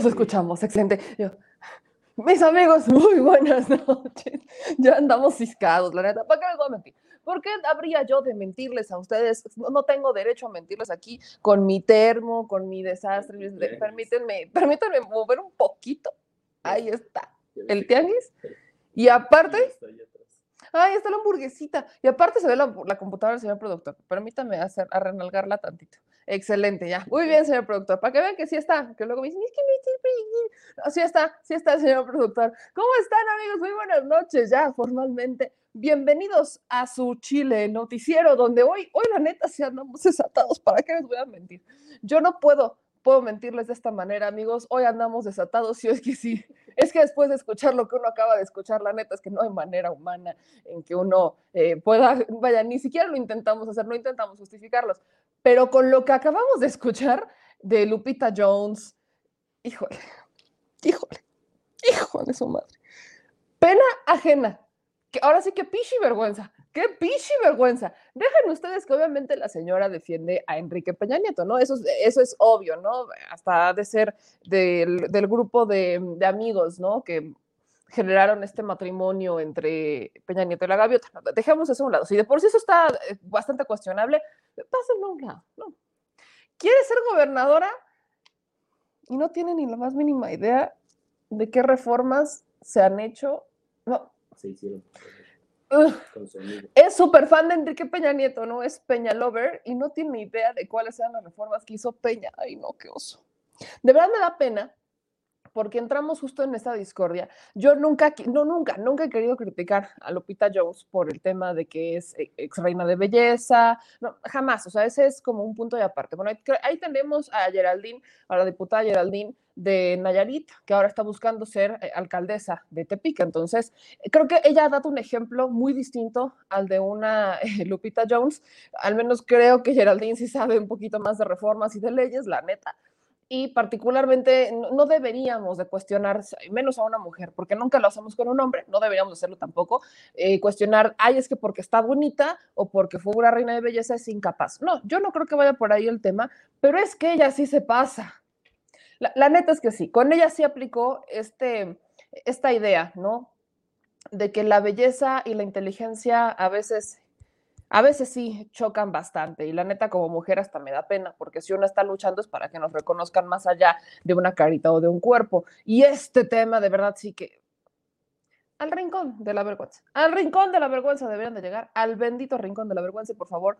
Nos escuchamos, excelente. mis amigos, muy buenas noches. Ya andamos ciscados, la neta. ¿Para qué les voy a mentir? ¿Por qué habría yo de mentirles a ustedes? No, tengo derecho a mentirles aquí con mi termo, con mi desastre. Permítanme, permítanme mover un poquito. Ahí está. El tianguis. Y aparte, Ahí está la hamburguesita. Y aparte se ve la, computadora del señor productor. Permítame hacer, arrenalgarla tantito. Excelente, ya. Muy bien, señor productor. Para que vean que sí está. Que luego me dicen, es que no, sí está, sí está, señor productor. ¿Cómo están, amigos? Muy buenas noches, ya formalmente. Bienvenidos a su Chile noticiero, donde hoy, hoy la neta, sí andamos desatados. ¿Para qué les voy a mentir? Yo no puedo puedo mentirles de esta manera, amigos. Hoy andamos desatados y es que sí, es que después de escuchar lo que uno acaba de escuchar, la neta es que no hay manera humana en que uno eh, pueda, vaya, ni siquiera lo intentamos hacer, no intentamos justificarlos, pero con lo que acabamos de escuchar de Lupita Jones, híjole, híjole, híjole su madre. Pena ajena, que ahora sí que pichi vergüenza. ¡Qué pichi vergüenza! Dejen ustedes que obviamente la señora defiende a Enrique Peña Nieto, ¿no? Eso, es obvio, ¿no? Hasta de ser del, grupo de, amigos, ¿no? Que generaron este matrimonio entre Peña Nieto y la gaviota. Dejemos eso a un lado. Si de por sí eso está eh, bastante cuestionable, pásenlo a un lado, ¿no? Quiere ser gobernadora y no tiene ni la más mínima idea de qué reformas se han hecho. No. Se hicieron es súper fan de Enrique Peña Nieto, ¿no? Es Peña Lover y no tiene idea de cuáles eran las reformas que hizo Peña. Ay, no, qué oso. De verdad me da pena porque entramos justo en esta discordia. Yo nunca, no, nunca, nunca he querido criticar a Lupita Jones por el tema de que es e, ex reina de belleza, no, jamás, o sea, ese es como un punto de aparte. Bueno, ahí, tenemos a Geraldine, a la diputada Geraldine de Nayarit, que ahora está buscando ser eh, alcaldesa de Tepic. Entonces, creo que ella ha dado un ejemplo muy distinto al de una Lupita Jones. Al menos creo que Geraldine sí sabe un poquito más de reformas y de leyes, la neta y particularmente no deberíamos de cuestionar, menos a una mujer, porque nunca lo hacemos con un hombre, no deberíamos hacerlo tampoco, eh, cuestionar, ay, es que porque está bonita o porque fue una reina de belleza es incapaz. No, yo no creo que vaya por ahí el tema, pero es que ella sí se pasa. La, neta es que sí, con ella sí aplicó este, esta idea, ¿no? De que la belleza y la inteligencia a veces a veces sí chocan bastante y la neta como mujer hasta me da pena porque si uno está luchando es para que nos reconozcan más allá de una carita o de un cuerpo. Y este tema de verdad sí que al rincón de la vergüenza, al rincón de la vergüenza deberían de llegar, al bendito rincón de la vergüenza y por favor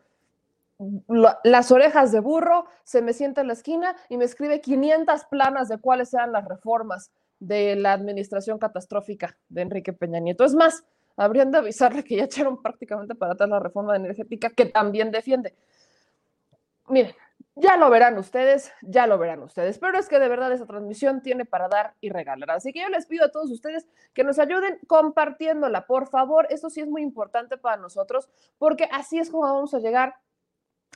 las orejas de burro, se me sienta en la esquina y me escribe 500 planas de cuáles sean las reformas de la administración catastrófica de Enrique Peña Nieto. Es más, habrían de avisarle que ya echaron prácticamente para atrás la reforma energética que también defiende. Miren, ya lo verán ustedes, ya lo verán ustedes, pero es que de verdad esa transmisión tiene para dar y regalar. Así que yo les pido a todos ustedes que nos ayuden compartiéndola, por favor. Esto sí es muy importante para nosotros porque así es como vamos a llegar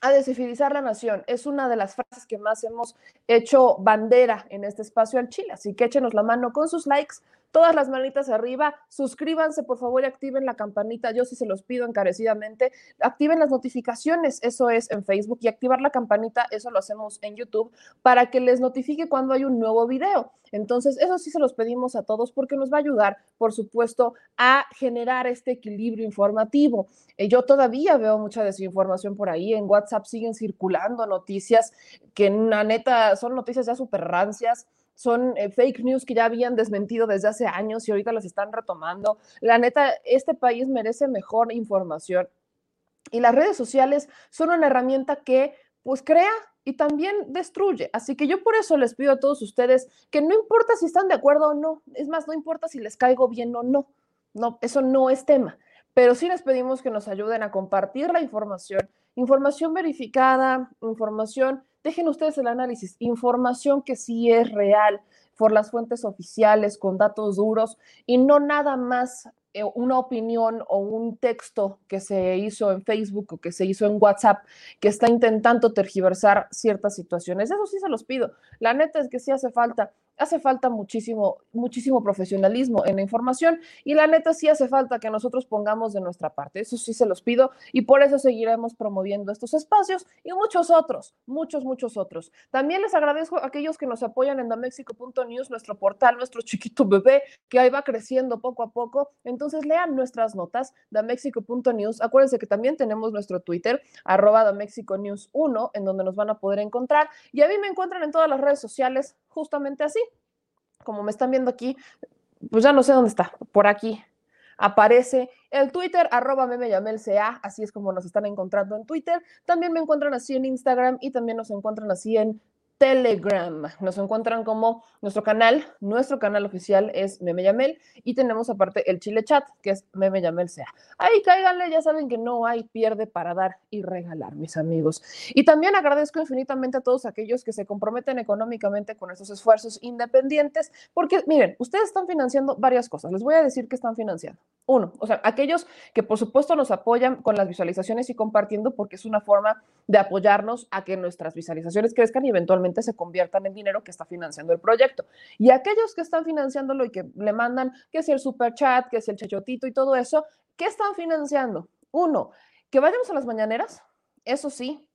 a descivilizar la nación. Es una de las frases que más hemos hecho bandera en este espacio al Chile. Así que échenos la mano con sus likes, todas las manitas arriba, suscríbanse por favor y activen la campanita, yo sí se los pido encarecidamente, activen las notificaciones, eso es en Facebook, y activar la campanita, eso lo hacemos en YouTube, para que les notifique cuando hay un nuevo video. Entonces, eso sí se los pedimos a todos porque nos va a ayudar, por supuesto, a generar este equilibrio informativo. Eh, yo todavía veo mucha desinformación por ahí, en WhatsApp siguen circulando noticias que, la neta, son noticias ya súper rancias son eh, fake news que ya habían desmentido desde hace años y ahorita las están retomando. La neta, este país merece mejor información y las redes sociales son una herramienta que pues crea y también destruye. Así que yo por eso les pido a todos ustedes que no importa si están de acuerdo o no, es más, no importa si les caigo bien o no, no, eso no es tema, pero sí les pedimos que nos ayuden a compartir la información, información verificada, información dejen ustedes el análisis, información que sí es real por las fuentes oficiales, con datos duros y no nada más eh, una opinión o un texto que se hizo en Facebook o que se hizo en WhatsApp que está intentando tergiversar ciertas situaciones. Eso sí se los pido. La neta es que sí hace falta hace falta muchísimo, muchísimo profesionalismo en la información y la neta sí hace falta que nosotros pongamos de nuestra parte. Eso sí se los pido y por eso seguiremos promoviendo estos espacios y muchos otros, muchos, muchos otros. También les agradezco a aquellos que nos apoyan en damexico.news, nuestro portal, nuestro chiquito bebé, que ahí va creciendo poco a poco. Entonces lean nuestras notas, damexico.news. Acuérdense que también tenemos nuestro Twitter, arroba damexiconews 1, en donde nos van a poder encontrar. Y a mí me encuentran en todas las redes sociales justamente así como me están viendo aquí, pues ya no sé dónde está, por aquí aparece el Twitter, arroba memeyamelca, así es como nos están encontrando en Twitter. También me encuentran así en Instagram y también nos encuentran así en Telegram. Nos encuentran como nuestro canal, nuestro canal oficial es Meme Yamel y tenemos aparte el Chile Chat, que es Meme Yamel Sea. Ahí cáiganle, ya saben que no hay pierde para dar y regalar, mis amigos. Y también agradezco infinitamente a todos aquellos que se comprometen económicamente con estos esfuerzos independientes, porque miren, ustedes están financiando varias cosas. Les voy a decir que están financiando. Uno, o sea, aquellos que por supuesto nos apoyan con las visualizaciones y compartiendo porque es una forma de apoyarnos a que nuestras visualizaciones crezcan y eventualmente se conviertan en dinero que está financiando el proyecto. Y aquellos que están financiándolo y que le mandan que es el super chat, que es el chachotito y todo eso, ¿qué están financiando? Uno, que vayamos a las mañaneras, eso sí,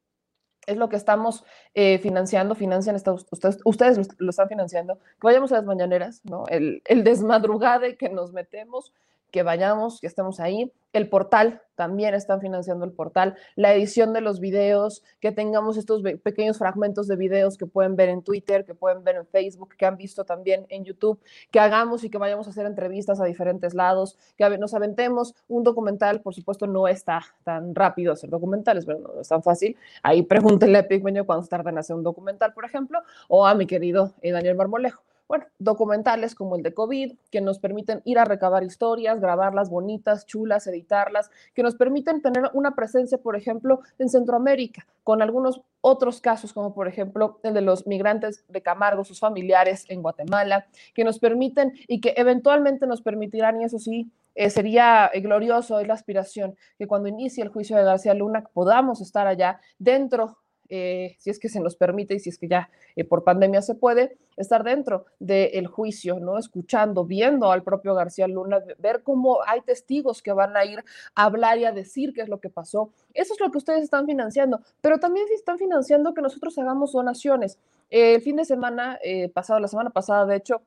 es lo que estamos eh, financiando, financian, ustedes, ustedes lo, están financiando, que vayamos a las mañaneras, ¿no? El, el desmadrugade que nos metemos, que vayamos, que estemos ahí. El portal, también están financiando el portal. La edición de los videos, que tengamos estos pequeños fragmentos de videos que pueden ver en Twitter, que pueden ver en Facebook, que han visto también en YouTube, que hagamos y que vayamos a hacer entrevistas a diferentes lados, que nos aventemos un documental, por supuesto no está tan rápido hacer documentales, pero no es tan fácil. Ahí pregúntenle a Pigmeño cuánto tardan en hacer un documental, por ejemplo, o a mi querido eh, Daniel Marmolejo bueno, documentales como el de COVID, que nos permiten ir a recabar historias, grabarlas bonitas, chulas, editarlas, que nos permiten tener una presencia, por ejemplo, en Centroamérica, con algunos otros casos, como por ejemplo el de los migrantes de Camargo, sus familiares en Guatemala, que nos permiten y que eventualmente nos permitirán, y eso sí, eh, sería eh, glorioso, es la aspiración, que cuando inicie el juicio de García Luna podamos estar allá dentro eh, si es que se nos permite y si es que ya eh, por pandemia se puede, estar dentro del juicio, ¿no? Escuchando, viendo al propio García Luna, ver cómo hay testigos que van a ir a hablar y a decir qué es lo que pasó. Eso es lo que ustedes están financiando, pero también están financiando que nosotros hagamos donaciones. el fin de semana pasado, la semana pasada, de hecho,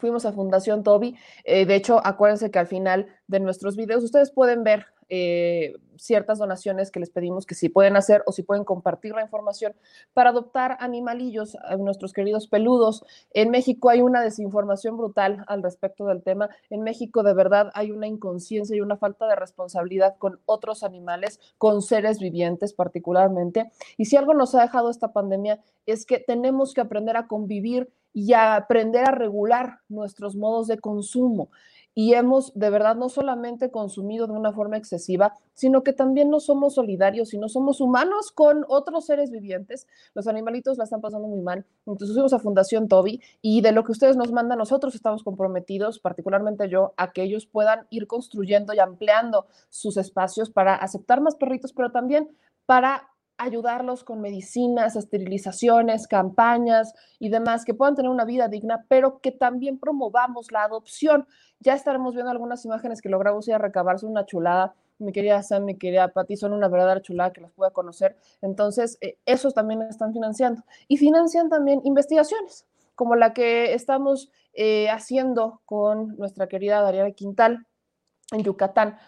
fuimos a Fundación Toby. de hecho, acuérdense que al final de nuestros videos ustedes pueden ver eh, ciertas donaciones que les pedimos que si pueden hacer o si pueden compartir la información para adoptar animalillos a nuestros queridos peludos. En México hay una desinformación brutal al respecto del tema. En México de verdad hay una inconsciencia y una falta de responsabilidad con otros animales, con seres vivientes particularmente. Y si algo nos ha dejado esta pandemia es que tenemos que aprender a convivir y aprender a regular nuestros modos de consumo y hemos de verdad no solamente consumido de una forma excesiva, sino que también no somos solidarios y no somos humanos con otros seres vivientes. Los animalitos la están pasando muy mal. Entonces fuimos a Fundación Toby y de lo que ustedes nos mandan, nosotros estamos comprometidos, particularmente yo, a que ellos puedan ir construyendo y ampliando sus espacios para aceptar más perritos, pero también para ayudarlos con medicinas, esterilizaciones, campañas y demás, que puedan tener una vida digna, pero que también promovamos la adopción. Ya estaremos viendo algunas imágenes que logramos ir a recabarse una chulada. Mi querida Sam, mi querida Patti, son una verdadera chulada que las pueda conocer. Entonces, eh, esos también están financiando. Y financian también investigaciones, como la que estamos eh, haciendo con nuestra querida Dariana Quintal en Yucatán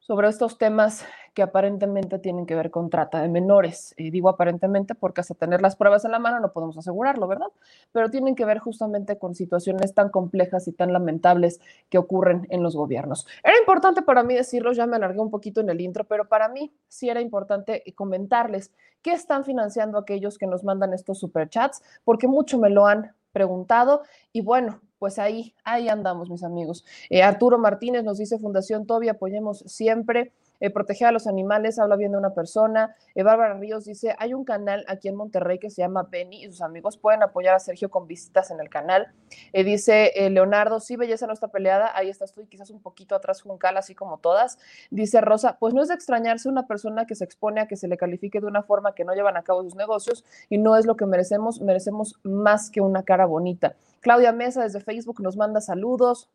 sobre estos temas que aparentemente tienen que ver con trata de menores. Y digo aparentemente porque hasta tener las pruebas en la mano no podemos asegurarlo, ¿verdad? Pero tienen que ver justamente con situaciones tan complejas y tan lamentables que ocurren en los gobiernos. Era importante para mí decirlo, ya me alargué un poquito en el intro, pero para mí sí era importante comentarles qué están financiando aquellos que nos mandan estos superchats, porque mucho me lo han preguntado y bueno, pues ahí, ahí andamos, mis amigos. Eh, Arturo Martínez nos dice Fundación Toby, apoyemos siempre. Eh, proteger a los animales, habla bien de una persona. Eh, Bárbara Ríos dice, hay un canal aquí en Monterrey que se llama Benny y sus amigos pueden apoyar a Sergio con visitas en el canal. Eh, dice Leonardo, sí, belleza no está peleada, ahí estás tú y quizás un poquito atrás Juncal, así como todas. Dice Rosa, pues no es de extrañarse una persona que se expone a que se le califique de una forma que no llevan a cabo sus negocios y no es lo que merecemos, merecemos más que una cara bonita. Claudia Mesa desde Facebook nos manda saludos.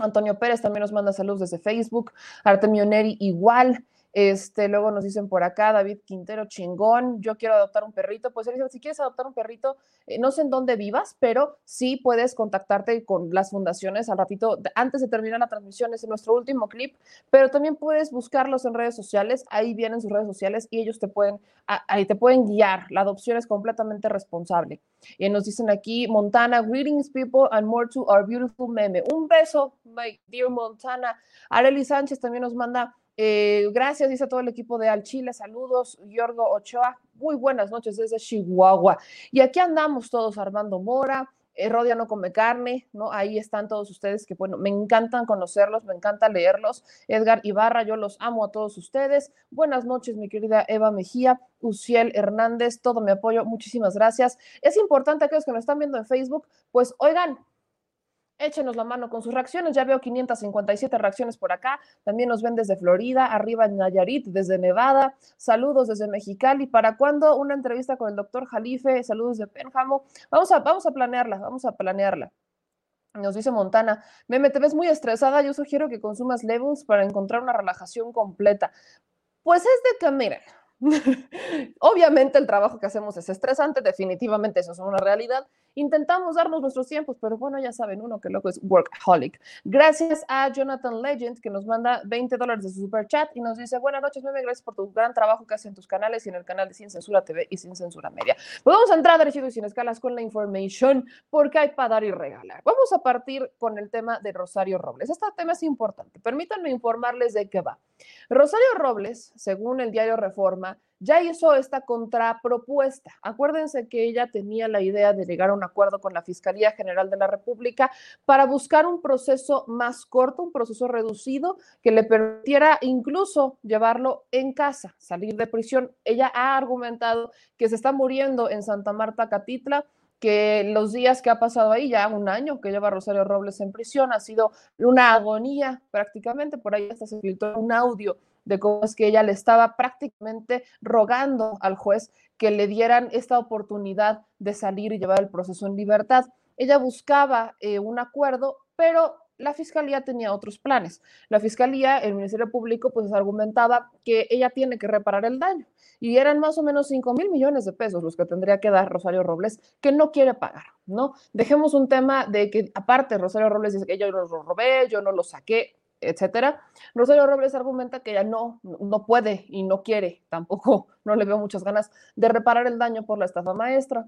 Antonio Pérez también nos manda saludos desde Facebook. Artemio Neri igual. Este, luego nos dicen por acá, David Quintero, chingón, yo quiero adoptar un perrito. Pues dice, si quieres adoptar un perrito, eh, no sé en dónde vivas, pero sí puedes contactarte con las fundaciones al ratito, antes de terminar la transmisión, es nuestro último clip, pero también puedes buscarlos en redes sociales, ahí vienen sus redes sociales y ellos te pueden, ahí te pueden guiar. La adopción es completamente responsable. Y nos dicen aquí, Montana, greetings people and more to our beautiful meme. Un beso, my dear Montana. Arely Sánchez también nos manda eh, gracias, dice todo el equipo de Al Chile. Saludos, Yorgo Ochoa. Muy buenas noches desde Chihuahua. Y aquí andamos todos, Armando Mora. Eh, Rodia no come carne, ¿no? Ahí están todos ustedes que, bueno, me encantan conocerlos, me encanta leerlos. Edgar Ibarra, yo los amo a todos ustedes. Buenas noches, mi querida Eva Mejía, Uciel Hernández, todo mi apoyo, muchísimas gracias. Es importante aquellos que nos están viendo en Facebook, pues oigan, échenos la mano con sus reacciones. Ya veo 557 reacciones por acá. También nos ven desde Florida, arriba en Nayarit, desde Nevada. Saludos desde Mexicali. ¿Para cuándo una entrevista con el doctor Jalife? Saludos de Penjamo. Vamos a, vamos a planearla, vamos a planearla. Nos dice Montana, Meme, te ves muy estresada. Yo sugiero que consumas levels para encontrar una relajación completa. Pues es de que, miren, Obviamente el trabajo que hacemos es estresante, definitivamente eso es una realidad. Intentamos darnos nuestros tiempos, pero bueno, ya saben, uno que loco es workaholic. Gracias a Jonathan Legend que nos manda 20 dólares de su super chat y nos dice, buenas noches, meme, gracias por tu gran trabajo que haces en tus canales y en el canal de Sin Censura TV y Sin Censura Media. Pues vamos a entrar derecho y sin escalas con la information porque hay para dar y regalar. Vamos a partir con el tema de Rosario Robles. Este tema es importante. Permítanme informarles de qué va. Rosario Robles, según el diario Reforma, ya hizo esta contrapropuesta. Acuérdense que ella tenía la idea de llegar a un acuerdo con la Fiscalía General de la República para buscar un proceso más corto, un proceso reducido que le permitiera incluso llevarlo en casa, salir de prisión. Ella ha argumentado que se está muriendo en Santa Marta, Catitla que los días que ha pasado ahí, ya un año que lleva Rosario Robles en prisión, ha sido una agonía prácticamente, por ahí hasta se filtró un audio de cómo es que ella le estaba prácticamente rogando al juez que le dieran esta oportunidad de salir y llevar el proceso en libertad. Ella buscaba eh, un acuerdo, pero la fiscalía tenía otros planes. La fiscalía, el Ministerio Público, pues argumentaba que ella tiene que reparar el daño y eran más o menos 5 mil millones de pesos los que tendría que dar Rosario Robles, que no quiere pagar, ¿no? Dejemos un tema de que, aparte, Rosario Robles dice que yo no lo robé, yo no lo saqué, etcétera. Rosario Robles argumenta que ella no, no puede y no quiere, tampoco, no le veo muchas ganas de reparar el daño por la estafa maestra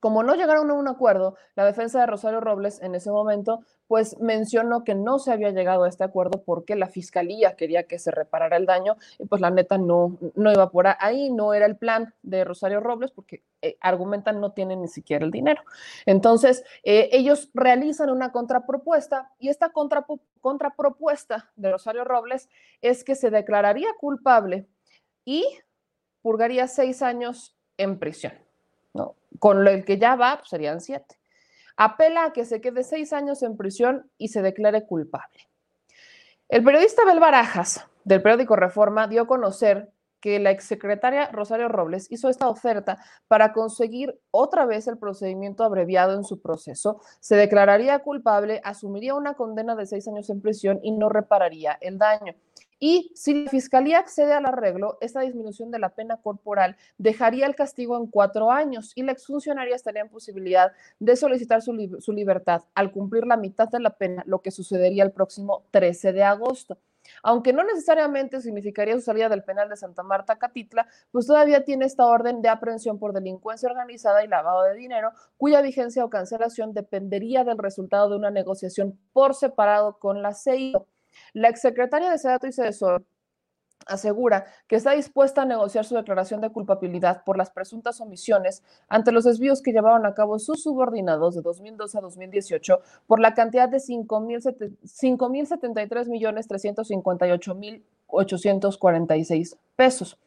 como no llegaron a un acuerdo, la defensa de Rosario Robles en ese momento, pues mencionó que no se había llegado a este acuerdo porque la fiscalía quería que se reparara el daño y pues la neta no, no iba por ahí, no era el plan de Rosario Robles porque eh, argumentan no tienen ni siquiera el dinero. Entonces, eh, ellos realizan una contrapropuesta y esta contrapropuesta de Rosario Robles es que se declararía culpable y purgaría seis años en prisión. ¿No? Con el que ya va, pues, serían siete. Apela a que se quede seis años en prisión y se declare culpable. El periodista Bel Barajas, del periódico Reforma, dio a conocer que la exsecretaria Rosario Robles hizo esta oferta para conseguir otra vez el procedimiento abreviado en su proceso, se declararía culpable, asumiría una condena de seis años en prisión y no repararía el daño. Y si la fiscalía accede al arreglo, esta disminución de la pena corporal dejaría el castigo en cuatro años y la exfuncionaria estaría en posibilidad de solicitar su, li su libertad al cumplir la mitad de la pena, lo que sucedería el próximo 13 de agosto aunque no necesariamente significaría su salida del penal de Santa Marta Catitla, pues todavía tiene esta orden de aprehensión por delincuencia organizada y lavado de dinero, cuya vigencia o cancelación dependería del resultado de una negociación por separado con la CEIO. La exsecretaria de Sedato y Cedesor asegura que está dispuesta a negociar su declaración de culpabilidad por las presuntas omisiones ante los desvíos que llevaron a cabo sus subordinados de 2012 a 2018 por la cantidad de 5.073 millones 358 mil 846 pesos.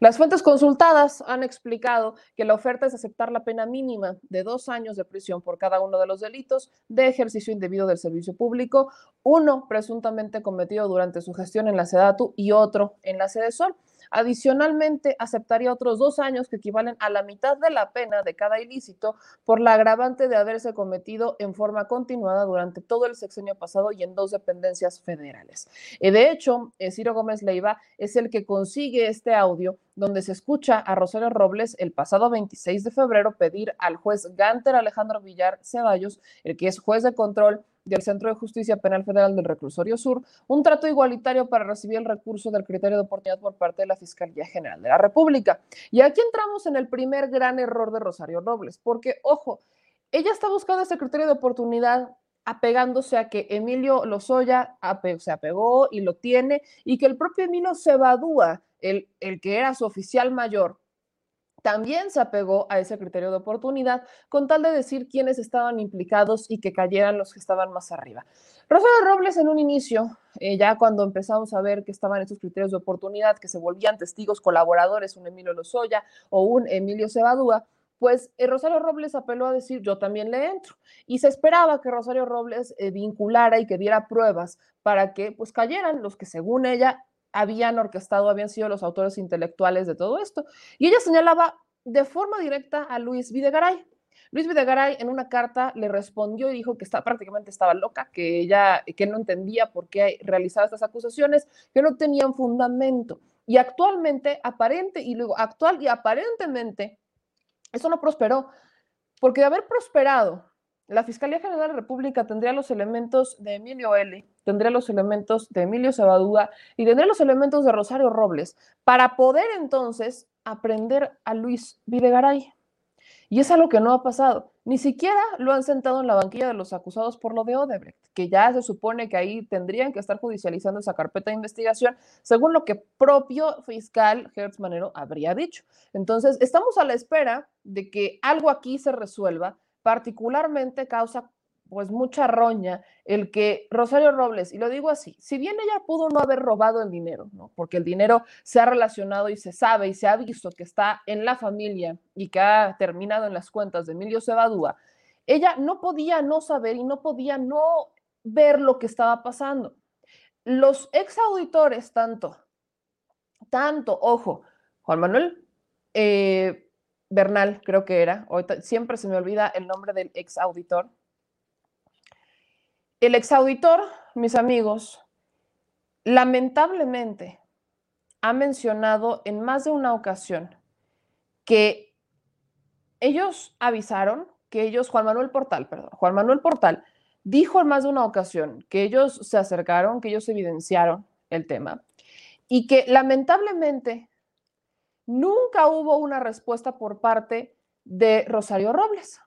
Las fuentes consultadas han explicado que la oferta es aceptar la pena mínima de dos años de prisión por cada uno de los delitos de ejercicio indebido del servicio público, uno presuntamente cometido durante su gestión en la SEDATU y otro en la Sede Sol. Adicionalmente, aceptaría otros dos años que equivalen a la mitad de la pena de cada ilícito por la agravante de haberse cometido en forma continuada durante todo el sexenio pasado y en dos dependencias federales. Y de hecho, eh, Ciro Gómez Leiva es el que consigue este audio donde se escucha a Rosario Robles el pasado 26 de febrero pedir al juez Ganter Alejandro Villar Ceballos, el que es juez de control del Centro de Justicia Penal Federal del Reclusorio Sur un trato igualitario para recibir el recurso del criterio de oportunidad por parte de la Fiscalía General de la República. Y aquí entramos en el primer gran error de Rosario Robles, porque, ojo, ella está buscando ese criterio de oportunidad apegándose a que Emilio Lozoya se apegó y lo tiene, y que el propio Emilio Cebadúa, el, el que era su oficial mayor, también se apegó a ese criterio de oportunidad con tal de decir quiénes estaban implicados y que cayeran los que estaban más arriba. Rosario Robles en un inicio, eh, ya cuando empezamos a ver que estaban esos criterios de oportunidad, que se volvían testigos colaboradores, un Emilio Lozoya o un Emilio Cebadúa, pues eh, Rosario Robles apeló a decir yo también le entro y se esperaba que Rosario Robles eh, vinculara y que diera pruebas para que pues cayeran los que según ella habían orquestado, habían sido los autores intelectuales de todo esto. Y ella señalaba de forma directa a Luis Videgaray. Luis Videgaray en una carta le respondió y dijo que está, prácticamente estaba loca, que ella que no entendía por qué realizaba estas acusaciones, que no tenían fundamento. Y actualmente, aparente y luego actual y aparentemente, eso no prosperó, porque de haber prosperado la Fiscalía General de la República tendría los elementos de Emilio L., tendría los elementos de Emilio Sabadúa y tendría los elementos de Rosario Robles para poder entonces aprender a Luis Videgaray. Y es algo que no ha pasado. Ni siquiera lo han sentado en la banquilla de los acusados por lo de Odebrecht, que ya se supone que ahí tendrían que estar judicializando esa carpeta de investigación, según lo que propio fiscal Hertz Manero habría dicho. Entonces, estamos a la espera de que algo aquí se resuelva particularmente causa pues mucha roña el que Rosario Robles, y lo digo así, si bien ella pudo no haber robado el dinero, porque el dinero se ha relacionado y se sabe y se ha visto que está en la familia y que ha terminado en las cuentas de Emilio Cebadúa, ella no podía no saber y no podía no ver lo que estaba pasando. Los ex auditores, tanto, tanto, ojo, Juan Manuel eh, Bernal, creo que era, siempre se me olvida el nombre del ex auditor. El ex auditor, mis amigos, lamentablemente ha mencionado en más de una ocasión que ellos avisaron, que ellos, Juan Manuel Portal, perdón, Juan Manuel Portal dijo en más de una ocasión que ellos se acercaron, que ellos evidenciaron el tema y que lamentablemente nunca hubo una respuesta por parte de Rosario Robles.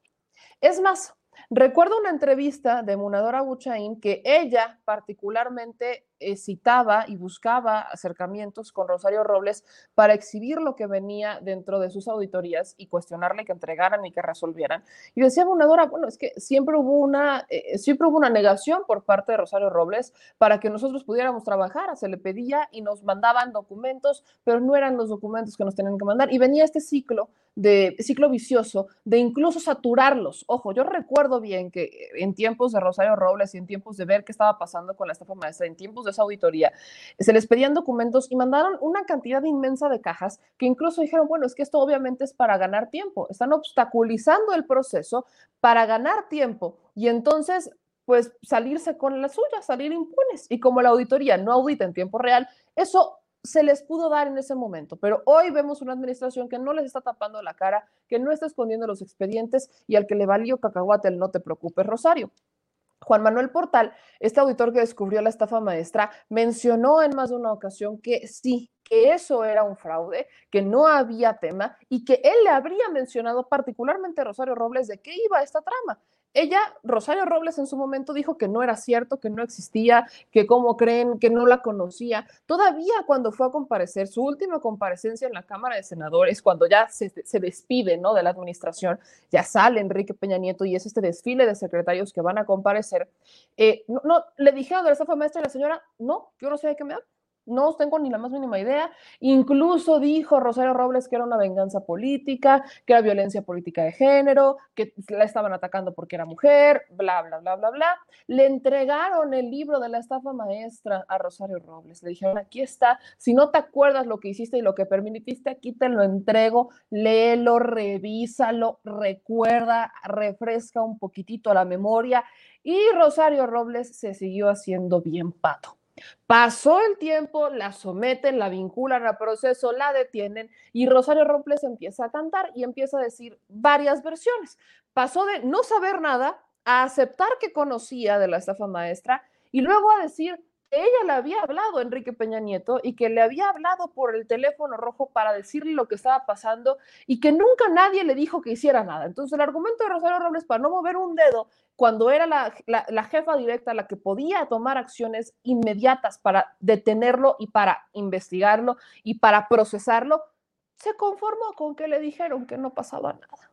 Es más, recuerdo una entrevista de Munadora Buchaín que ella particularmente eh, citaba y buscaba acercamientos con Rosario Robles para exhibir lo que venía dentro de sus auditorías y cuestionarle que entregaran y que resolvieran. Y decía Bonadora, bueno, es que siempre hubo una, eh, siempre hubo una negación por parte de Rosario Robles para que nosotros pudiéramos trabajar. Se le pedía y nos mandaban documentos, pero no eran los documentos que nos tenían que mandar. Y venía este ciclo de ciclo vicioso de incluso saturarlos. Ojo, yo recuerdo bien que en tiempos de Rosario Robles y en tiempos de ver qué estaba pasando con la estafa maestra, en tiempos de de esa auditoría, se les pedían documentos y mandaron una cantidad inmensa de cajas que incluso dijeron, bueno, es que esto obviamente es para ganar tiempo, están obstaculizando el proceso para ganar tiempo y entonces pues salirse con la suya, salir impunes. Y como la auditoría no audita en tiempo real, eso se les pudo dar en ese momento, pero hoy vemos una administración que no les está tapando la cara, que no está escondiendo los expedientes y al que le valió cacahuate el no te preocupes, Rosario. Juan Manuel Portal, este auditor que descubrió la estafa maestra, mencionó en más de una ocasión que sí, que eso era un fraude, que no había tema y que él le habría mencionado particularmente a Rosario Robles de qué iba esta trama. Ella, Rosario Robles, en su momento dijo que no era cierto, que no existía, que como creen, que no la conocía. Todavía cuando fue a comparecer, su última comparecencia en la Cámara de Senadores, cuando ya se, despide ¿no? de la administración, ya sale Enrique Peña Nieto y es este desfile de secretarios que van a comparecer, eh, no, le dijeron la estafa maestra y la señora, no, yo no sé de qué me habla no tengo ni la más mínima idea. Incluso dijo Rosario Robles que era una venganza política, que era violencia política de género, que la estaban atacando porque era mujer, bla, bla, bla, bla, bla. Le entregaron el libro de la estafa maestra a Rosario Robles. Le dijeron, aquí está, si no te acuerdas lo que hiciste y lo que permitiste, aquí te lo entrego, léelo, revísalo, recuerda, refresca un poquitito la memoria. Y Rosario Robles se siguió haciendo bien pato. Pasó el tiempo, la someten, la vinculan al proceso, la detienen y Rosario Robles empieza a cantar y empieza a decir varias versiones. Pasó de no saber nada a aceptar que conocía de la estafa maestra y luego a decir ella le había hablado a Enrique Peña Nieto y que le había hablado por el teléfono rojo para decirle lo que estaba pasando y que nunca nadie le dijo que hiciera nada. Entonces el argumento de Rosario Robles para no mover un dedo cuando era la, la, jefa directa la que podía tomar acciones inmediatas para detenerlo y para investigarlo y para procesarlo, se conformó con que le dijeron que no pasaba nada.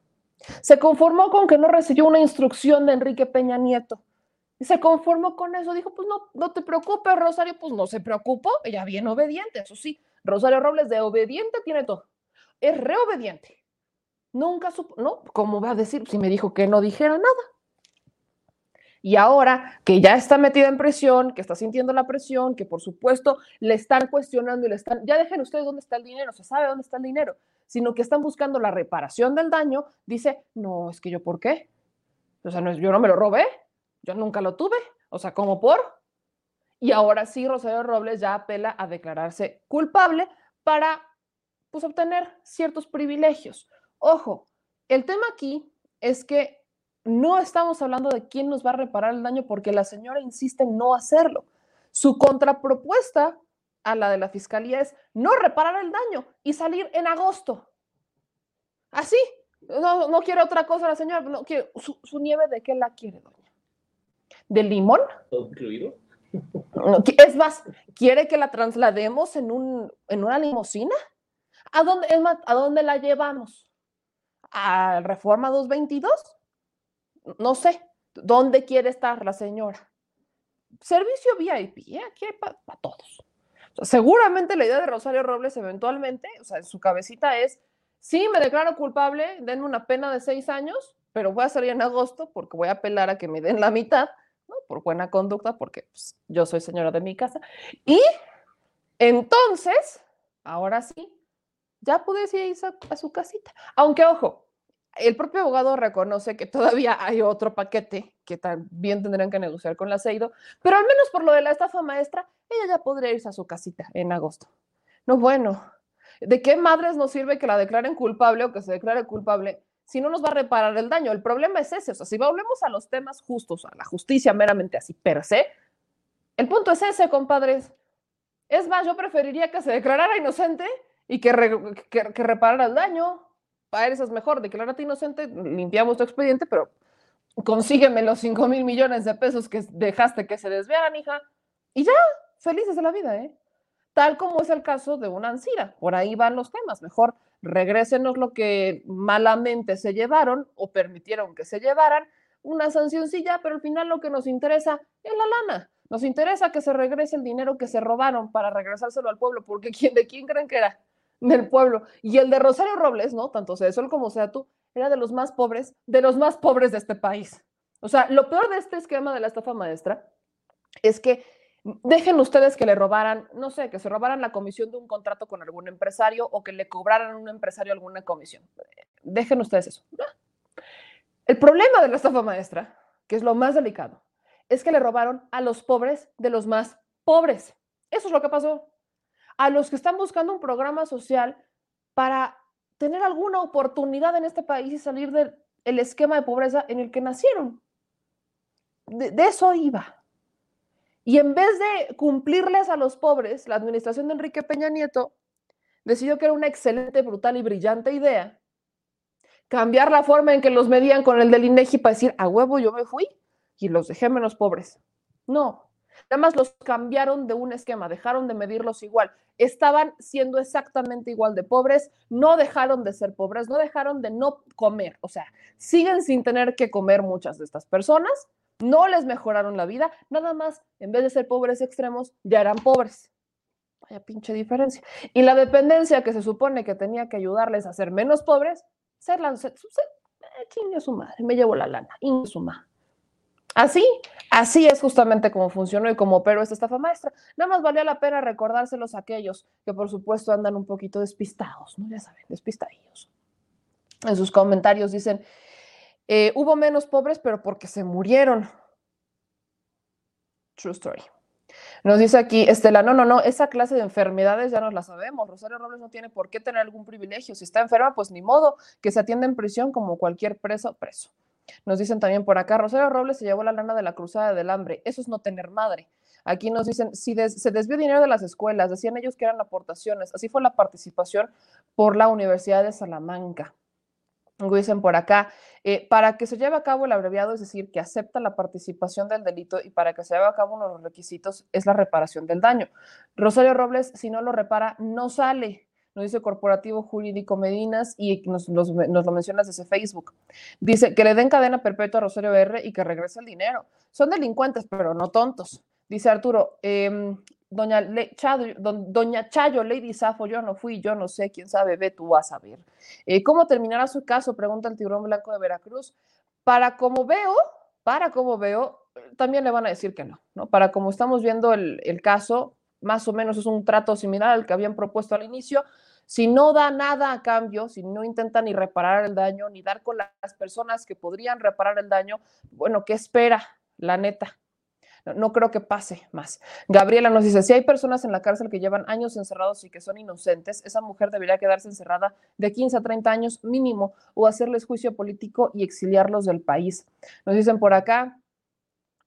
Se conformó con que no recibió una instrucción de Enrique Peña Nieto se conformó con eso, dijo, pues no, no te preocupes, Rosario, pues no se preocupó, ella bien obediente, eso sí, Rosario Robles de obediente tiene todo, es reobediente. Nunca supo, no, ¿cómo va a decir si me dijo que no dijera nada? Y ahora que ya está metida en presión, que está sintiendo la presión, que por supuesto le están cuestionando y le están, ya dejen ustedes dónde está el dinero, se sabe dónde está el dinero, sino que están buscando la reparación del daño, dice, no, es que yo, ¿por qué? O sea, no, yo no me lo robé, yo nunca lo tuve, o sea, como por. Y ahora sí, Rosario Robles ya apela a declararse culpable para pues, obtener ciertos privilegios. Ojo, el tema aquí es que no estamos hablando de quién nos va a reparar el daño porque la señora insiste en no hacerlo. Su contrapropuesta a la de la fiscalía es no reparar el daño y salir en agosto. Así. No, no quiere otra cosa la señora. No, quiere, su, nieve de qué la quiere, doña de limón. ¿Todo incluido? Es más, ¿quiere que la traslademos en, un, en una limusina? ¿A dónde, ¿A dónde la llevamos? ¿A Reforma 222? No sé. ¿Dónde quiere estar la señora? Servicio VIP, ¿eh? aquí hay para todos. seguramente la idea de Rosario Robles eventualmente, o sea, en su cabecita es, sí, me declaro culpable, denme una pena de seis años, pero voy a salir en agosto porque voy a apelar a que me den la mitad por buena conducta, porque pues, yo soy señora de mi casa. Y entonces, ahora sí, ya pude ir a, su casita. Aunque, ojo, el propio abogado reconoce que todavía hay otro paquete que también tendrán que negociar con la CEIDO, pero al menos por lo de la estafa maestra, ella ya podría irse a su casita en agosto. No, bueno, ¿de qué madres nos sirve que la declaren culpable o que se declare culpable si no nos va a reparar el daño. El problema es ese, o sea, si volvemos a los temas justos, a la justicia meramente así per se, el punto es ese, compadres. Es más, yo preferiría que se declarara inocente y que, que, reparara el daño. Para eso es mejor, declararte inocente, limpiamos tu expediente, pero consígueme los 5 mil millones de pesos que dejaste que se desviaran, hija. Y ya, felices de la vida, ¿eh? Tal como es el caso de una ansira. Por ahí van los temas. Mejor regrésenos lo que malamente se llevaron o permitieron que se llevaran, una sancioncilla, pero al final lo que nos interesa es la lana. Nos interesa que se regrese el dinero que se robaron para regresárselo al pueblo, porque ¿quién, ¿de quién creen que era? Del pueblo. Y el de Rosario Robles, ¿no? Tanto sea Sol como sea tú, era de los más pobres, de los más pobres de este país. O sea, lo peor de este esquema de la estafa maestra es que Dejen ustedes que le robaran, no sé, que se robaran la comisión de un contrato con algún empresario o que le cobraran a un empresario alguna comisión. Dejen ustedes eso. El problema de la estafa maestra, que es lo más delicado, es que le robaron a los pobres de los más pobres. Eso es lo que pasó. A los que están buscando un programa social para tener alguna oportunidad en este país y salir del esquema de pobreza en el que nacieron. De, de eso iba. Y en vez de cumplirles a los pobres, la administración de Enrique Peña Nieto decidió que era una excelente, brutal y brillante idea cambiar la forma en que los medían con el del INEGI para decir, a huevo yo me fui y los dejé menos pobres. No, nada más los cambiaron de un esquema, dejaron de medirlos igual. Estaban siendo exactamente igual de pobres, no dejaron de ser pobres, no dejaron de no comer, o sea, siguen sin tener que comer muchas de estas personas, no les mejoraron la vida, nada más, en vez de ser pobres extremos, ya eran pobres. Vaya pinche diferencia. Y la dependencia que se supone que tenía que ayudarles a ser menos pobres. Se, eh, chingue su madre, me llevo la lana, y su madre. Así, así es justamente como funcionó y como operó esta estafa maestra. Nada más valía la pena recordárselos a aquellos que por supuesto andan un poquito despistados, ¿no? Ya saben, despistadillos. En sus comentarios dicen, eh, hubo menos pobres, pero porque se murieron. True story. Nos dice aquí, Estela, no, no, no, esa clase de enfermedades ya nos la sabemos. Rosario Robles no tiene por qué tener algún privilegio. Si está enferma, pues ni modo, que se atienda en prisión como cualquier preso, preso. Nos dicen también por acá, Rosario Robles se llevó la lana de la cruzada del hambre. Eso es no tener madre. Aquí nos dicen, si se desvió dinero de las escuelas, decían ellos que eran aportaciones. Así fue la participación por la Universidad de Salamanca. Dicen por acá, eh, para que se lleve a cabo el abreviado, es decir, que acepta la participación del delito y para que se lleve a cabo uno de los requisitos es la reparación del daño. Rosario Robles, si no lo repara, no sale. Nos dice Corporativo Jurídico Medinas y nos, nos, nos, lo mencionas desde Facebook. Dice que le den cadena perpetua a Rosario R y que regrese el dinero. Son delincuentes, pero no tontos. Dice Arturo, doña, Le Chayo, don, doña Chayo, Lady Safo, yo no fui, yo no sé, quién sabe, ve, tú vas a ver. Eh, ¿Cómo terminará su caso? Pregunta el tiburón blanco de Veracruz. Para como veo, para como veo, también le van a decir que no, ¿no? Para como estamos viendo el, el caso, más o menos es un trato similar al que habían propuesto al inicio. Si no da nada a cambio, si no intenta ni reparar el daño, ni dar con las personas que podrían reparar el daño, bueno, ¿qué espera? La neta, no, creo que pase más. Gabriela nos dice, si hay personas en la cárcel que llevan años encerrados y que son inocentes, esa mujer debería quedarse encerrada de 15 a 30 años mínimo o hacerles juicio político y exiliarlos del país. Nos dicen por acá,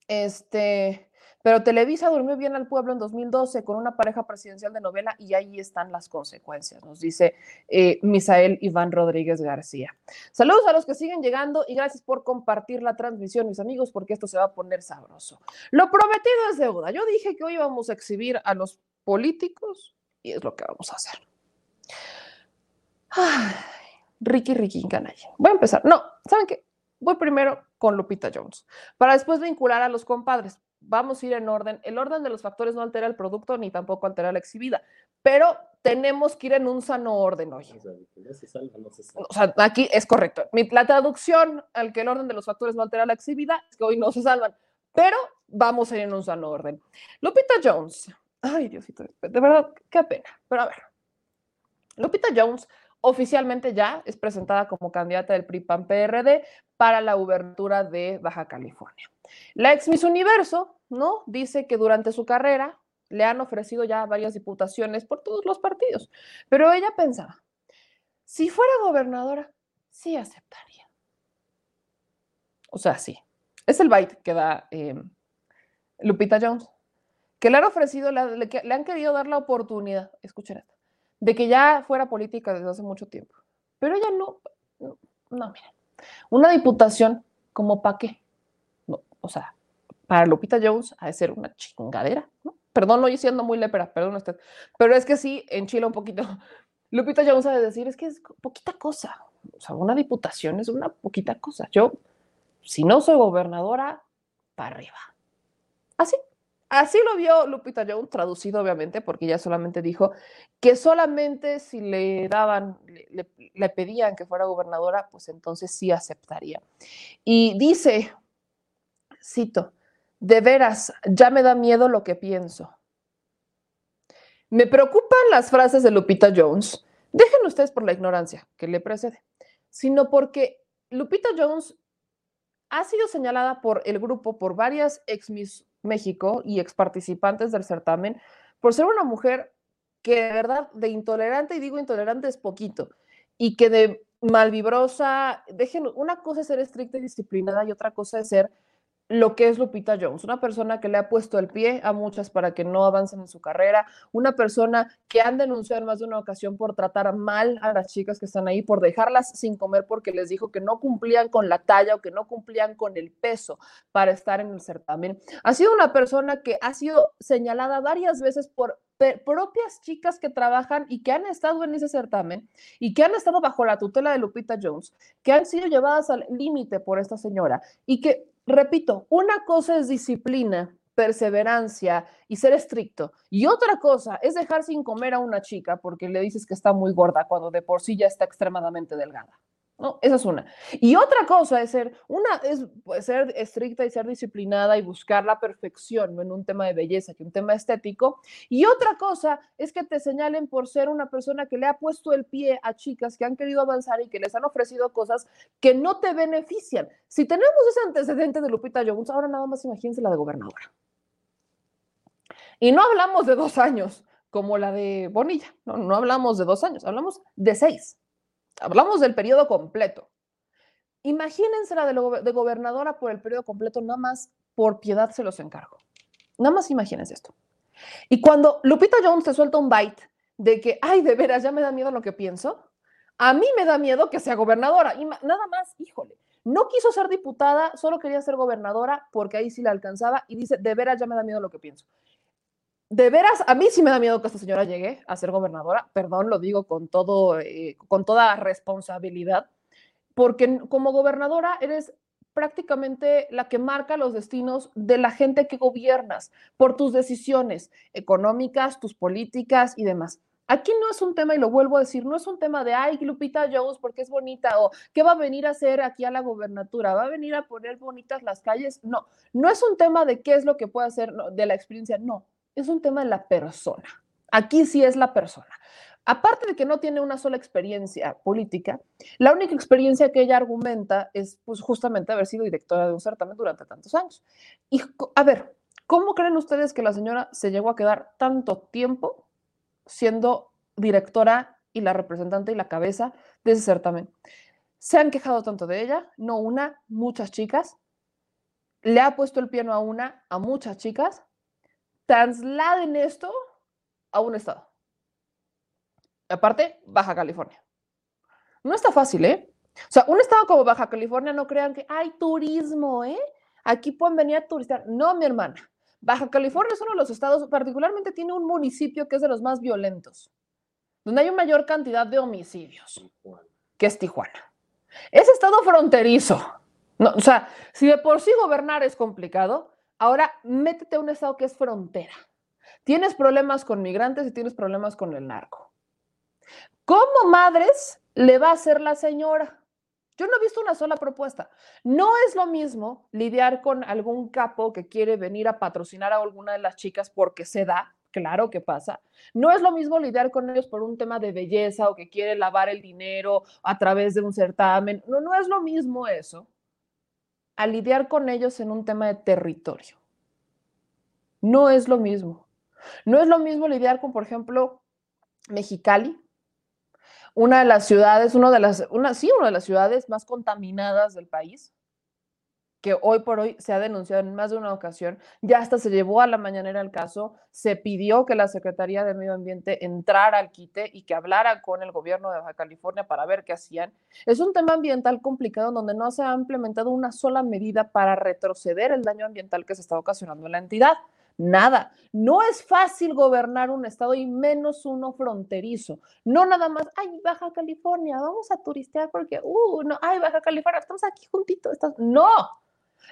este, pero Televisa durmió bien al pueblo en 2012 con una pareja presidencial de novela y ahí están las consecuencias, nos dice eh, Misael Iván Rodríguez García. Saludos a los que siguen llegando y gracias por compartir la transmisión, mis amigos, porque esto se va a poner sabroso. Lo prometido es deuda. Yo dije que hoy íbamos a exhibir a los políticos y es lo que vamos a hacer. Ay, Ricky, Ricky, canalla. Voy a empezar. No, ¿saben qué? Voy primero con Lupita Jones, para después vincular a los compadres vamos a ir en orden. El orden de los factores no altera el producto ni tampoco altera la exhibida, pero tenemos que ir en un sano orden hoy. No se salva, no se salva. O sea, aquí es correcto. La traducción al que el orden de los factores no altera la exhibida es que hoy no se salvan, pero vamos a ir en un sano orden. Lupita Jones. Ay, Diosito, de verdad, qué pena. Pero a ver. Lupita Jones oficialmente ya es presentada como candidata del PRI-PAN-PRD para la gubernatura de Baja California. La ex Miss Universo, ¿no? Dice que durante su carrera le han ofrecido ya varias diputaciones por todos los partidos, pero ella pensaba, si fuera gobernadora, sí aceptaría. O sea, sí. Es el bite que da eh, Lupita Jones, que le han ofrecido, le, han querido dar la oportunidad, escuchen esto, de que ya fuera política desde hace mucho tiempo. Pero ella no, no, no miren, una diputación, como para qué? O sea, para Lupita Jones ha de ser una chingadera, ¿no? Perdón, no estoy siendo muy lepera, perdón usted, pero es que sí, en Chile un poquito. Lupita Jones ha de decir, es que es poquita cosa, o sea, una diputación es una poquita cosa. Yo, si no soy gobernadora, para arriba. Así. Así lo vio Lupita Jones, traducido obviamente, porque ella solamente dijo que solamente si le daban, le, pedían que fuera gobernadora, pues entonces sí aceptaría. Y dice, cito, De veras, ya me da miedo lo que pienso. Me preocupan las frases de Lupita Jones. Dejen ustedes por la ignorancia que le precede, sino porque Lupita Jones ha sido señalada por el grupo, por varias ex Miss México y ex participantes del certamen, por ser una mujer que de verdad de intolerante, y digo intolerante es poquito, y que de malvibrosa, dejen, una cosa es ser estricta y disciplinada y otra cosa es ser lo que es Lupita Jones, una persona que le ha puesto el pie a muchas para que no avancen en su carrera, una persona que han denunciado en más de una ocasión por tratar mal a las chicas que están ahí, por dejarlas sin comer porque les dijo que no cumplían con la talla o que no cumplían con el peso para estar en el certamen. Ha sido una persona que ha sido señalada varias veces por propias chicas que trabajan y que han estado en ese certamen y que han estado bajo la tutela de Lupita Jones, que han sido llevadas al límite por esta señora y que repito, una cosa es disciplina, perseverancia y ser estricto. Y otra cosa es dejar sin comer a una chica porque le dices que está muy gorda cuando de por sí ya está extremadamente delgada. ¿No? Esa es una. Y otra cosa es ser, una es pues, ser estricta y ser disciplinada y buscar la perfección, en un tema de belleza, que un tema estético. Y otra cosa es que te señalen por ser una persona que le ha puesto el pie a chicas que han querido avanzar y que les han ofrecido cosas que no te benefician. Si tenemos ese antecedente de Lupita Jones, ahora nada más imagínense la de gobernadora. Y no hablamos de dos años, como la de Bonilla, no, no hablamos de dos años, hablamos de seis. Hablamos del periodo completo. Imagínense la de, gobernadora por el periodo completo, nada más por piedad se los encargo. Nada más imagínense esto. Y cuando Lupita Jones te suelta un bite de que, ay, de veras, ya me da miedo lo que pienso, a mí me da miedo que sea gobernadora. Y nada más, híjole, no quiso ser diputada, solo quería ser gobernadora porque ahí sí la alcanzaba y dice, de veras, ya me da miedo lo que pienso de veras, a mí sí me da miedo que esta señora llegue a ser gobernadora, perdón, lo digo con, todo, eh, con toda responsabilidad, porque como gobernadora eres prácticamente la que marca los destinos de la gente que gobiernas por tus decisiones económicas, tus políticas y demás. Aquí no es un tema, y lo vuelvo a decir, no es un tema de, ay, Lupita Jones, porque es bonita, o qué va a venir a hacer aquí a la gobernatura, va a venir a poner bonitas las calles. No, no es un tema de qué es lo que puede hacer de la experiencia, no, es un tema de la persona. Aquí sí es la persona. Aparte de que no tiene una sola experiencia política, la única experiencia que ella argumenta es pues, justamente haber sido directora de un certamen durante tantos años. Y a ver, ¿cómo creen ustedes que la señora se llegó a quedar tanto tiempo siendo directora y la representante y la cabeza de ese certamen? Se han quejado tanto de ella, no una, muchas chicas. Le ha puesto el piano a una, a muchas chicas trasladen esto a un estado. Aparte, Baja California. No está fácil, ¿eh? O sea, un estado como Baja California, no crean que hay turismo, ¿eh? Aquí pueden venir a turistear. No, mi hermana. Baja California es uno de los estados, particularmente tiene un municipio que es de los más violentos, donde hay una mayor cantidad de homicidios, que es Tijuana. Es estado fronterizo. No, o sea, si de por sí gobernar es complicado, Ahora, métete a un estado que es frontera. Tienes problemas con migrantes y tienes problemas con el narco. ¿Cómo madres le va a hacer la señora? Yo no he visto una sola propuesta. No es lo mismo lidiar con algún capo que quiere venir a patrocinar a alguna de las chicas porque se da, claro que pasa. No es lo mismo lidiar con ellos por un tema de belleza o que quiere lavar el dinero a través de un certamen. No, no es lo mismo eso a lidiar con ellos en un tema de territorio. No es lo mismo. No es lo mismo lidiar con, por ejemplo, Mexicali, una de las ciudades, una de las, una, sí, una de las ciudades más contaminadas del país, que hoy por hoy se ha denunciado en más de una ocasión, ya hasta se llevó a la mañanera el caso, se pidió que la Secretaría de Medio Ambiente entrara al quite y que hablara con el gobierno de Baja California para ver qué hacían. Es un tema ambiental complicado donde no se ha implementado una sola medida para retroceder el daño ambiental que se está ocasionando en la entidad. Nada. No es fácil gobernar un estado y menos uno fronterizo. No nada más, ay, Baja California, vamos a turistear porque, uh, no, ay, Baja California, estamos aquí juntitos. No,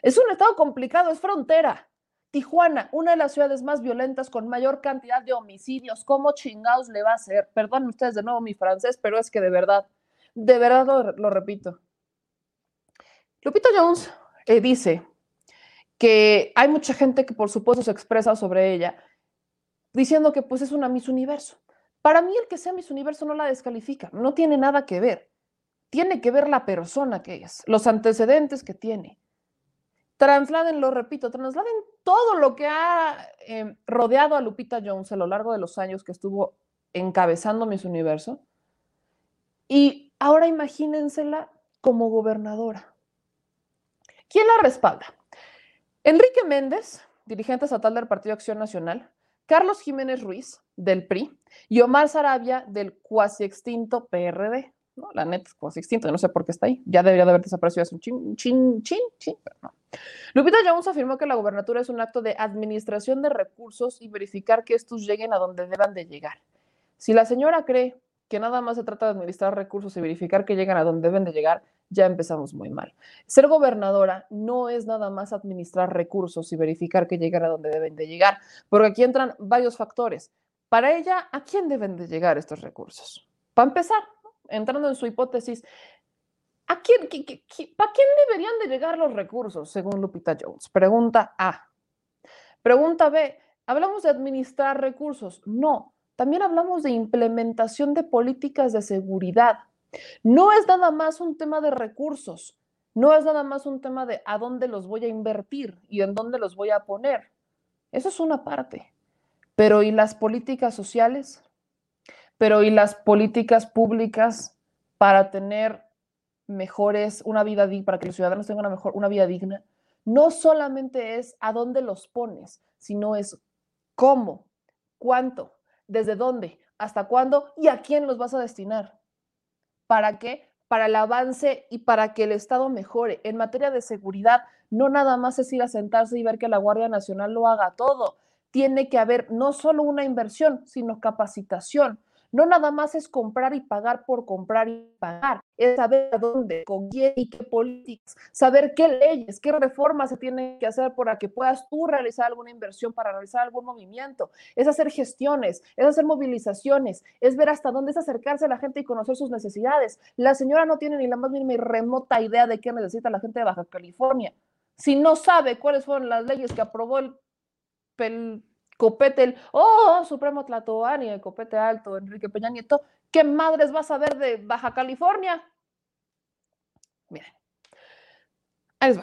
es un estado complicado, es frontera. Tijuana, una de las ciudades más violentas con mayor cantidad de homicidios. ¿Cómo chingados le va a ser? Perdón ustedes de nuevo mi francés, pero es que de verdad, de verdad lo, repito. Lupito Jones eh, dice que hay mucha gente que por supuesto se expresa sobre ella, diciendo que pues es una Miss Universo. Para mí el que sea Miss Universo no la descalifica, no tiene nada que ver. Tiene que ver la persona que es, los antecedentes que tiene. Trasladen, lo repito, trasladen todo lo que ha eh, rodeado a Lupita Jones a lo largo de los años que estuvo encabezando Miss Universo. Y ahora imagínensela como gobernadora. ¿Quién la respalda? Enrique Méndez, dirigente estatal del Partido Acción Nacional, Carlos Jiménez Ruiz, del PRI, y Omar Sarabia, del cuasi extinto PRD. La neta es cuasi extinto, no sé por qué está ahí. Ya debería de haber desaparecido hace un chin, chin, chin, chin, pero no. Lupita Jones afirmó que la gobernatura es un acto de administración de recursos y verificar que estos lleguen a donde deban de llegar. Si la señora cree que nada más se trata de administrar recursos y verificar que llegan a donde deben de llegar, ya empezamos muy mal. Ser gobernadora no es nada más administrar recursos y verificar que llegan a donde deben de llegar, porque aquí entran varios factores. Para ella, ¿a quién deben de llegar estos recursos? Para empezar, entrando en su hipótesis, ¿a quién, ¿para quién deberían de llegar los recursos, según Lupita Jones? Pregunta A. Pregunta B. ¿Hablamos de administrar recursos? No, también hablamos de implementación de políticas de seguridad. No es nada más un tema de recursos, no es nada más un tema de a dónde los voy a invertir y en dónde los voy a poner. Eso es una parte. Pero ¿y las políticas sociales? Pero ¿y las políticas públicas para tener mejores, una vida digna, para que los ciudadanos tengan una, mejor, una vida digna? No solamente es a dónde los pones, sino es cómo, cuánto, desde dónde, hasta cuándo y a quién los vas a destinar. ¿Para qué? Para el avance y para que el Estado mejore. En materia de seguridad, no nada más es ir a sentarse y ver que la Guardia Nacional lo haga todo. Tiene que haber no solo una inversión, sino capacitación, no nada más es comprar y pagar por comprar y pagar, es saber dónde, con quién y qué políticas, saber qué leyes, qué reformas se tienen que hacer para que puedas tú realizar alguna inversión, para realizar algún movimiento, es hacer gestiones, es hacer movilizaciones, es ver hasta dónde es acercarse a la gente y conocer sus necesidades. La señora no tiene ni la más mínima y remota idea de qué necesita la gente de Baja California. Si no sabe cuáles fueron las leyes que aprobó el, el copete, el, oh, Supremo Tlatoani, el copete alto, Enrique Peña Nieto, ¿qué madres vas a ver de Baja California? Miren, ahí va.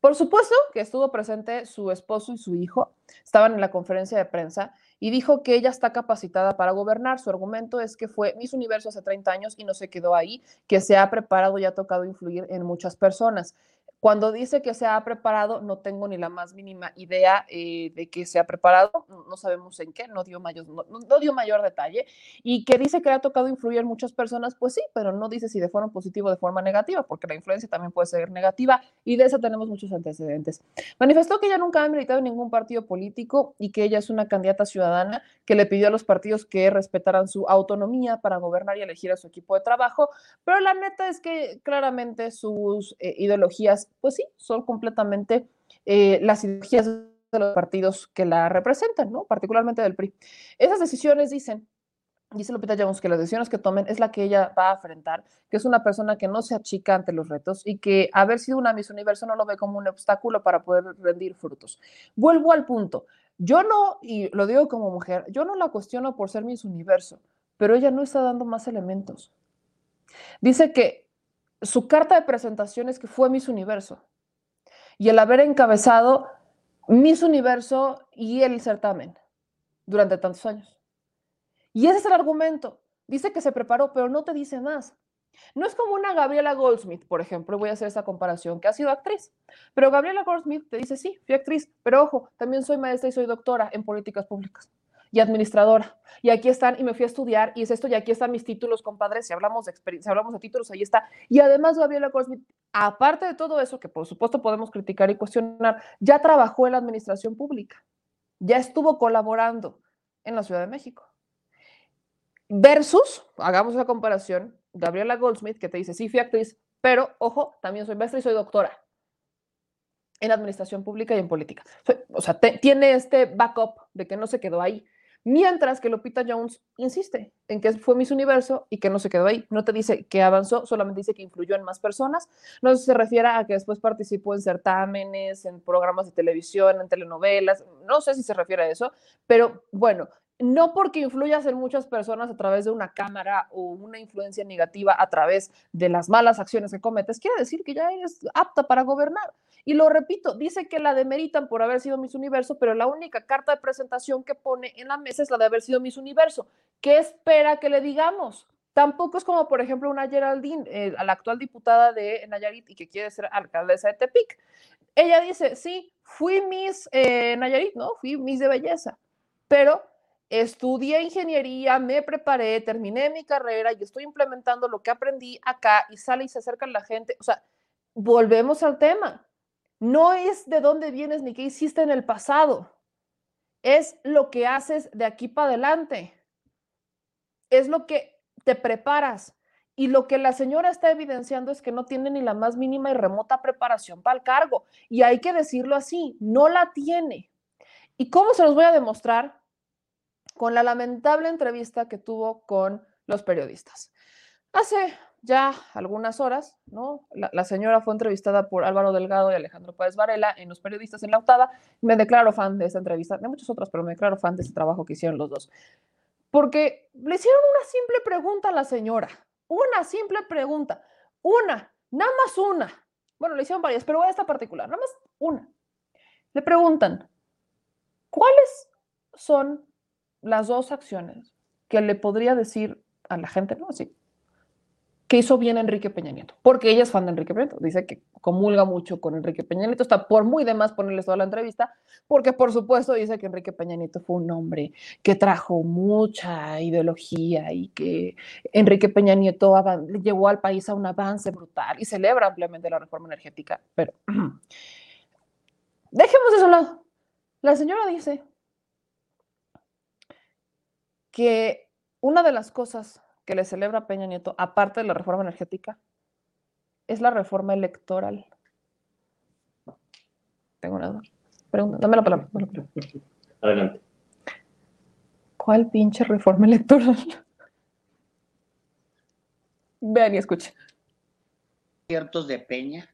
Por supuesto que estuvo presente su esposo y su hijo, estaban en la conferencia de prensa y dijo que ella está capacitada para gobernar. Su argumento es que fue Miss Universo hace 30 años y no se quedó ahí, que se ha preparado y ha tocado influir en muchas personas. Cuando dice que se ha preparado, no tengo ni la más mínima idea eh, de que se ha preparado, no sabemos en qué, no dio, mayor, no, dio mayor detalle. Y que dice que le ha tocado influir en muchas personas, pues sí, pero no dice si de forma positiva o de forma negativa, porque la influencia también puede ser negativa y de eso tenemos muchos antecedentes. Manifestó que ella nunca ha militado en ningún partido político y que ella es una candidata ciudadana que le pidió a los partidos que respetaran su autonomía para gobernar y elegir a su equipo de trabajo, pero la neta es que claramente sus eh, ideologías pues sí, son completamente eh, las ideologías de los partidos que la representan, ¿no? Particularmente del PRI. Esas decisiones dicen, dice Lupita Jones, que las decisiones que tomen es la que ella va a enfrentar, que es una persona que no se achica ante los retos y que haber sido una Miss Universo no lo ve como un obstáculo para poder rendir frutos. Vuelvo al punto. Yo no, y lo digo como mujer, yo no la cuestiono por ser Miss Universo, pero ella no está dando más elementos. Dice que su carta de presentación es que fue Miss Universo. Y el haber encabezado Miss Universo y el certamen durante tantos años. Y ese es el argumento. Dice que se preparó, pero no te dice más. No es como una Gabriela Goldsmith, por ejemplo, voy a hacer esa comparación, que ha sido actriz. Pero Gabriela Goldsmith te dice, sí, fui actriz, pero ojo, también soy maestra y soy doctora en políticas públicas y administradora. Y aquí están, y me fui a estudiar, y es esto, y aquí están mis títulos, compadres. Si hablamos de experiencia, hablamos de títulos, ahí está. Y además, Gabriela Goldsmith, aparte de todo eso, que por supuesto podemos criticar y cuestionar, ya trabajó en la administración pública, ya estuvo colaborando en la Ciudad de México. Versus, hagamos esa comparación, Gabriela Goldsmith, que te dice, sí, fui actriz, pero ojo, también soy maestra y soy doctora en administración pública y en política. O sea, tiene este backup de que no se quedó ahí. Mientras que Lupita Jones insiste en que fue Miss Universo y que no se quedó ahí. No te dice que avanzó, solamente dice que influyó en más personas. No se refiere a que después participó en certámenes, en programas de televisión, en telenovelas. No sé si se refiere a eso, pero bueno, no porque influyas en muchas personas a través de una cámara o una influencia negativa a través de las malas acciones que cometes, quiere decir que ya eres apta para gobernar. Y lo repito, dice que la demeritan por haber sido Miss Universo, pero la única carta de presentación que pone en la mesa es la de haber sido Miss Universo. ¿Qué espera que le digamos? Tampoco es como, por ejemplo, una Geraldine, eh, la actual diputada de Nayarit y que quiere ser alcaldesa de Tepic. Ella dice, sí, fui Miss eh, Nayarit, ¿no? Fui Miss de belleza, pero estudié ingeniería, me preparé, terminé mi carrera y estoy implementando lo que aprendí acá y sale y se acerca la gente. O sea, volvemos al tema. No es de dónde vienes ni qué hiciste en el pasado. Es lo que haces de aquí para adelante. Es lo que te preparas. Y lo que la señora está evidenciando es que no tiene ni la más mínima y remota preparación para el cargo. Y hay que decirlo así, no la tiene. ¿Y cómo se los voy a demostrar? Con la lamentable entrevista que tuvo con los periodistas. Hace ya algunas horas, ¿no? La, señora fue entrevistada por Álvaro Delgado y Alejandro Páez Varela en Los Periodistas en la Octava. Me declaro fan de esta entrevista, de muchas otras, pero me declaro fan de ese trabajo que hicieron los dos. Porque le hicieron una simple pregunta a la señora, una simple pregunta, una, nada más una. Bueno, le hicieron varias, pero esta particular, nada más una. Le preguntan, ¿cuáles son las dos acciones que le podría decir a la gente, ¿no? Así, que hizo bien Enrique Peña Nieto, porque ella es fan de Enrique Peña Nieto, dice que comulga mucho con Enrique Peña Nieto, está por muy demás ponerles toda la entrevista, porque por supuesto dice que Enrique Peña Nieto fue un hombre que trajo mucha ideología y que Enrique Peña Nieto llevó al país a un avance brutal y celebra ampliamente la reforma energética, pero dejemos eso a lado. La señora dice que una de las cosas que le celebra Peña Nieto, aparte de la reforma energética, es la reforma electoral. Tengo una duda. Pregunta, dame la palabra. Adelante. ¿Cuál pinche reforma electoral? Vean y escuchen. ¿Ciertos de Peña?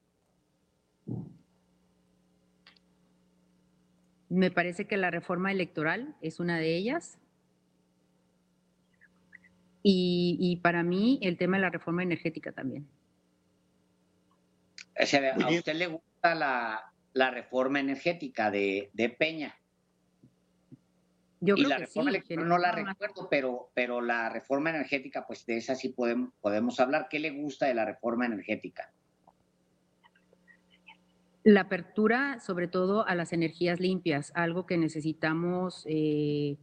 Me parece que la reforma electoral es una de ellas. Y, para mí el tema de la reforma energética también. ¿A usted le gusta la, reforma energética de, Peña? Yo y creo la que reforma sí, electoral no la recuerdo, pero, pero la reforma energética, pues de esa sí podemos, podemos hablar. ¿Qué le gusta de la reforma energética? La apertura, sobre todo a las energías limpias, algo que necesitamos eh,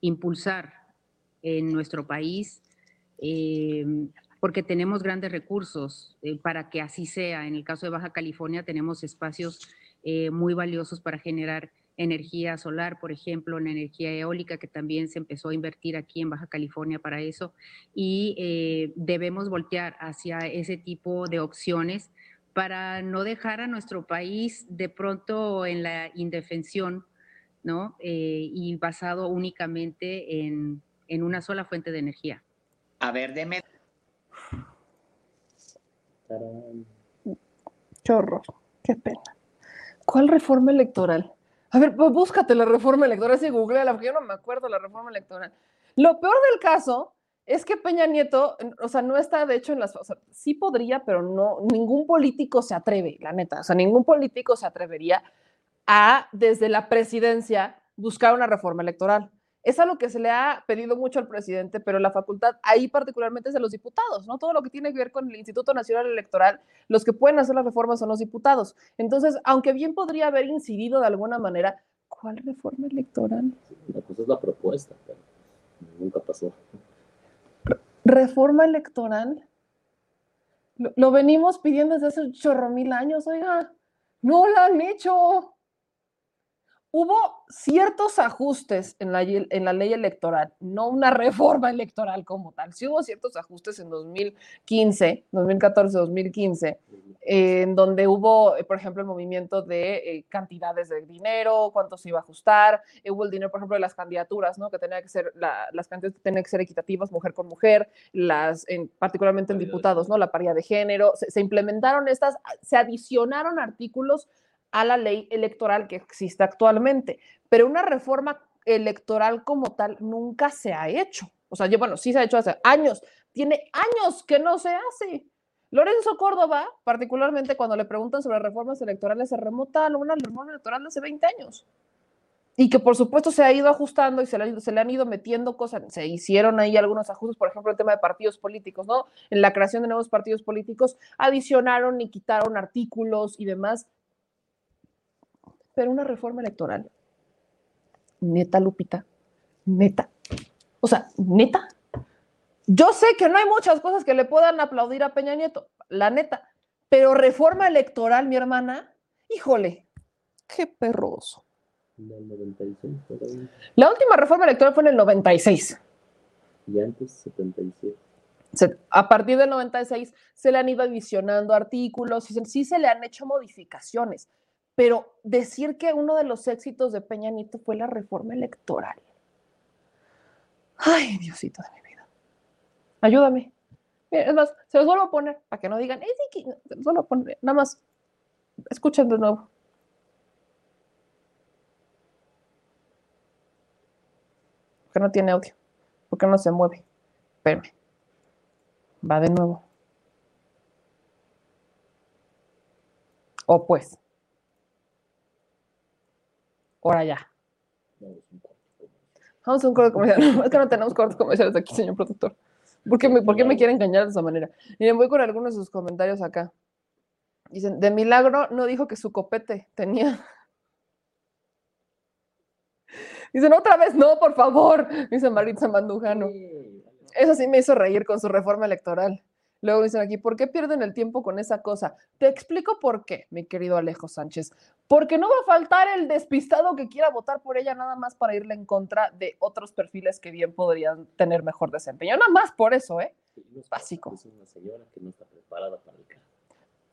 impulsar en nuestro país Em, porque tenemos grandes recursos eh, para que así sea. En el caso de Baja California tenemos espacios eh, muy valiosos para generar energía solar, por ejemplo, en energía eólica, que también se empezó a invertir aquí en Baja California para eso, y eh, debemos voltear hacia ese tipo de opciones para no dejar a nuestro país de pronto en la indefensión, ¿no? y basado únicamente en una sola fuente de energía. A ver, deme. Chorro, qué pena. ¿Cuál reforma electoral? A ver, pues búscate la reforma electoral, si googleala, porque yo no me acuerdo la reforma electoral. Lo peor del caso es que Peña Nieto, o sea, no está de hecho en las, o sea, sí podría, pero no, ningún político se atreve, la neta, o sea, ningún político se atrevería a, desde la presidencia, buscar una reforma electoral. Es algo que se le ha pedido mucho al presidente, pero la facultad ahí particularmente es de los diputados, ¿no? Todo lo que tiene que ver con el Instituto Nacional Electoral, los que pueden hacer las reformas son los diputados. Entonces, aunque bien podría haber incidido de alguna manera, ¿cuál reforma electoral? La cosa es la propuesta, pero nunca pasó. ¿Reforma electoral? Lo, lo venimos pidiendo desde hace chorro mil años, oiga, no la han hecho. Hubo ciertos ajustes en la, ye- en la ley electoral, no una reforma electoral como tal, sí hubo ciertos ajustes en 2015, 2014, 2015, en donde hubo, eh, por ejemplo, el movimiento de eh, cantidades de dinero, cuánto se iba a ajustar, eh, hubo el dinero, por ejemplo, de las candidaturas, ¿no? Que tenía que ser, la- las candidaturas tenían que ser equitativas, mujer con mujer, las, en, particularmente en diputados, ¿no? La paridad de género, se, se implementaron estas, se adicionaron artículos a la ley electoral que existe actualmente, pero una reforma electoral como tal nunca se ha hecho. O sea, bueno, sí se ha hecho hace años, tiene años que no se hace. Lorenzo Córdoba, particularmente cuando le preguntan sobre reformas electorales, se remota a una reforma electoral de hace 20 años. Y que por supuesto se ha ido ajustando y se le, se le han ido metiendo cosas, se hicieron ahí algunos ajustes, por ejemplo, el tema de partidos políticos, ¿no? En la creación de nuevos partidos políticos, adicionaron y quitaron artículos y demás. Pero una reforma electoral, neta, Lupita, neta. O sea, neta. Yo sé que no hay muchas cosas que le puedan aplaudir a Peña Nieto, la neta, pero reforma electoral, mi hermana, híjole, qué perroso. Del 96, por ahí. La última reforma electoral fue en el 96. Y antes 77. Se- a partir del 96 se le han ido adicionando artículos, y se- sí se le han hecho modificaciones, pero decir que uno de los éxitos de Peña Nieto fue la reforma electoral. Ay, Diosito de mi vida. Ayúdame. Miren, es más, se los vuelvo a poner para que no digan, "Es que-". se los vuelvo a poner. Nada más, escuchen de nuevo. Porque no tiene audio. Porque no se mueve. Espérame. Va de nuevo. O pues. Ahora ya. Vamos un corte comercial. Vamos a un corte comercial. No, es que no tenemos cortes comerciales aquí, señor productor. ¿Por qué me, por qué me quiere engañar de esa manera? Miren, voy con algunos de sus comentarios acá. Dicen, de milagro no dijo que su copete tenía. Dicen, otra vez no, por favor. Dice Maritza Mandujano. Eso sí me hizo reír con su reforma electoral. Luego dicen aquí, ¿por qué pierden el tiempo con esa cosa? Te explico por qué, mi querido Alejo Sánchez. Porque no va a faltar el despistado que quiera votar por ella nada más para irle en contra de otros perfiles que bien podrían tener mejor desempeño. Nada más por eso, ¿eh? Básico. Es una señora que no está preparada para el cargo.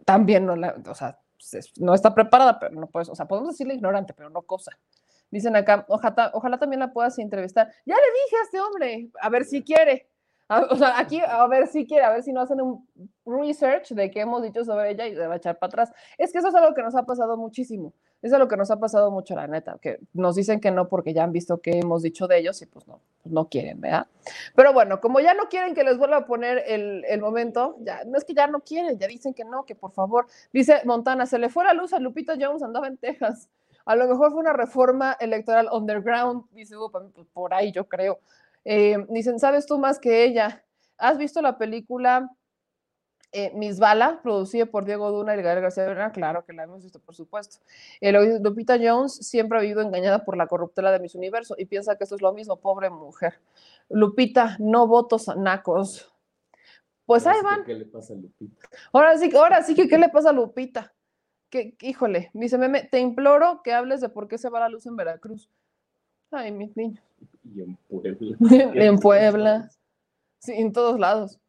También no la, o sea, se- no está preparada, pero no puedes, o sea, podemos decirle ignorante, pero no cosa. Dicen acá, ojalá, ojalá también la puedas entrevistar. Ya le dije a este hombre, a ver si quiere. A- o sea, aquí a ver si quiere, a ver si no hacen un research de qué hemos dicho sobre ella y se va a echar para atrás. Es que eso es algo que nos ha pasado muchísimo. Eso es lo que nos ha pasado mucho, la neta, que nos dicen que no porque ya han visto qué hemos dicho de ellos y pues no, pues no quieren, ¿verdad? Pero bueno, como ya no quieren que les vuelva a poner el, el momento, ya no es que ya no quieren, ya dicen que no, que por favor. Dice Montana, se le fue la luz a Lupita Jones, andaba en Texas. A lo mejor fue una reforma electoral underground, dice Hugo, pues, por ahí yo creo. Eh, dicen, ¿sabes tú más que ella? ¿Has visto la película eh, Miss Bala, producida por Diego Duna y Gael García Bernal? Claro que la hemos visto, por supuesto. Eh, Lupita Jones siempre ha vivido engañada por la corruptela de Miss Universo y piensa que esto es lo mismo, pobre mujer. Lupita, no votos a nacos. Pues ahí que, van. ¿Qué le pasa a Lupita? Ahora sí, ahora sí que, ¿qué le pasa a Lupita? Que, híjole, dice Meme, te imploro que hables de por qué se va la luz en Veracruz. Ay, mis niños. Y en Puebla. en Puebla. Sí, en todos lados.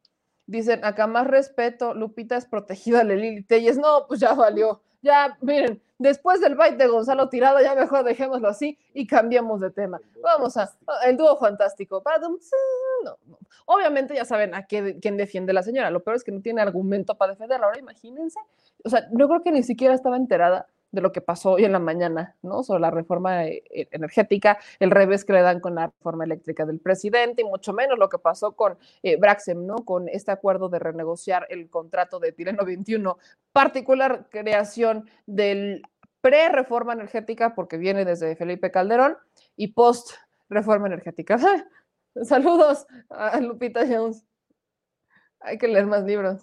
Dicen, acá más respeto, Lupita es protegida de Lili Telles. No, pues ya valió. Ya, miren, después del bite de Gonzalo Tirado, ya mejor dejémoslo así y cambiemos de tema. Vamos a, el dúo fantástico. No, no. Obviamente ya saben a qué, quién defiende la señora. Lo peor es que no tiene argumento para defenderla. Ahora imagínense. O sea, yo creo que ni siquiera estaba enterada de lo que pasó hoy en la mañana, ¿no? Sobre la reforma eh, energética, el revés que le dan con la reforma eléctrica del presidente y mucho menos lo que pasó con eh, Braxem, ¿no? Con este acuerdo de renegociar el contrato de Tireno 21, particular creación del pre-reforma energética, porque viene desde Felipe Calderón, y post-reforma energética. Saludos a Lupita Jones. Hay que leer más libros.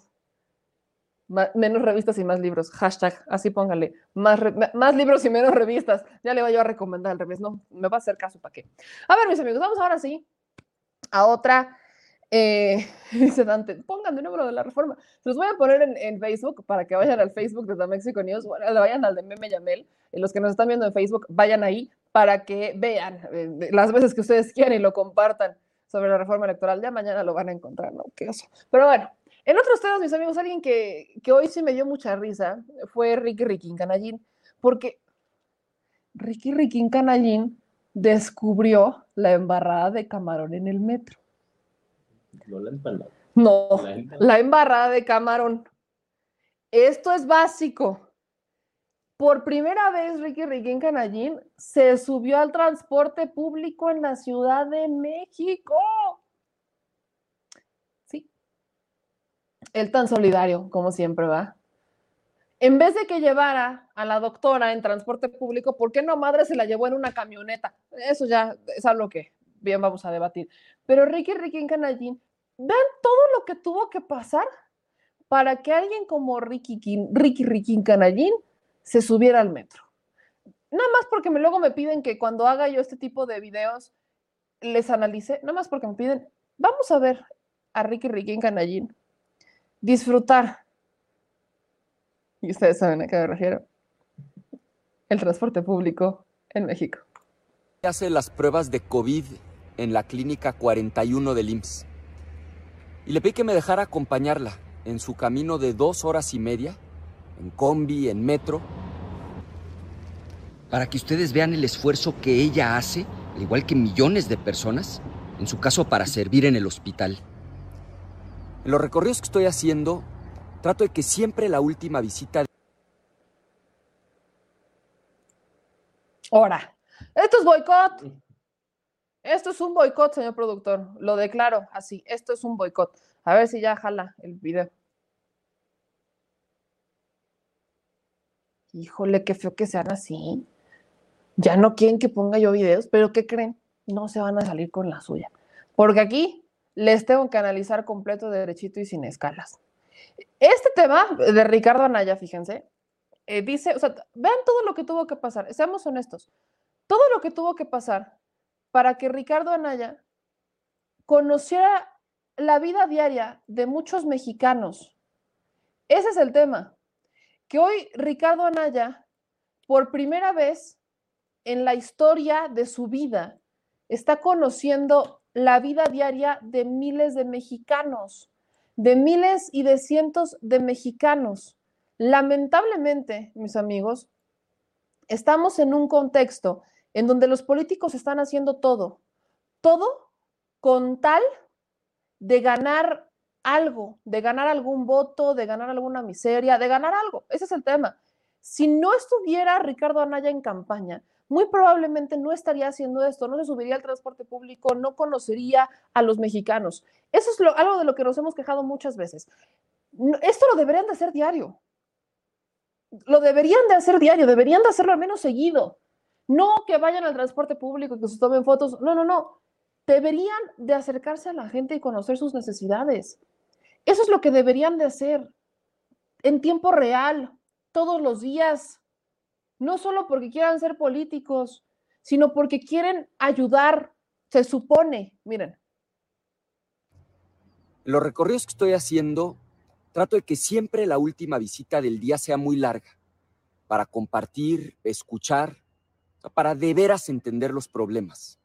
Menos revistas y más libros. Hashtag, así póngale. Más, más libros y menos revistas. Ya le voy yo a recomendar al revés. No, me va a hacer caso para qué. A ver, mis amigos, vamos ahora sí a otra Eh, dice Dante, pongan de número de la reforma. Se los voy a poner en, en, Facebook para que vayan al Facebook de The Mexico News, bueno, vayan al de Meme Yamel. Y los que nos están viendo en Facebook, vayan ahí para que vean eh, las veces que ustedes quieran y lo compartan sobre la reforma electoral. Ya mañana lo van a encontrar, ¿no? Qué oso. Pero bueno, en otros temas, mis amigos, alguien que, que hoy sí me dio mucha risa fue Ricky Ricky Canallín, porque Ricky Ricky Canallín descubrió la embarrada de camarón en el metro. No la empanada. No, la embarrada de camarón. Esto es básico. Por primera vez, Ricky Ricky Canallín se subió al transporte público en la Ciudad de México. Sí. Él tan solidario, como siempre va. En vez de que llevara a la doctora en transporte público, ¿por qué no madre se la llevó en una camioneta? Eso ya es algo que bien vamos a debatir. Pero Ricky Ricky Canallín, vean todo lo que tuvo que pasar para que alguien como Ricky Ricky Ricky Canallín se subiera al metro. Nada más porque luego me piden que cuando haga yo este tipo de videos les analice, nada más porque me piden, vamos a ver a Ricky Ricky en Canallín disfrutar. Y ustedes saben a qué me refiero. El transporte público en México. Hace las pruebas de COVID en la clínica 41 del IMSS. Y le pedí que me dejara acompañarla en su camino de dos horas y media en combi, en metro, para que ustedes vean el esfuerzo que ella hace, al igual que millones de personas, en su caso para servir en el hospital. En los recorridos que estoy haciendo, trato de que siempre la última visita... Ahora, esto es boicot. Esto es un boicot, señor productor. Lo declaro así. Esto es un boicot. A ver si ya jala el video. híjole, qué feo que sean así. Ya no quieren que ponga yo videos, pero ¿qué creen? No se van a salir con la suya. Porque aquí les tengo que analizar completo, derechito y sin escalas. Este tema de Ricardo Anaya, fíjense, eh, dice, o sea, vean todo lo que tuvo que pasar, seamos honestos, todo lo que tuvo que pasar para que Ricardo Anaya conociera la vida diaria de muchos mexicanos. Ese es el tema que hoy Ricardo Anaya, por primera vez en la historia de su vida, está conociendo la vida diaria de miles de mexicanos, de miles y de cientos de mexicanos. Lamentablemente, mis amigos, estamos en un contexto en donde los políticos están haciendo todo, todo con tal de ganar algo, de ganar algún voto, de ganar alguna miseria, de ganar algo. Ese es el tema. Si no estuviera Ricardo Anaya en campaña, muy probablemente no estaría haciendo esto, no se subiría al transporte público, no conocería a los mexicanos. Eso es algo de lo que nos hemos quejado muchas veces. Esto lo deberían de hacer diario. Lo deberían de hacer diario, deberían de hacerlo al menos seguido. No que vayan al transporte público, que se tomen fotos. No, no, no. Deberían de acercarse a la gente y conocer sus necesidades. Eso es lo que deberían de hacer en tiempo real, todos los días, no solo porque quieran ser políticos, sino porque quieren ayudar, se supone, miren. Los recorridos que estoy haciendo, trato de que siempre la última visita del día sea muy larga, para compartir, escuchar, para de veras entender los problemas.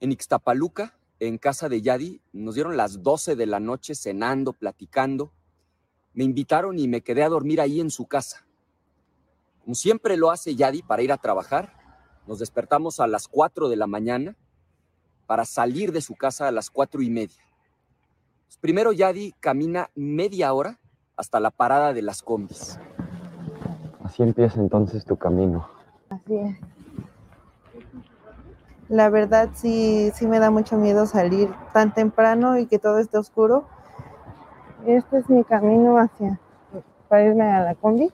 En Ixtapaluca, en casa de Yadi, nos dieron las 12 de la noche cenando, platicando. Me invitaron y me quedé a dormir ahí en su casa. Como siempre lo hace Yadi para ir a trabajar, nos despertamos a las 4 de la mañana para salir de su casa a las cuatro y media. Pues primero Yadi camina media hora hasta la parada de las combis. Así empieza entonces tu camino. Así es la verdad sí, sí me da mucho miedo salir tan temprano y que todo esté oscuro. Este es mi camino hacia, para irme a la combi,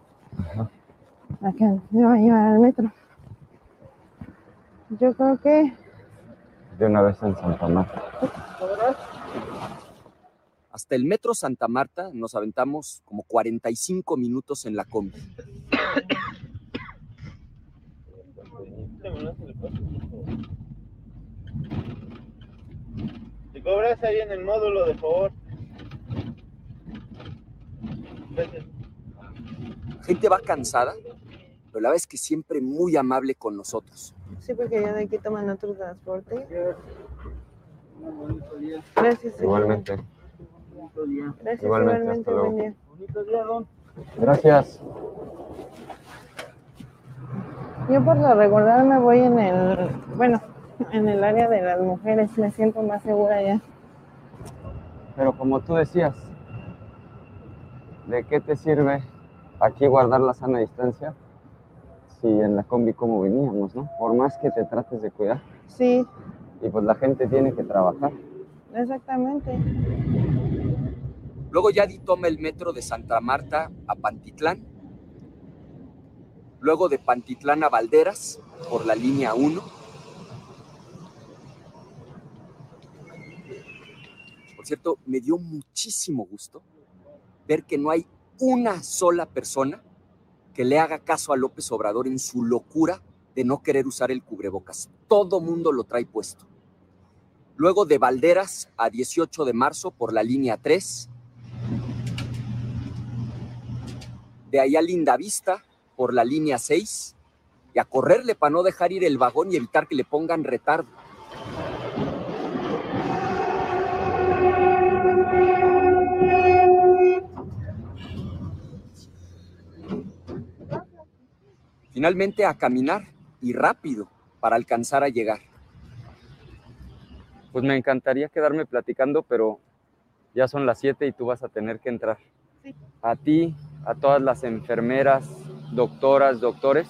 la que me va a llevar al metro. Yo creo que... De una vez en Santa Marta. Hasta el metro Santa Marta nos aventamos como 45 minutos en la combi. Te cobras ahí en el módulo, de favor. Gente va cansada, pero la verdad es que siempre muy amable con nosotros. Sí, porque ya de aquí toman otro transporte. Gracias. señor. Igualmente. Gracias, Igualmente, igualmente. hasta luego. buen día. Bonito día, don. Gracias. Yo por lo regular me voy en el, bueno, en el área de las mujeres, me siento más segura ya. Pero como tú decías, ¿de qué te sirve aquí guardar la sana distancia si en la combi como veníamos, no? Por más que te trates de cuidar. Sí, Y pues la gente tiene que trabajar. exactamente. Luego Yadi toma el metro de Santa Marta a Pantitlán. Luego de Pantitlán a Valderas por la línea 1. Por cierto, me dio muchísimo gusto ver que no hay una sola persona que le haga caso a López Obrador en su locura de no querer usar el cubrebocas. Todo mundo lo trae puesto. Luego de Valderas a 18 de marzo por la línea 3. De ahí a Lindavista por la línea 6 y a correrle para no dejar ir el vagón y evitar que le pongan retardo. Finalmente a caminar y rápido para alcanzar a llegar. Pues me encantaría quedarme platicando, pero ya son las 7 y tú vas a tener que entrar. A ti, a todas las enfermeras, doctoras, doctores,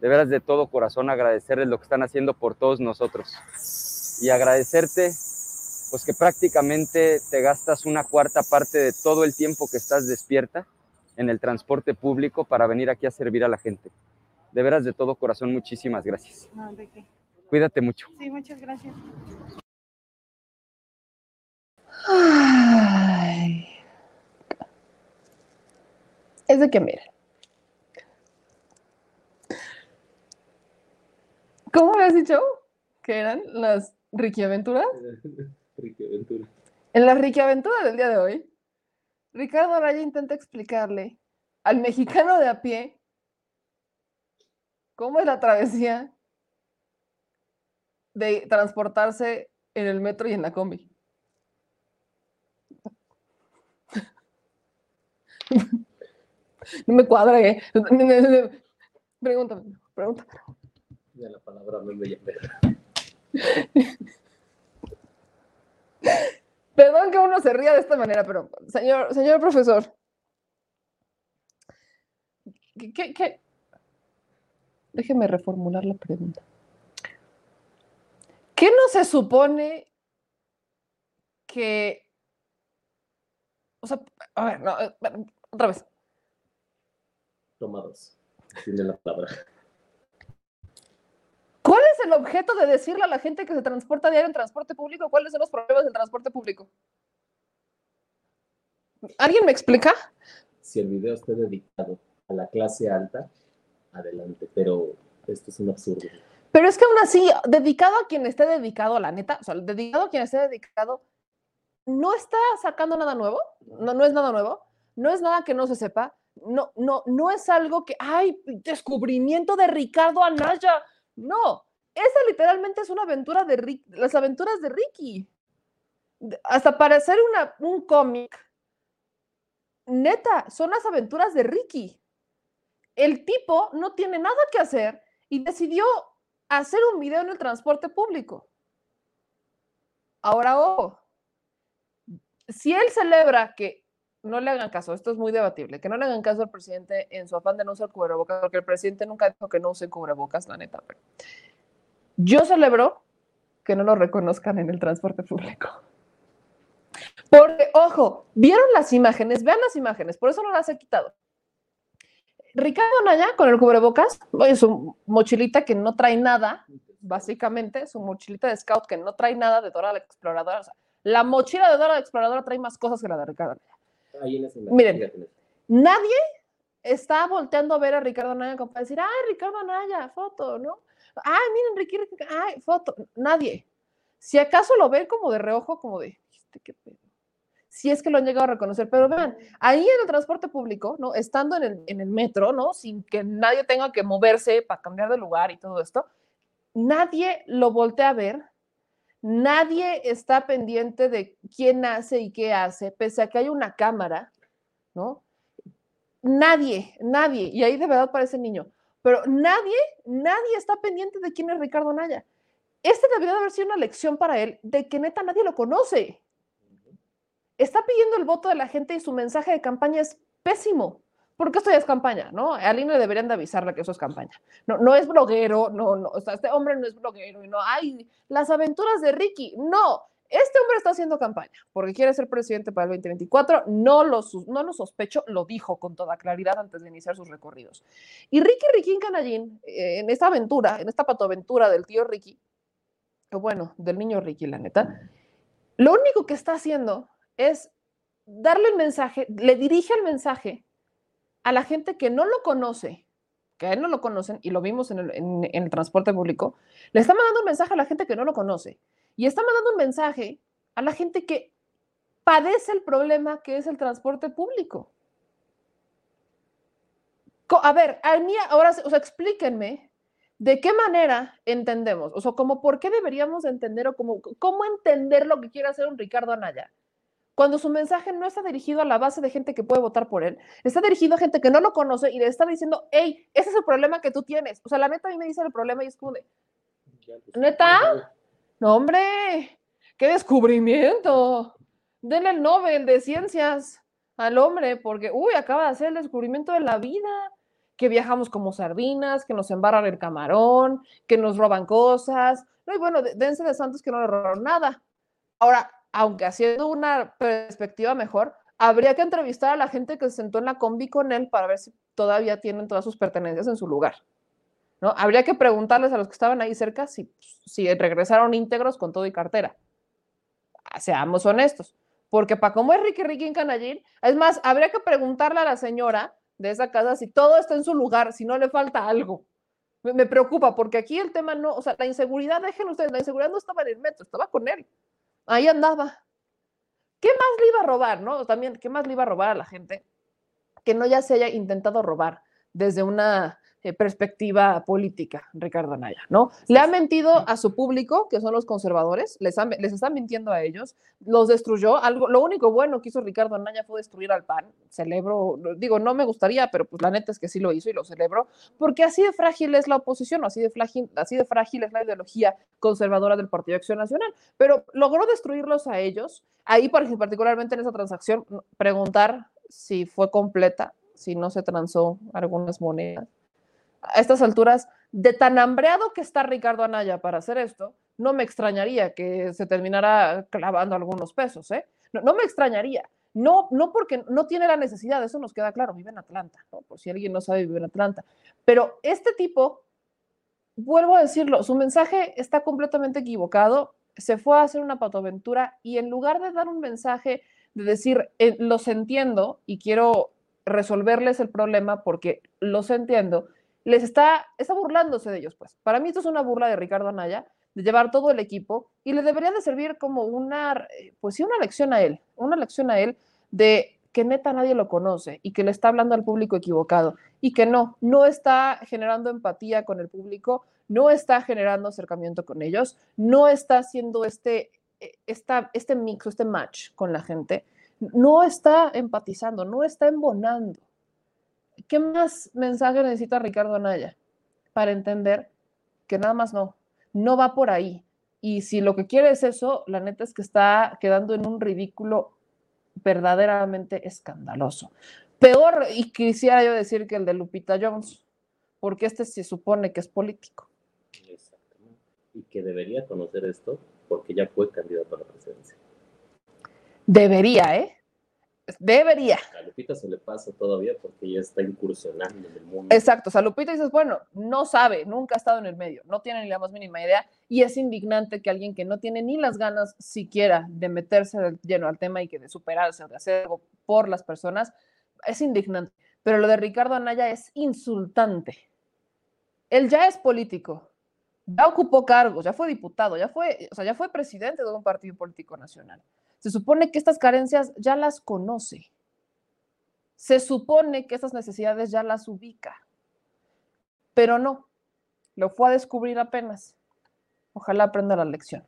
de veras de todo corazón agradecerles lo que están haciendo por todos nosotros. Y agradecerte, pues que prácticamente te gastas una cuarta parte de todo el tiempo que estás despierta en el transporte público para venir aquí a servir a la gente. De veras de todo corazón, muchísimas gracias. No, ¿de qué? Cuídate mucho. Sí, muchas gracias. Ay. Es de que miren. ¿Cómo habías dicho que eran las Ricky Aventuras? Ricky Aventura. En la Ricky Aventura del día de hoy, Ricardo Araya intenta explicarle al mexicano de a pie cómo es la travesía de transportarse en el metro y en la combi. No me cuadra, ¿eh? Pregúntame, pregúntame. Ya la palabra me me Perdón que uno se ría de esta manera, pero señor, señor profesor, ¿qué, qué, qué? Déjeme reformular la pregunta. ¿Qué no se supone que... O sea, a ver, no, eh, otra vez. Toma dos. Tiene la palabra. ¿Cuál es el objeto de decirle a la gente que se transporta diario en transporte público cuáles son los problemas del transporte público? ¿Alguien me explica? Si el video está dedicado a la clase alta, adelante, pero esto es un absurdo. Pero es que aún así, dedicado a quien esté dedicado, la neta, o sea, dedicado a quien esté dedicado, no está sacando nada nuevo, no, no es nada nuevo, no es nada que no se sepa, no, no, no es algo que, ay, descubrimiento de Ricardo Anaya, no, esa literalmente es una aventura de Rick, las aventuras de Ricky. Hasta para hacer una, un cómic, neta, son las aventuras de Ricky. El tipo no tiene nada que hacer y decidió hacer un video en el transporte público. Ahora, ojo, si él celebra que no le hagan caso, esto es muy debatible, que no le hagan caso al presidente en su afán de no usar cubrebocas, porque el presidente nunca dijo que no use cubrebocas, la neta. pero yo celebro que no lo reconozcan en el transporte público. Porque, ojo, vieron las imágenes, vean las imágenes, por eso no las he quitado. Ricardo Naya con el cubrebocas, oye, su mochilita que no trae nada, básicamente, su mochilita de scout que no trae nada de Dora la Exploradora. o sea, la mochila de Dora la Exploradora trae más cosas que la de Ricardo Naya. Ahí en Miren. en. Nadie está volteando a ver a Ricardo Anaya como para decir, ay, Ricardo Anaya, foto, ¿no? Ay, miren, Ricky, ay, foto. Nadie. Si acaso lo ven como de reojo, como de, "¿Este qué pedo?". Si es que lo han llegado a reconocer, pero vean, ahí en el transporte público, ¿no? Estando en el, en el metro, ¿no? Sin que nadie tenga que moverse para cambiar de lugar y todo esto, nadie lo voltea a ver, nadie está pendiente de quién hace y qué hace, pese a que hay una cámara, ¿no? Nadie, nadie, y ahí de verdad parece niño, pero nadie, nadie está pendiente de quién es Ricardo Naya. Este debería de haber sido una lección para él de que neta nadie lo conoce. Está pidiendo el voto de la gente y su mensaje de campaña es pésimo. Porque esto ya es campaña, ¿no? A Aline le deberían de avisarle que eso es campaña. No, no es bloguero, no, no, o sea, este hombre no es bloguero y no, ay, las aventuras de Ricky, no, este hombre está haciendo campaña porque quiere ser presidente para el 2024, no lo, no lo sospecho, lo dijo con toda claridad antes de iniciar sus recorridos. Y Ricky Riquín Canallín, eh, en esta aventura, en esta patoaventura del tío Ricky, bueno, del niño Ricky, la neta, lo único que está haciendo es darle el mensaje, le dirige el mensaje a la gente que no lo conoce, que a él no lo conocen, y lo vimos en el, transporte público, le está mandando un mensaje a la gente que no lo conoce. Y está mandando un mensaje a la gente que padece el problema que es el transporte público. Co- A ver, a mí ahora, o sea, explíquenme de qué manera entendemos, o sea, como por qué deberíamos entender o como, cómo entender lo que quiere hacer un Ricardo Anaya cuando su mensaje no está dirigido a la base de gente que puede votar por él, está dirigido a gente que no lo conoce y le está diciendo, hey, ese es el problema que tú tienes. O sea, la neta a mí me dice el problema y es como de, ¿neta? No, hombre, qué descubrimiento. Denle el Nobel de Ciencias al hombre, porque, uy, acaba de hacer el descubrimiento de la vida, que viajamos como sardinas, que nos embarran el camarón, que nos roban cosas. No, y bueno, de- dense de santos que no le robaron nada. Ahora, aunque haciendo una perspectiva mejor, habría que entrevistar a la gente que se sentó en la combi con él para ver si todavía tienen todas sus pertenencias en su lugar. ¿no? Habría que preguntarles a los que estaban ahí cerca si, si regresaron íntegros con todo y cartera. Ah, Seamos honestos. Porque para cómo es Ricky Ricky en Canallín, es más, habría que preguntarle a la señora de esa casa si todo está en su lugar, si no le falta algo. Me, me preocupa porque aquí el tema no, o sea, la inseguridad, dejen ustedes, la inseguridad no estaba en el metro, estaba con él. Ahí andaba. ¿Qué más le iba a robar, no? También, ¿qué más le iba a robar a la gente? Que no ya se haya intentado robar desde una eh, perspectiva política, Ricardo Anaya, ¿no? Le ha mentido a su público, que son los conservadores, les, han- les están mintiendo a ellos, los destruyó. Algo, lo único bueno que hizo Ricardo Anaya fue destruir al PAN. Celebro, digo, no me gustaría, pero pues la neta es que sí lo hizo y lo celebro, porque así de frágil es la oposición, así de frágil, así de frágil es la ideología conservadora del Partido de Acción Nacional. Pero logró destruirlos a ellos. Ahí, particularmente en esa transacción, preguntar si fue completa, si no se transó algunas monedas a estas alturas, de tan hambreado que está Ricardo Anaya para hacer esto, no me extrañaría que se terminara clavando algunos pesos, ¿eh? No, no me extrañaría. No, no porque no tiene la necesidad, eso nos queda claro, vive en Atlanta, ¿no? por si alguien no sabe, vive en Atlanta. Pero este tipo, vuelvo a decirlo, su mensaje está completamente equivocado, se fue a hacer una patoaventura y en lugar de dar un mensaje de decir, eh, los entiendo y quiero resolverles el problema porque los entiendo, les está, burlándose de ellos, pues. Para mí esto es una burla de Ricardo Anaya, de llevar todo el equipo y le debería de servir como una, eh, pues sí, una lección a él, una lección a él de que neta nadie lo conoce y que le está hablando al público equivocado y que no, no está generando empatía con el público, no está generando acercamiento con ellos, no está haciendo este, eh, esta, este mix, este match con la gente, no está empatizando, no está embonando. ¿Qué más mensaje necesita Ricardo Anaya para entender que nada más no, no va por ahí? Y si lo que quiere es eso, la neta es que está quedando en un ridículo verdaderamente escandaloso. Peor, y quisiera yo decir que el de Lupita Jones, porque este se supone que es político. Exactamente. Y que debería conocer esto porque ya fue candidato a la presidencia. Debería, ¿eh? Debería. A Lupita se le pasa todavía porque ya está incursionando en el mundo. Exacto, o sea, Lupita dices, bueno, no sabe, nunca ha estado en el medio, no tiene ni la más mínima idea y es indignante que alguien que no tiene ni las ganas siquiera de meterse de lleno al tema y que de superarse o de hacer algo por las personas, es indignante. Pero lo de Ricardo Anaya es insultante. Él ya es político, ya ocupó cargos, ya fue diputado, ya fue, o sea, ya fue presidente de un partido político nacional. Se supone que estas carencias ya las conoce. Se supone que estas necesidades ya las ubica. Pero no, lo fue a descubrir apenas. Ojalá aprenda la lección.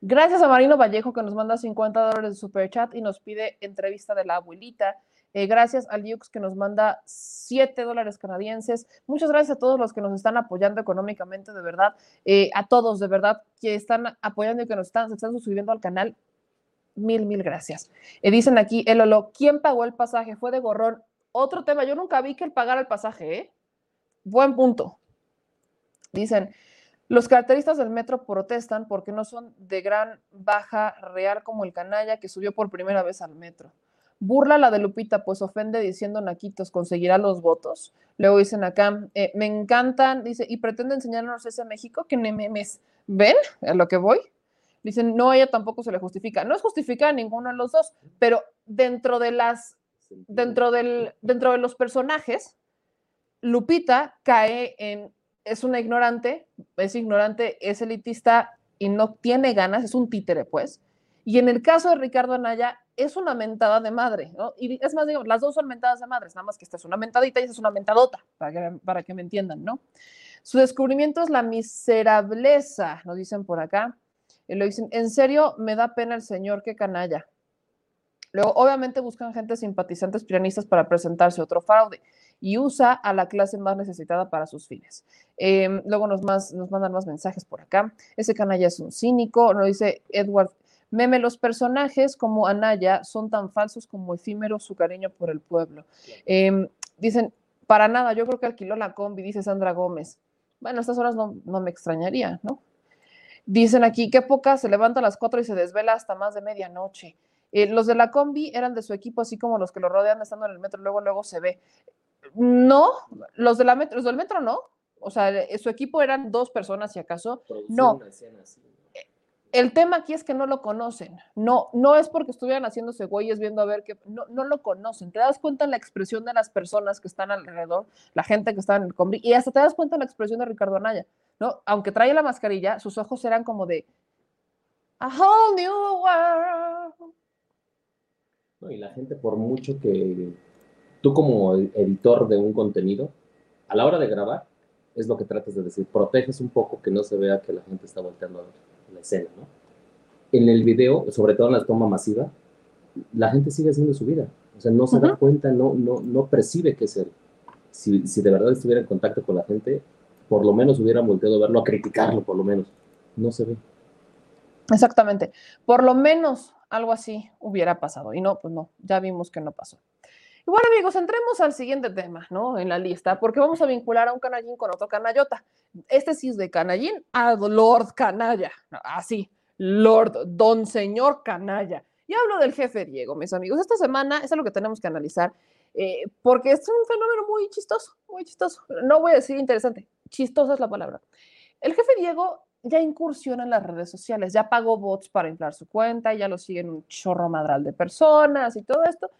Gracias a Marino Vallejo que nos manda 50 dólares de super chat y nos pide entrevista de la abuelita. Eh, gracias a Liux que nos manda 7 dólares canadienses. Muchas gracias a todos los que nos están apoyando económicamente, de verdad. Eh, a todos, de verdad, que están apoyando y que nos están, se están suscribiendo al canal. Mil, mil gracias. Dicen aquí, el Olo, ¿quién pagó el pasaje? Fue de gorrón. Otro tema, yo nunca vi que él pagara el pasaje, ¿eh? Buen punto. Dicen, los carteristas del metro protestan porque no son de gran baja real como el canalla que subió por primera vez al metro. Burla la de Lupita, pues ofende diciendo naquitos, conseguirá los votos. Luego dicen acá, eh, me encantan, dice, y pretende enseñarnos ese México que ne memes. ¿Ven a lo que voy? Dicen, no, ella tampoco se le justifica. No es justificada a ninguno de los dos, pero dentro de las, dentro del, dentro de los personajes, Lupita cae en, es una ignorante, es ignorante, es elitista y no tiene ganas, es un títere, pues. Y en el caso de Ricardo Anaya, es una mentada de madre, ¿no? Y es más, digo, las dos son mentadas de madres, nada más que esta es una mentadita y esta es una mentadota, para que, para que me entiendan, ¿no? Su descubrimiento es la miserableza, nos dicen por acá. Lo dicen, en serio, me da pena el señor, qué canalla. Luego, obviamente buscan gente simpatizantes pianistas para presentarse otro fraude y usa a la clase más necesitada para sus fines. Eh, luego nos, más, nos mandan más mensajes por acá. Ese canalla es un cínico, nos dice Edward Meme, los personajes como Anaya son tan falsos como efímero su cariño por el pueblo. Eh, dicen, para nada, yo creo que alquiló la combi, dice Sandra Gómez. Bueno, a estas horas no, no me extrañaría, ¿no? Dicen aquí, qué poca, se levanta a las 4 y se desvela hasta más de medianoche. Eh, los de la combi eran de su equipo, así como los que lo rodean estando en el metro, luego, luego se ve. No, los, de la metro, los del metro no. O sea, eh, su equipo eran dos personas, si acaso. No. El tema aquí es que no lo conocen. No, no es porque estuvieran haciéndose güeyes viendo a ver qué. No, no lo conocen. Te das cuenta en la expresión de las personas que están alrededor, la gente que está en el combi, y hasta te das cuenta en la expresión de Ricardo Anaya. ¿No? Aunque trae la mascarilla, sus ojos eran como de. A whole new world. No, y la gente, por mucho que tú como editor de un contenido, a la hora de grabar, es lo que tratas de decir, proteges un poco que no se vea que la gente está volteando a ver la escena, ¿no? En el video, sobre todo en la toma masiva, la gente sigue haciendo su vida, o sea, no se da cuenta, no, no, no percibe que es él. Si, si de verdad estuviera en contacto con la gente, por lo menos hubiera volteado a verlo, a criticarlo, por lo menos. No se ve. Exactamente. Por lo menos algo así hubiera pasado. Y no, pues no, ya vimos que no pasó. Y bueno, amigos, entremos al siguiente tema, ¿no? En la lista, porque vamos a vincular a un canallín con otro canallota. Este sí es de canallín a Lord Canalla. Así, Lord, don señor canalla. Y hablo del jefe Diego, mis amigos. Esta semana es lo que tenemos que analizar, eh, porque es un fenómeno muy chistoso, muy chistoso. No voy a decir interesante, chistosa es la palabra. El jefe Diego ya incursiona en las redes sociales, ya pagó bots para inflar su cuenta, ya lo siguen un chorro madral de personas y todo esto.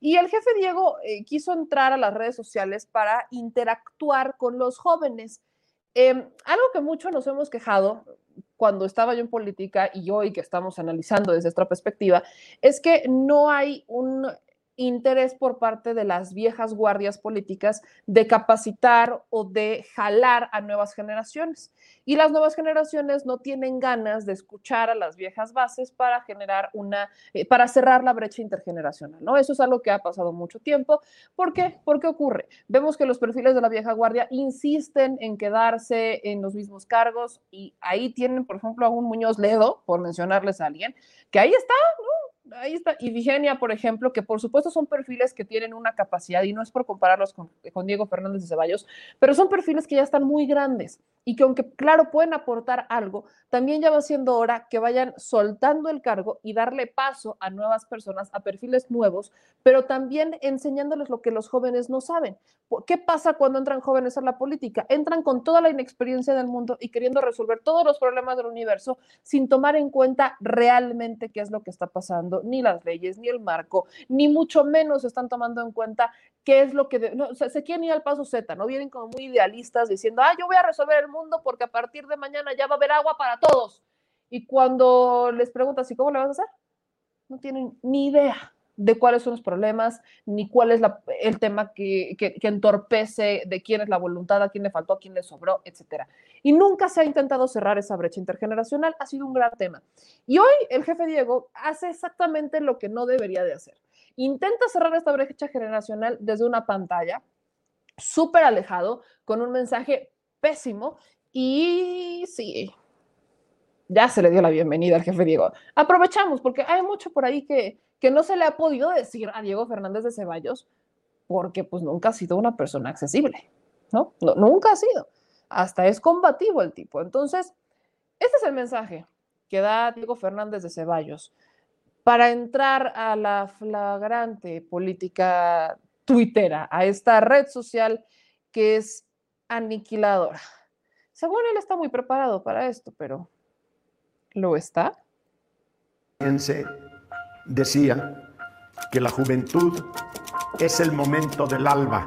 Y el jefe Diego eh, quiso entrar a las redes sociales para interactuar con los jóvenes. Eh, algo que mucho nos hemos quejado cuando estaba yo en política y hoy que estamos analizando desde esta perspectiva, es que no hay un interés por parte de las viejas guardias políticas de capacitar o de jalar a nuevas generaciones. Y las nuevas generaciones no tienen ganas de escuchar a las viejas bases para generar una, eh, para cerrar la brecha intergeneracional, ¿no? Eso es algo que ha pasado mucho tiempo. ¿Por qué? ¿Por qué ocurre? Vemos que los perfiles de la vieja guardia insisten en quedarse en los mismos cargos y ahí tienen, por ejemplo, a un Muñoz Ledo, por mencionarles a alguien, que ahí está, ¿no? Ahí está. Y Vigenia, por ejemplo, que por supuesto son perfiles que tienen una capacidad, y no es por compararlos con, con, Diego Fernández de Ceballos, pero son perfiles que ya están muy grandes y que aunque, claro, pueden aportar algo, también ya va siendo hora que vayan soltando el cargo y darle paso a nuevas personas, a perfiles nuevos, pero también enseñándoles lo que los jóvenes no saben. ¿Qué pasa cuando entran jóvenes a la política? Entran con toda la inexperiencia del mundo y queriendo resolver todos los problemas del universo sin tomar en cuenta realmente qué es lo que está pasando ni las leyes, ni el marco, ni mucho menos están tomando en cuenta qué es lo que... no, se quieren ir al paso Z, ¿no? Vienen como muy idealistas diciendo, ah, yo voy a resolver el mundo porque a partir de mañana ya va a haber agua para todos. Y cuando les preguntas, ¿y cómo le vas a hacer? No tienen ni idea de cuáles son los problemas, ni cuál es el tema que, que- entorpece, de quién es la voluntad, a quién le faltó, a quién le sobró, etcétera. Y nunca se ha intentado cerrar esa brecha intergeneracional, ha sido un gran tema. Y hoy el jefe Diego hace exactamente lo que no debería de hacer. Intenta cerrar esta brecha generacional desde una pantalla, súper alejado, con un mensaje pésimo, y sí, ya se le dio la bienvenida al jefe Diego. Aprovechamos, porque hay mucho por ahí que, que no se le ha podido decir a Diego Fernández de Ceballos, porque pues nunca ha sido una persona accesible, ¿no? nunca ha sido. Hasta es combativo el tipo. Entonces, este es el mensaje que da Diego Fernández de Ceballos para entrar a la flagrante política tuitera, a esta red social que es aniquiladora. Según él está muy preparado para esto, pero ¿lo está? Decía que la juventud es el momento del alba,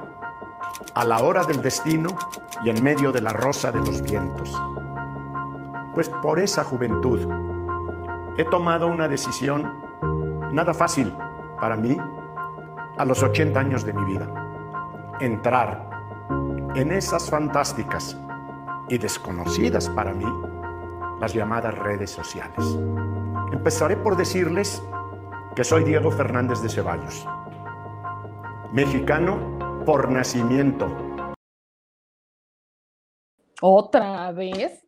a la hora del destino y en medio de la rosa de los vientos. Pues por esa juventud he tomado una decisión nada fácil para mí a los 80 años de mi vida. Entrar en esas fantásticas y desconocidas para mí las llamadas redes sociales. Empezaré por decirles que soy Diego Fernández de Ceballos, mexicano por nacimiento. ¿Otra vez?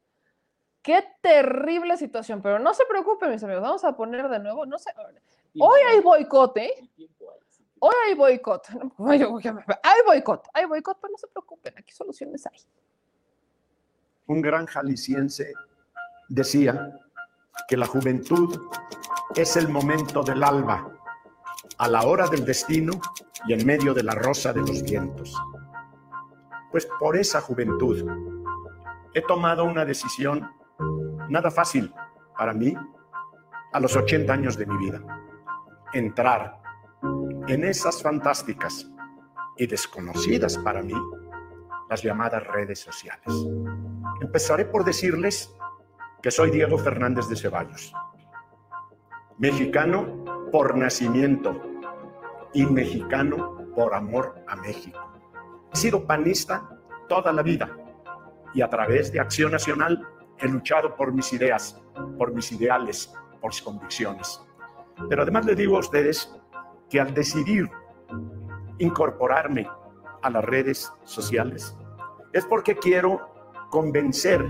Qué terrible situación, pero no se preocupen, mis amigos, vamos a poner de nuevo, no sé, hoy hay boicot, ¿eh? Hoy hay boicot, hay boicot, hay boicot, pero no se preocupen, aquí soluciones hay. Un gran jalisciense decía que la juventud es el momento del alba, a la hora del destino y en medio de la rosa de los vientos. Pues por esa juventud he tomado una decisión nada fácil para mí a los 80 años de mi vida. Entrar en esas fantásticas y desconocidas para mí las llamadas redes sociales. Empezaré por decirles que soy Diego Fernández de Ceballos, mexicano por nacimiento y mexicano por amor a México. He sido panista toda la vida y a través de Acción Nacional he luchado por mis ideas, por mis ideales, por mis convicciones. Pero además le digo a ustedes que al decidir incorporarme a las redes sociales es porque quiero convencer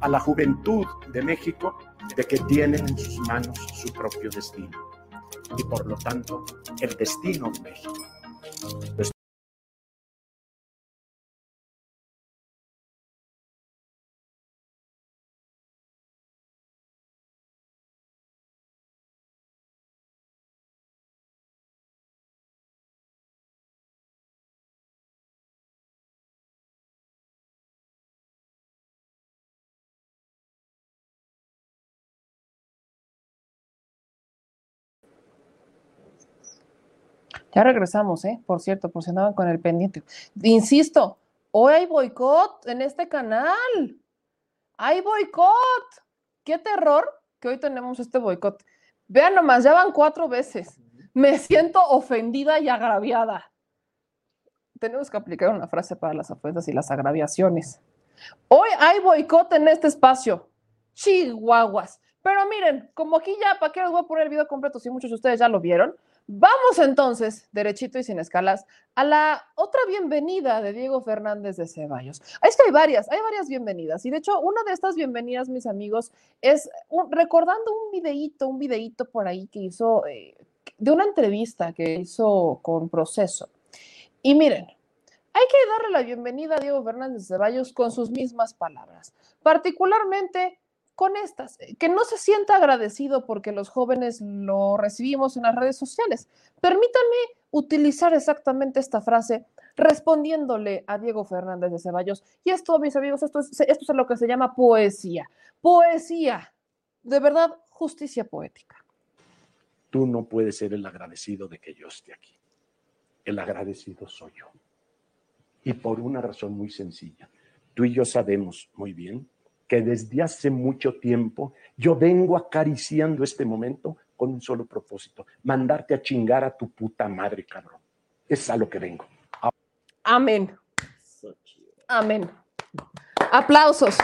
a la juventud de México de que tienen en sus manos su propio destino y por lo tanto el destino de México. Ya regresamos, ¿eh? Por cierto, por si andaban con el pendiente. Insisto, hoy hay boicot en este canal. Hay boicot. Qué terror que hoy tenemos este boicot. Vean nomás, ya van cuatro veces. Me siento ofendida y agraviada. Tenemos que aplicar una frase para las ofensas y las agraviaciones. Hoy hay boicot en este espacio. Chihuahuas. Pero miren, como aquí ya, ¿para qué les voy a poner el video completo si muchos de ustedes ya lo vieron? Vamos entonces, derechito y sin escalas, a la otra bienvenida de Diego Fernández de Ceballos. Es que hay varias, hay varias bienvenidas. Y de hecho, una de estas bienvenidas, mis amigos, es un- recordando un videíto, un videíto por ahí que hizo, eh, de una entrevista que hizo con Proceso. Y miren, hay que darle la bienvenida a Diego Fernández de Ceballos con sus mismas palabras, particularmente con estas, eh, que no se sienta agradecido porque los jóvenes lo recibimos en las redes sociales. Permítanme utilizar exactamente esta frase respondiéndole a Diego Fernández de Ceballos. Y esto, mis amigos, esto es, esto es lo que se llama poesía. Poesía. De verdad, justicia poética. tú no puedes ser el agradecido de que yo esté aquí. El agradecido soy yo. Y por una razón muy sencilla. Tú y yo sabemos muy bien que desde hace mucho tiempo yo vengo acariciando este momento con un solo propósito, mandarte a chingar a tu puta madre, cabrón. Es a lo que vengo. Amén. Amén. Aplausos,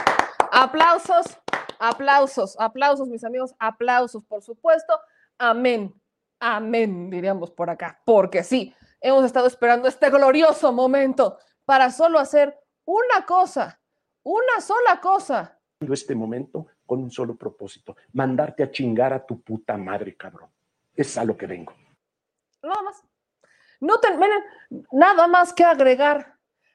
aplausos, aplausos, aplausos, mis amigos, aplausos, por supuesto. Amén. Amén, diríamos por acá, porque sí, hemos estado esperando este glorioso momento para solo hacer una cosa, una sola cosa. Este momento con un solo propósito, mandarte a chingar a tu puta madre, cabrón. Es a lo que vengo. Nada más. No te, nada más que agregar,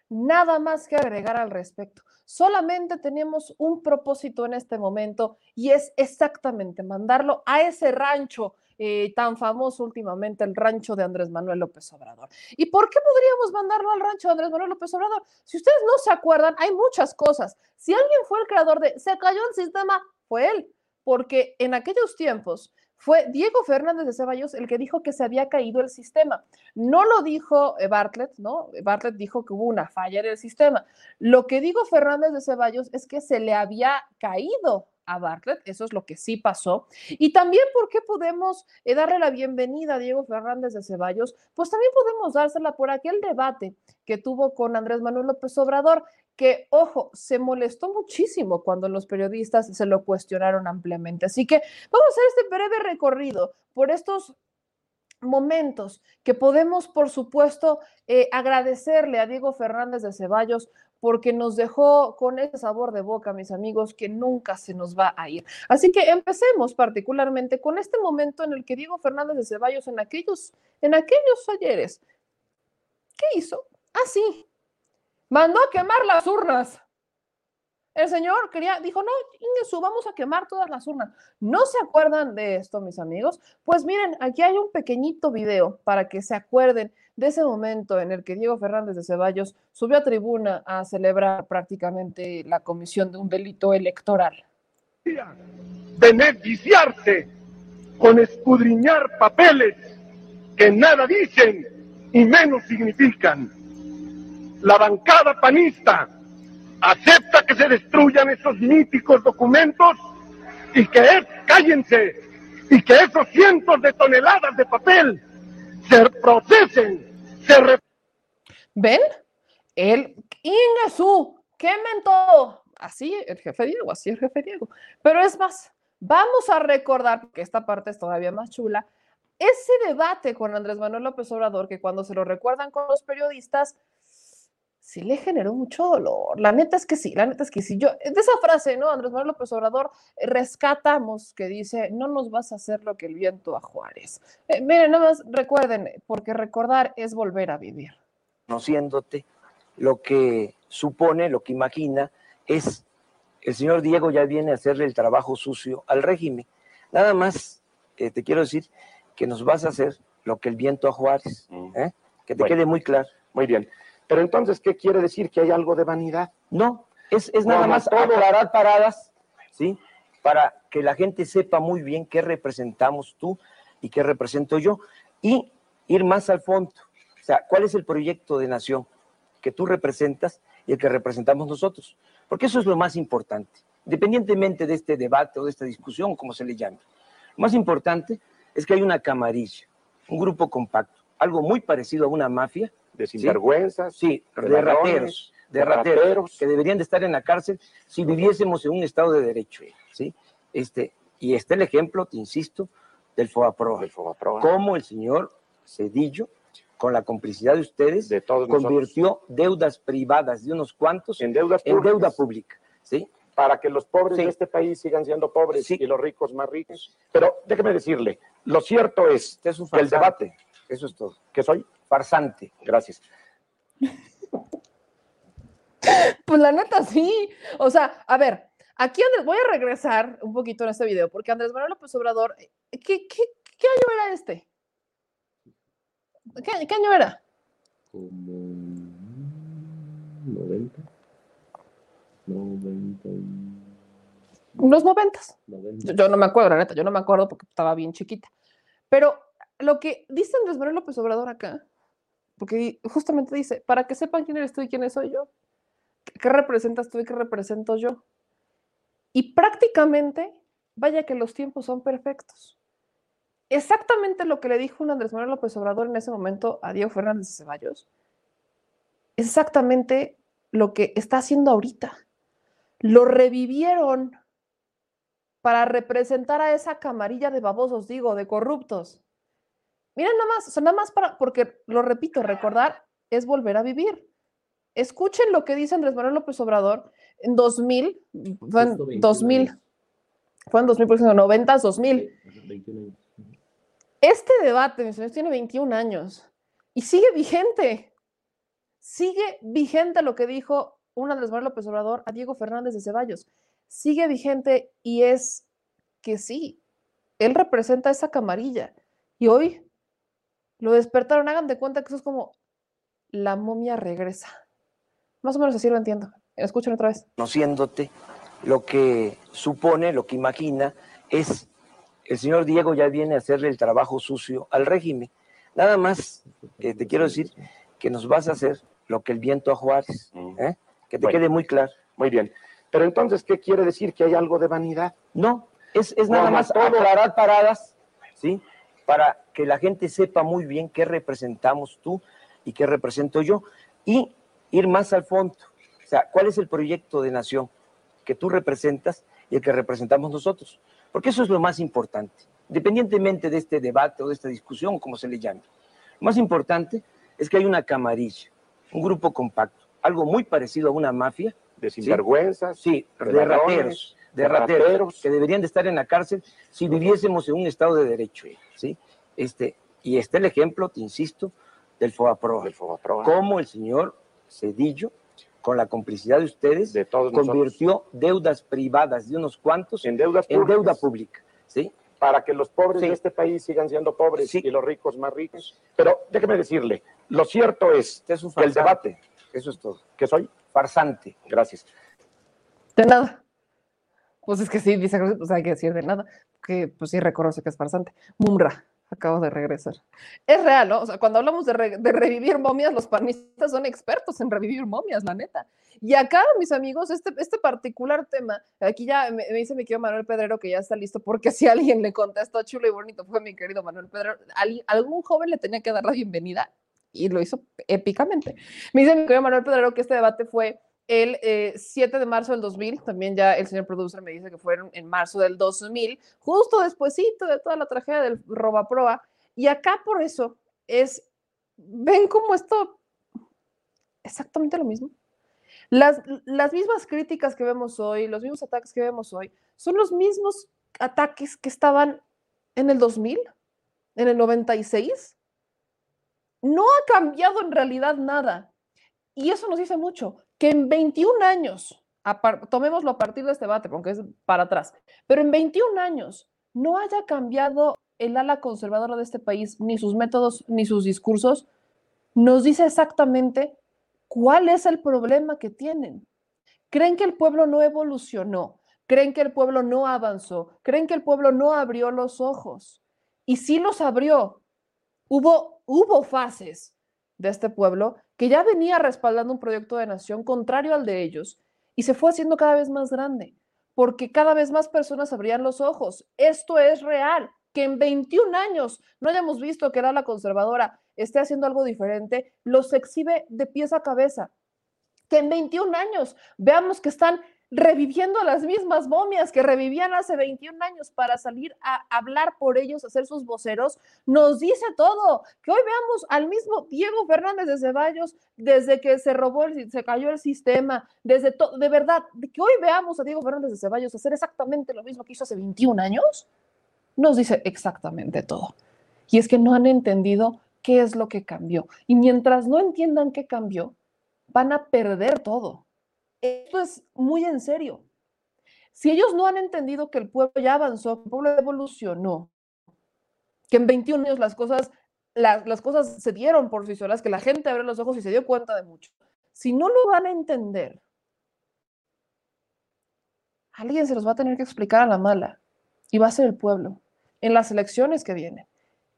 nada más que agregar al respecto. Solamente tenemos un propósito en este momento y es exactamente mandarlo a ese rancho eh, tan famoso últimamente, el rancho de Andrés Manuel López Obrador. ¿Y por qué podríamos mandarlo al rancho de Andrés Manuel López Obrador? Si ustedes no se acuerdan, hay muchas cosas. Si alguien fue el creador de se cayó el sistema, fue él, porque en aquellos tiempos fue Diego Fernández de Ceballos el que dijo que se había caído el sistema. No lo dijo eh, Bartlett, ¿no? Bartlett dijo que hubo una falla en el sistema. Lo que dijo Fernández de Ceballos es que se le había caído a Bartlett, eso es lo que sí pasó. Y también, ¿por qué podemos eh, darle la bienvenida a Diego Fernández de Ceballos? Pues también podemos dársela por aquel debate que tuvo con Andrés Manuel López Obrador, que, ojo, se molestó muchísimo cuando los periodistas se lo cuestionaron ampliamente. Así que vamos a hacer este breve recorrido por estos momentos que podemos, por supuesto, eh, agradecerle a Diego Fernández de Ceballos porque nos dejó con ese sabor de boca, mis amigos, que nunca se nos va a ir. Así que empecemos particularmente con este momento en el que Diego Fernández de Ceballos en aquellos, en aquellos ayeres, ¿qué hizo? Ah, sí, mandó a quemar las urnas. El señor quería, dijo, no, Ingesu, vamos a quemar todas las urnas. ¿No se acuerdan de esto, mis amigos? Pues miren, aquí hay un pequeñito video para que se acuerden de ese momento en el que Diego Fernández de Ceballos subió a tribuna a celebrar prácticamente la comisión de un delito electoral. Beneficiarse con escudriñar papeles que nada dicen y menos significan. La bancada panista acepta que se destruyan esos míticos documentos y que es, cállense, y que esos cientos de toneladas de papel se procesen, se... ¿Ven? El Ingesú, quemen todo. Así el jefe Diego, así el jefe Diego. Pero es más, vamos a recordar, porque esta parte es todavía más chula, ese debate con Andrés Manuel López Obrador, que cuando se lo recuerdan con los periodistas, sí le generó mucho dolor. La neta es que sí, la neta es que sí. Yo, de esa frase, ¿no? Andrés Manuel López Obrador, eh, rescatamos que dice, no nos vas a hacer lo que el viento a Juárez. Eh, miren, nada más recuerden, porque recordar es volver a vivir. Conociéndote, lo que supone, lo que imagina, es el señor Diego ya viene a hacerle el trabajo sucio al régimen. Nada más eh, te quiero decir que nos vas a hacer lo que el viento a Juárez. ¿eh? Que te Bueno. quede muy claro. Muy bien. Pero entonces, ¿qué quiere decir? ¿Que hay algo de vanidad? No, es, es nada más todo. aclarar paradas, ¿sí? Para que la gente sepa muy bien qué representamos tú y qué represento yo y ir más al fondo. O sea, ¿cuál es el proyecto de nación que tú representas y el que representamos nosotros? Porque eso es lo más importante, independientemente de este debate o de esta discusión, como se le llame. Lo más importante es que hay una camarilla, un grupo compacto, algo muy parecido a una mafia. De sinvergüenzas, Sí, de rateros, de de rateros, rateros. que deberían de estar en la cárcel si viviésemos en un estado de derecho, ¿sí? Este, y está el ejemplo, te insisto, del FOBAPROA. FOBAPROA. Cómo el señor Cedillo, con la complicidad de ustedes, De todos convirtió deudas privadas de unos cuantos En deudas en públicas. deuda pública, ¿sí? para que los pobres Sí. de este país sigan siendo pobres Sí. y los ricos más ricos. Pero déjeme decirle, lo cierto es Usted es que el debate Eso es todo. que soy, Farsante. gracias, Pues la neta sí. O sea, a ver, aquí Andrés, voy a regresar un poquito en este video, porque Andrés Manuel López Obrador, eh, ¿qué, qué, qué año era este? ¿Qué, qué año era? Como 90. 90. y- Unos noventas. 90. Yo, yo no me acuerdo, la neta, yo no me acuerdo porque estaba bien chiquita. Pero lo que dice Andrés Manuel López Obrador acá, porque justamente dice, para que sepan quién eres tú y quién soy yo, qué representas tú y qué represento yo. Y prácticamente, vaya que los tiempos son perfectos. Exactamente lo que le dijo un Andrés Manuel López Obrador en ese momento a Diego Fernández de Ceballos, es exactamente lo que está haciendo ahorita. Lo revivieron para representar a esa camarilla de babosos, digo, de corruptos. Miren nada más, o sea, nada más para, porque lo repito, recordar es volver a vivir. Escuchen lo que dice Andrés Manuel López Obrador en 2000, fue en 2000, fue en 2000, por ejemplo, 90, 2000. Este debate, mis señores, tiene 21 años y sigue vigente. Sigue vigente lo que dijo un Andrés Manuel López Obrador a Diego Fernández de Ceballos. Sigue vigente y es que sí, él representa esa camarilla. Y hoy lo despertaron. Hagan de cuenta que eso es como la momia regresa. Más o menos así lo entiendo. Escuchen otra vez. Conociéndote, lo que supone, lo que imagina es el señor Diego ya viene a hacerle el trabajo sucio al régimen. Nada más eh, te quiero decir que nos vas a hacer lo que el viento a Juárez. ¿eh? Que te Bueno. quede muy claro. Muy bien. Pero entonces, ¿qué quiere decir? ¿Que hay algo de vanidad? No, es, es nada más todo. aclarar paradas, ¿sí? Para que la gente sepa muy bien qué representamos tú y qué represento yo y ir más al fondo. O sea, ¿cuál es el proyecto de nación que tú representas y el que representamos nosotros? Porque eso es lo más importante, independientemente de este debate o de esta discusión, como se le llame. Lo más importante es que hay una camarilla, un grupo compacto, algo muy parecido a una mafia. De sinvergüenzas, Sí, de de, rateros, de de rateros, rateros. que deberían de estar en la cárcel si viviésemos en un Estado de Derecho. ¿sí? Este, y está el ejemplo, te insisto, del FOBAPROA. Del FOBAPROA. Cómo el señor Cedillo, con la complicidad de ustedes, De todos convirtió deudas privadas de unos cuantos En deudas en deuda pública. ¿sí? para que los pobres Sí. de este país sigan siendo pobres Sí. y los ricos más ricos. Pero déjeme decirle, lo cierto es Usted es un que el debate Eso es todo. que soy, Farsante. gracias, De nada. Pues es que sí, dice, pues hay que decir de nada, que pues sí reconoce que es farsante. Mumra, acabo de regresar. Es real, ¿no? O sea, cuando hablamos de, re- de revivir momias, los panistas son expertos en revivir momias, la neta. Y acá, mis amigos, este, este particular tema, aquí ya me, dice mi querido Manuel Pedrero que ya está listo, porque si alguien le contestó chulo y bonito fue mi querido Manuel Pedrero, Ali- algún joven le tenía que dar la bienvenida y lo hizo épicamente. Me dice mi querido Manuel Pedrero que este debate fue el eh, 7 de marzo del 2000, también ya el señor producer me dice que fueron en marzo del 2000, justo despuesito de toda la tragedia del Robaproa, y acá por eso es, ven cómo esto, exactamente lo mismo. Las, las mismas críticas que vemos hoy, los mismos ataques que vemos hoy, son los mismos ataques que estaban en el 2000, en el 96. No ha cambiado en realidad nada. Y eso nos dice mucho, que en 21 años, a tomémoslo a partir de este debate, porque es para atrás, pero en 21 años no haya cambiado el ala conservadora de este país, ni sus métodos, ni sus discursos, nos dice exactamente cuál es el problema que tienen. Creen que el pueblo no evolucionó, creen que el pueblo no avanzó, creen que el pueblo no abrió los ojos. Y sí los abrió. Hubo, hubo fases de este pueblo que ya venía respaldando un proyecto de nación contrario al de ellos y se fue haciendo cada vez más grande, porque cada vez más personas abrían los ojos. Esto es real. Que en 21 años no hayamos visto que era la conservadora esté haciendo algo diferente, los exhibe de pies a cabeza. Que en 21 años veamos que están reviviendo las mismas momias que revivían hace 21 años para salir a hablar por ellos, a ser sus voceros, nos dice todo. Que hoy veamos al mismo Diego Fernández de Ceballos desde que se robó, el, se cayó el sistema, desde todo, de verdad, que hoy veamos a Diego Fernández de Ceballos hacer exactamente lo mismo que hizo hace 21 años, nos dice exactamente todo. Y es que no han entendido qué es lo que cambió. Y mientras no entiendan qué cambió, van a perder todo. Esto es muy en serio. Si ellos no han entendido que el pueblo ya avanzó, el pueblo evolucionó, que en 21 años las cosas, la- las cosas se dieron por sí solas, que la gente abrió los ojos y se dio cuenta de mucho. Si no lo van a entender, alguien se los va a tener que explicar a la mala y va a ser el pueblo en las elecciones que vienen.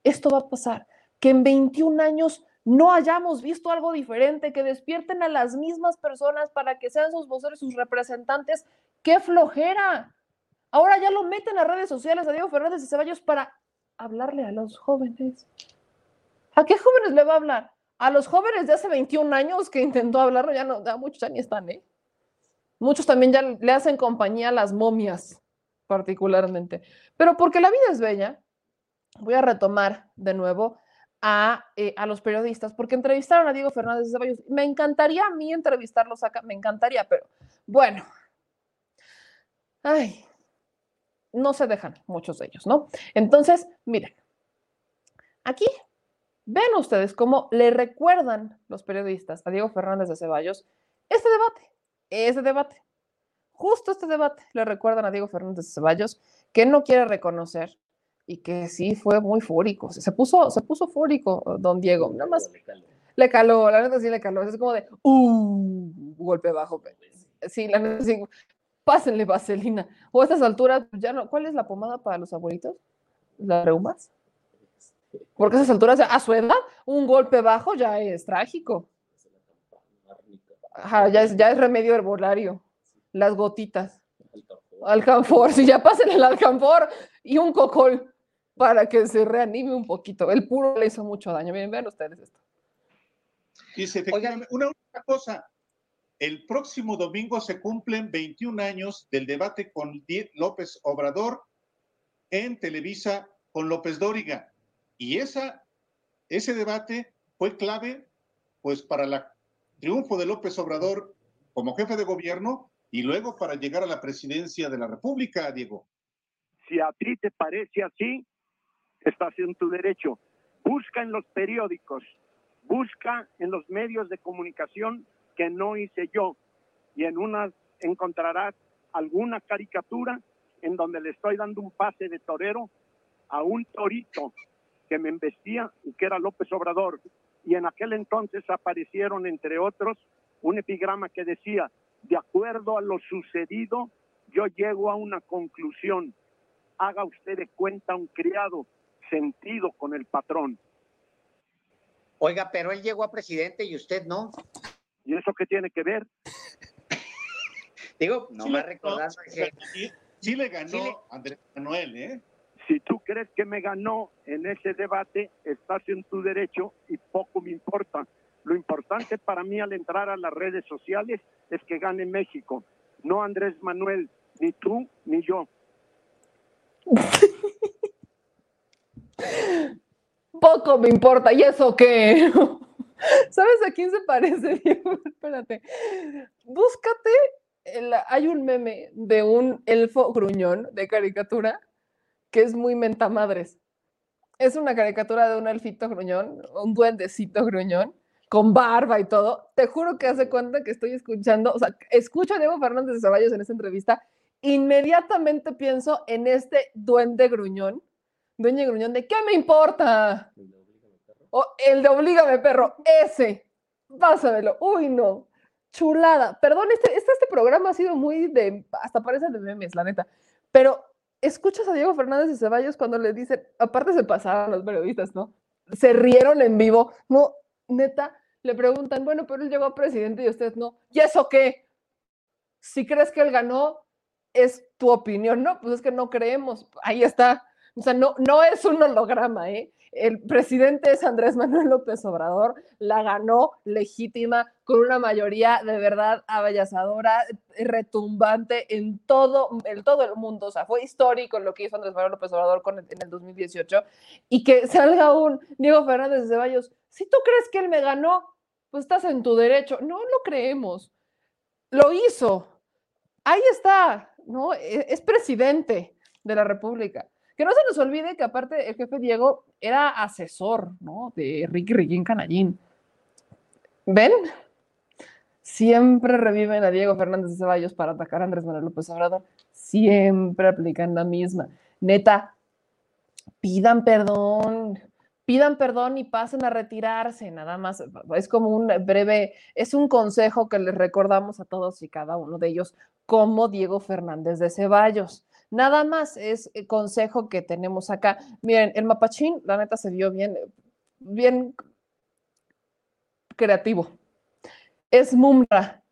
esto va a pasar, que en 21 años no hayamos visto algo diferente, que despierten a las mismas personas para que sean sus voceros, sus representantes. ¡Qué flojera! Ahora ya lo meten a redes sociales a Diego Fernández de Ceballos para hablarle a los jóvenes. ¿A qué jóvenes le va a hablar? A los jóvenes de hace 21 años que intentó hablarlo, ya no, ya muchos ya ni están, ¿eh? Muchos también ya le hacen compañía a las momias, particularmente. Pero porque la vida es bella, voy a retomar de nuevo a, eh, a, los periodistas, porque entrevistaron a Diego Fernández de Ceballos. Me encantaría a mí entrevistarlos acá, me encantaría, pero bueno. Ay, no se dejan muchos de ellos, ¿no? Entonces, miren, aquí ven ustedes cómo le recuerdan los periodistas a Diego Fernández de Ceballos este debate, ese debate. Justo este debate le recuerdan a Diego Fernández de Ceballos que no quiere reconocer y que sí fue muy fúrico. Se puso, se puso fúrico, don Diego. Nada más le caló, la neta sí le caló. Es como de, uh, golpe bajo. Sí, la neta sí. Pásenle vaselina. O a estas alturas, ya no. ¿Cuál es la pomada para los abuelitos? ¿La reumas? Porque a esas alturas, a su edad, un golpe bajo ya es trágico. Ajá, ya es, ya es remedio herbolario. Las gotitas. Alcanfor, si ya pasen el alcanfor y un cocol para que se reanime un poquito. El puro le hizo mucho daño. Miren, vean ustedes esto. Dice, efectivamente, una única cosa. El próximo domingo se cumplen 21 años del debate con López Obrador en Televisa con López Dóriga. Y esa, ese debate fue clave pues para el triunfo de López Obrador como jefe de gobierno y luego para llegar a la presidencia de la República, Diego. Si a ti te parece así, estás en tu derecho. Busca en los periódicos, busca en los medios de comunicación que no hice yo y en unas encontrarás alguna caricatura en donde le estoy dando un pase de torero a un torito que me embestía y que era López Obrador. Y en aquel entonces aparecieron, entre otros, un epigrama que decía, de acuerdo a lo sucedido, yo llego a una conclusión. Haga usted de cuenta un criado sentido con el patrón. Oiga, pero él llegó a presidente y usted no. ¿Y eso qué tiene que ver? Digo, no me recordando que... Sí, le ganó Andrés Manuel, ¿eh? Si tú crees que me ganó en ese debate, estás en tu derecho y poco me importa. Lo importante para mí al entrar a las redes sociales es que gane México, no Andrés Manuel, ni tú ni yo. Poco me importa, ¿y eso qué? ¿Sabes a quién se parece, Espérate. Búscate, hay un meme de un elfo gruñón de caricatura que es muy mentamadres. Es una caricatura de un elfito gruñón, un duendecito gruñón, con barba y todo. Te juro que hace cuenta que estoy escuchando, o sea, escucho a Diego Fernández de Ceballos en esta entrevista, inmediatamente pienso en este duende gruñón, duende gruñón de ¿qué me importa? O el de Oblígame Perro, ese, pásamelo, uy no, chulada. Perdón, este, este, este programa ha sido muy de, hasta parece de memes, la neta, pero escuchas a Diego Fernández de Ceballos cuando le dicen, aparte se pasaron los periodistas, ¿no? Se rieron en vivo, no, neta, le preguntan, bueno, pero él llegó a presidente y usted no. ¿Y eso qué? Si crees que él ganó, es tu opinión, ¿no? Pues es que no creemos. Ahí está. O sea, no, no es un holograma, ¿eh? El presidente es Andrés Manuel López Obrador, la ganó legítima con una mayoría de verdad avallazadora, retumbante en todo, todo el mundo. O sea, fue histórico lo que hizo Andrés Manuel López Obrador en el 2018 y que salga un Diego Fernández de Ceballos. Si tú crees que él me ganó, pues estás en tu derecho. No lo creemos. Lo hizo. Ahí está, ¿no? E, es presidente de la República. Que no se nos olvide que aparte el jefe Diego era asesor, ¿no? De Ricky Riquín Canallín. ¿Ven? Siempre reviven a Diego Fernández de Ceballos para atacar a Andrés Manuel López Obrador. Siempre aplican la misma. Neta, pidan perdón, pidan perdón y pasen a retirarse, nada más. Es como un breve, es un consejo que les recordamos a todos y cada uno de ellos, como Diego Fernández de Ceballos Nada más es el consejo que tenemos acá. Miren, el mapachín, la neta, se vio bien, bien creativo. Es Mumra,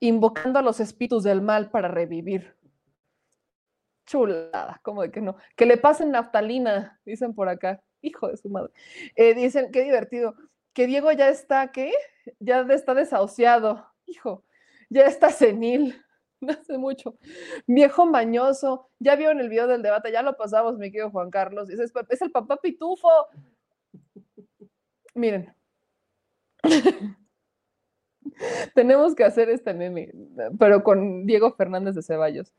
invocando a los espíritus del mal para revivir. Chulada, ¿cómo de que no? Que le pasen naftalina, dicen por acá. Hijo de su madre. Eh, dicen, qué divertido. Que Diego ya está, ¿qué? Ya está desahuciado. Hijo, ya está senil. No hace mucho. Viejo mañoso. Ya vieron el video del debate, ya lo pasamos, mi querido Juan Carlos. Es, es el papá pitufo. Miren. Tenemos que hacer este meme, pero con Diego Fernández de Ceballos.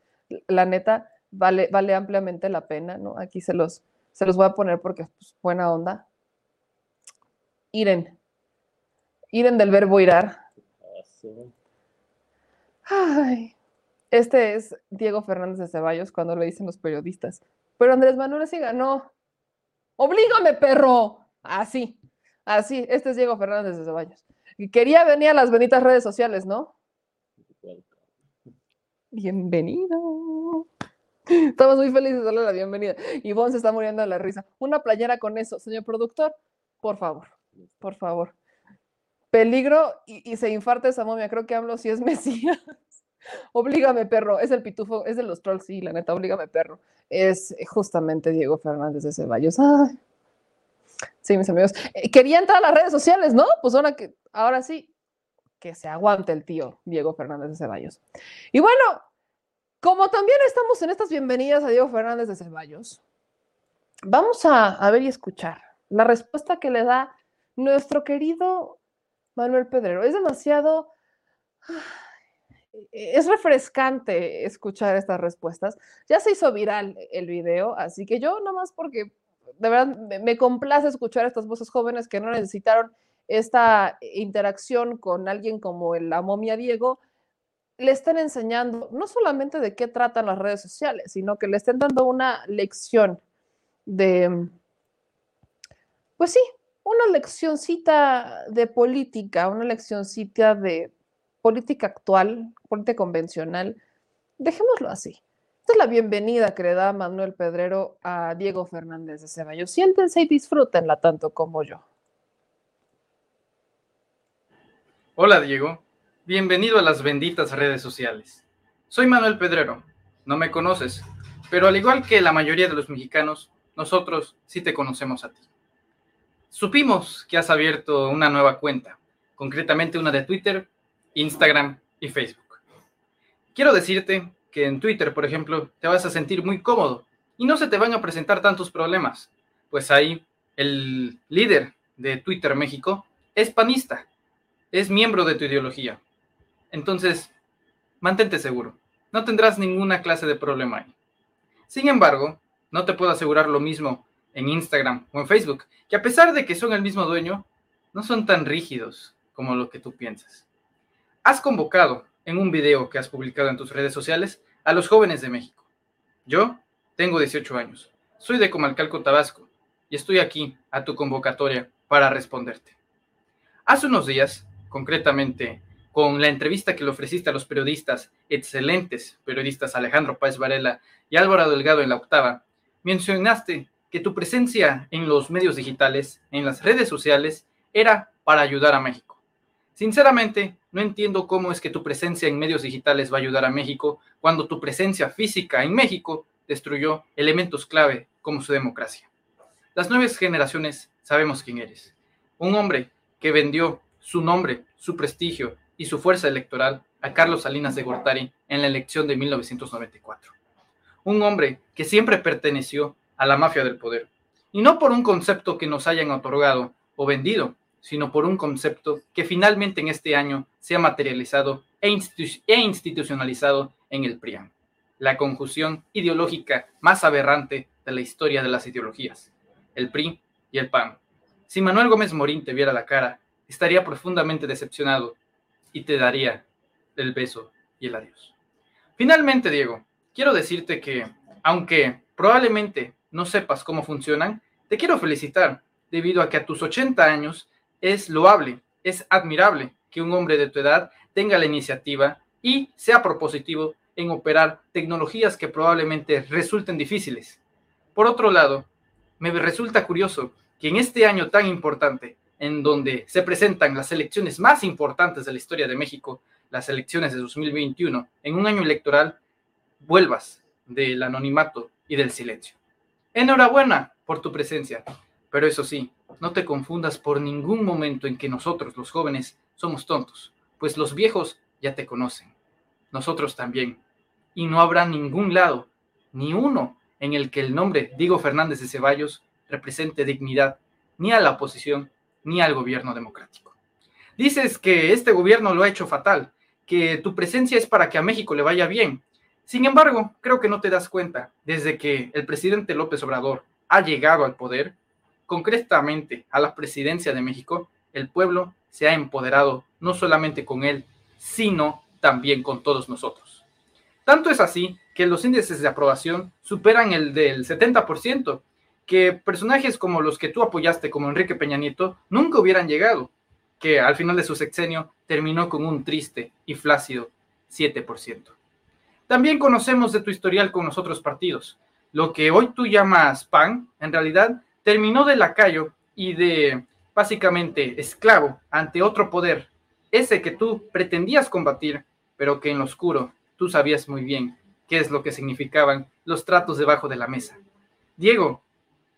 La neta, vale, vale ampliamente la pena, ¿no? Aquí se los, se los voy a poner porque es pues, buena onda. Iren. Iren del verbo irar. Ay, este es Diego Fernández de Ceballos cuando le dicen los periodistas. Pero Andrés Manuel sí ganó. ¡Oblígame, perro! Así, así. Este es Diego Fernández de Ceballos. Y quería venir a las benditas redes sociales, ¿no? Bienvenido. Estamos muy felices de darle la bienvenida. Y Bon se está muriendo de la risa. Una playera con eso, señor productor, por favor, por favor. Peligro y, se infarta esa momia. Creo que hablo si es Mesías. Oblígame, perro. Es el pitufo, es de los trolls, sí, la neta, oblígame, perro. Es justamente Diego Fernández de Ceballos. Sí, mis amigos. Eh, quería entrar a las redes sociales, ¿no? Pues ahora que, ahora sí, que se aguante el tío Diego Fernández de Ceballos. Y bueno, como también estamos en estas bienvenidas a Diego Fernández de Ceballos, vamos a, a ver y escuchar la respuesta que le da nuestro querido Manuel Pedrero. Es demasiado... Es refrescante escuchar estas respuestas. Ya se hizo viral el video, así que yo nomás porque de verdad me complace escuchar estas voces jóvenes que no necesitaron esta interacción con alguien como la momia Diego, le están enseñando no solamente de qué tratan las redes sociales, sino que le estén dando una lección de, pues sí, una leccioncita de política, una leccioncita de política actual, política convencional, dejémoslo así. Esta es la bienvenida que le da Manuel Pedrero a Diego Fernández de Ceballos. Siéntense y disfrútenla tanto como yo. Hola Diego, bienvenido a las benditas redes sociales. Soy Manuel Pedrero, no me conoces, pero al igual que la mayoría de los mexicanos, nosotros sí te conocemos a ti. Supimos que has abierto una nueva cuenta, concretamente una de Twitter, Instagram y Facebook. Quiero decirte que en Twitter, por ejemplo, te vas a sentir muy cómodo y no se te van a presentar tantos problemas, pues ahí el líder de Twitter México es panista, es miembro de tu ideología. Entonces, mantente seguro, no tendrás ninguna clase de problema ahí. Sin embargo, no te puedo asegurar lo mismo en Instagram o en Facebook, que a pesar de que son el mismo dueño, no son tan rígidos como lo que tú piensas. Has convocado en un video que has publicado en tus redes sociales a los jóvenes de México. Yo tengo 18 años, soy de Comalcalco, Tabasco, y estoy aquí a tu convocatoria para responderte. Hace unos días, concretamente con la entrevista que le ofreciste a los periodistas, excelentes periodistas Alejandro Páez Varela y Álvaro Delgado en la octava, mencionaste que tu presencia en los medios digitales, en las redes sociales, era para ayudar a México. Sinceramente, no entiendo cómo es que tu presencia en medios digitales va a ayudar a México cuando tu presencia física en México destruyó elementos clave como su democracia. Las nuevas generaciones sabemos quién eres. Un hombre que vendió su nombre, su prestigio y su fuerza electoral a Carlos Salinas de Gortari en la elección de 1994. Un hombre que siempre perteneció a la mafia del poder. Y no por un concepto que nos hayan otorgado o vendido, sino por un concepto que finalmente en este año se ha materializado e, e, institucionalizado en el PRIAN, la conjunción ideológica más aberrante de la historia de las ideologías, el PRI y el PAN. Si Manuel Gómez Morín te viera la cara, estaría profundamente decepcionado y te daría el beso y el adiós. Finalmente, Diego, quiero decirte que, aunque probablemente no sepas cómo funcionan, te quiero felicitar debido a que a tus 80 años es loable, es admirable que un hombre de tu edad tenga la iniciativa y sea propositivo en operar tecnologías que probablemente resulten difíciles. Por otro lado, me resulta curioso que en este año tan importante, en donde se presentan las elecciones más importantes de la historia de México, las elecciones de 2021, en un año electoral, vuelvas del anonimato y del silencio. Enhorabuena por tu presencia, pero eso sí, no te confundas por ningún momento en que nosotros, los jóvenes, somos tontos, pues los viejos ya te conocen, nosotros también, y no habrá ningún lado, ni uno, en el que el nombre Diego Fernández de Ceballos represente dignidad ni a la oposición ni al gobierno democrático. Dices que este gobierno lo ha hecho fatal, que tu presencia es para que a México le vaya bien. Sin embargo, creo que no te das cuenta, desde que el presidente López Obrador ha llegado al poder, concretamente a la presidencia de México, el pueblo se ha empoderado no solamente con él, sino también con todos nosotros. Tanto es así que los índices de aprobación superan el del 70%, que personajes como los que tú apoyaste, como Enrique Peña Nieto, nunca hubieran llegado, que al final de su sexenio terminó con un triste y flácido 7%. También conocemos de tu historial con los otros partidos. Lo que hoy tú llamas PAN, en realidad terminó de lacayo y de básicamente esclavo ante otro poder, ese que tú pretendías combatir, pero que en lo oscuro tú sabías muy bien qué es lo que significaban los tratos debajo de la mesa. Diego,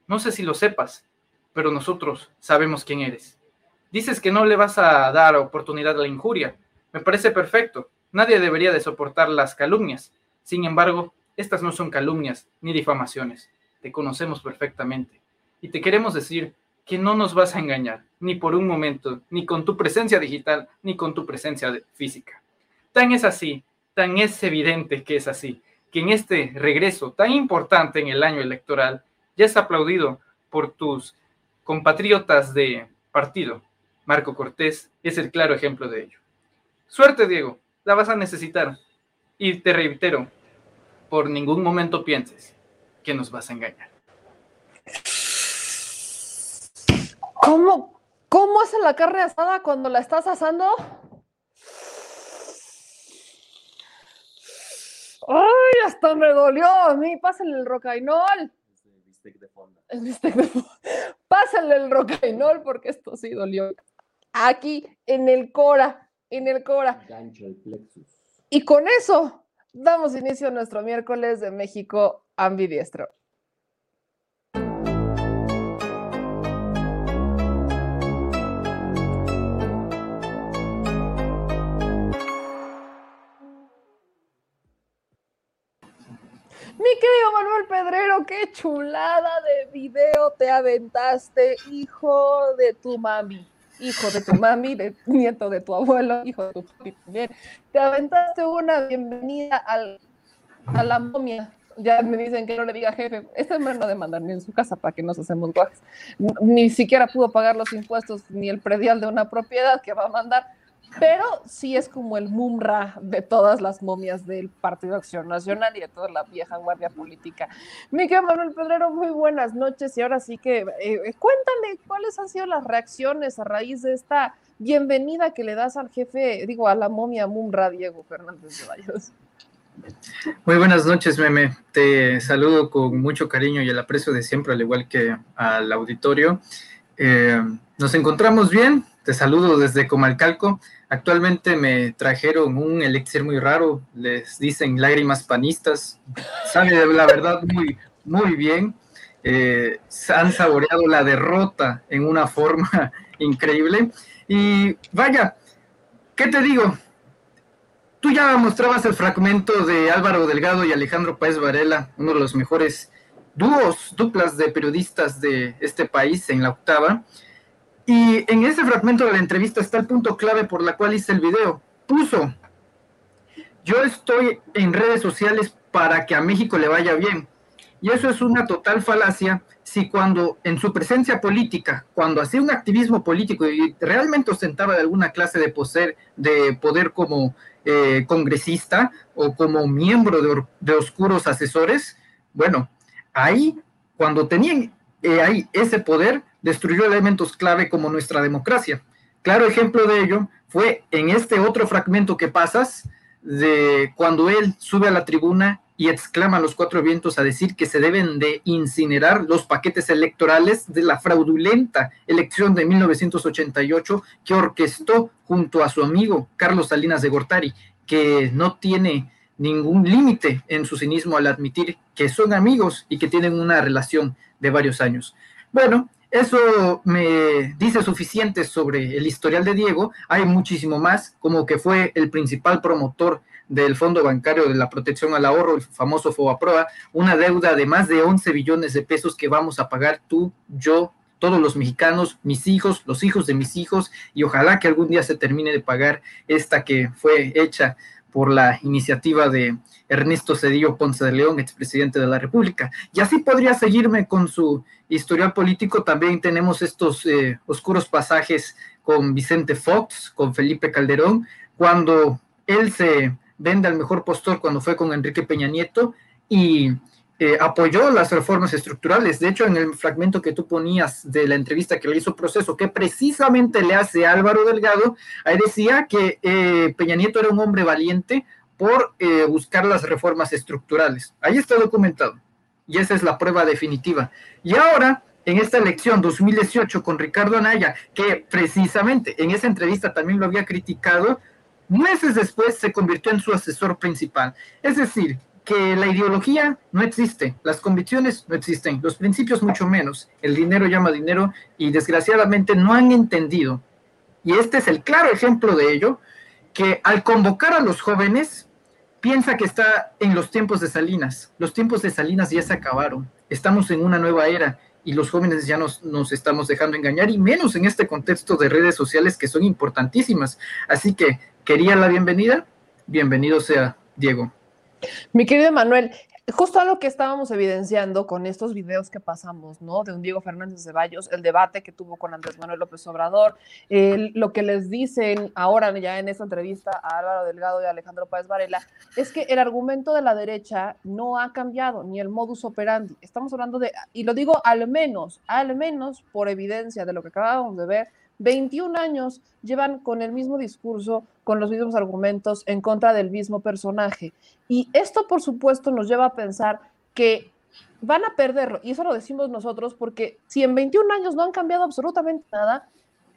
no sé si lo sepas, pero nosotros sabemos quién eres. Dices que no le vas a dar oportunidad a la injuria. Me parece perfecto. Nadie debería de soportar las calumnias. Sin embargo, estas no son calumnias ni difamaciones. Te conocemos perfectamente. Y te queremos decir que no nos vas a engañar, ni por un momento, ni con tu presencia digital, ni con tu presencia física. Tan es así, tan es evidente que es así, que en este regreso tan importante en el año electoral, ya es aplaudido por tus compatriotas de partido. Marco Cortés es el claro ejemplo de ello. Suerte, Diego, la vas a necesitar. Y te reitero, por ningún momento pienses que nos vas a engañar. ¿Cómo, cómo hacen la carne asada cuando la estás asando? ¡Ay, hasta me dolió! A mí, pásenle el rocainol. El bistec de fonda. Pásenle el rocainol porque esto sí dolió. Aquí, en el Cora, en el Cora. Gancho el plexus. Y con eso damos inicio a nuestro miércoles de México ambidiestro. Manuel Pedrero, qué chulada de video te aventaste, hijo de tu mami, hijo de tu mami, nieto de tu abuelo, hijo de tu papi también. Te aventaste una bienvenida al, a la momia. Ya me dicen que no le diga jefe. Este me no demandar ni en su casa para que nos hacemos guajes. Ni siquiera pudo pagar los impuestos ni el predial de una propiedad que va a mandar pero sí es como el mumra de todas las momias del Partido Acción Nacional y de toda la vieja guardia política. Miguel Manuel Pedrero, muy buenas noches y ahora sí que eh, cuéntame cuáles han sido las reacciones a raíz de esta bienvenida que le das al jefe, digo, a la momia mumra Diego Fernández de Valles. Muy buenas noches, Meme. Te saludo con mucho cariño y el aprecio de siempre, al igual que al auditorio. Eh, nos encontramos bien. Te saludo desde Comalcalco. Actualmente me trajeron un elixir muy raro, les dicen lágrimas panistas. Sabe la verdad muy, muy bien. Eh, han saboreado la derrota en una forma increíble. Y vaya, ¿qué te digo? Tú ya mostrabas el fragmento de Álvaro Delgado y Alejandro Páez Varela, uno de los mejores dúos, duplas de periodistas de este país en la octava. Y en ese fragmento de la entrevista está el punto clave por la cual hice el video. Puso, yo estoy en redes sociales para que a México le vaya bien. Y eso es una total falacia si cuando en su presencia política, cuando hacía un activismo político y realmente ostentaba de alguna clase de poder, de poder como eh, congresista o como miembro de, de, oscuros asesores, bueno, ahí, cuando tenían eh, ahí ese poder, destruyó elementos clave como nuestra democracia. Claro ejemplo de ello fue en este otro fragmento que pasas, de cuando él sube a la tribuna y exclama a los cuatro vientos a decir que se deben de incinerar los paquetes electorales de la fraudulenta elección de 1988 que orquestó junto a su amigo Carlos Salinas de Gortari, que no tiene ningún límite en su cinismo al admitir que son amigos y que tienen una relación de varios años. Bueno, eso me dice suficiente sobre el historial de Diego. Hay muchísimo más, como que fue el principal promotor del Fondo Bancario de la Protección al Ahorro, el famoso FOBAPROA, una deuda de más de 11 billones de pesos que vamos a pagar tú, yo, todos los mexicanos, mis hijos, los hijos de mis hijos, y ojalá que algún día se termine de pagar esta que fue hecha por la iniciativa de Ernesto Cedillo Ponce de León, expresidente de la República. Y así podría seguirme con su historial político. También tenemos estos eh, oscuros pasajes con Vicente Fox, con Felipe Calderón, cuando él se vende al mejor postor cuando fue con Enrique Peña Nieto y eh, apoyó las reformas estructurales. De hecho, en el fragmento que tú ponías de la entrevista que le hizo Proceso, que precisamente le hace Álvaro Delgado, ahí decía que eh, Peña Nieto era un hombre valiente por eh, buscar las reformas estructurales. Ahí está documentado. Y esa es la prueba definitiva. Y ahora, en esta elección 2018 con Ricardo Anaya, que precisamente en esa entrevista también lo había criticado, meses después se convirtió en su asesor principal. Es decir, que la ideología no existe, las convicciones no existen, los principios mucho menos, el dinero llama dinero y desgraciadamente no han entendido. Y este es el claro ejemplo de ello, que al convocar a los jóvenes piensa que está en los tiempos de Salinas. Los tiempos de Salinas ya se acabaron. Estamos en una nueva era y los jóvenes ya nos, nos estamos dejando engañar y menos en este contexto de redes sociales que son importantísimas. Así que quería la bienvenida, bienvenido sea Diego. Mi querido Manuel, justo a lo que estábamos evidenciando con estos videos que pasamos, ¿no? De un Diego Fernández Ceballos, el debate que tuvo con Andrés Manuel López Obrador, lo que les dicen ahora ya en esta entrevista a Álvaro Delgado y Alejandro Páez Varela, es que el argumento de la derecha no ha cambiado, ni el modus operandi. Estamos hablando de, y lo digo al menos, al menos por evidencia de lo que acabamos de ver, 21 años llevan con el mismo discurso, con los mismos argumentos en contra del mismo personaje. Y esto, por supuesto, nos lleva a pensar que van a perderlo. Y eso lo decimos nosotros porque si en 21 años no han cambiado absolutamente nada,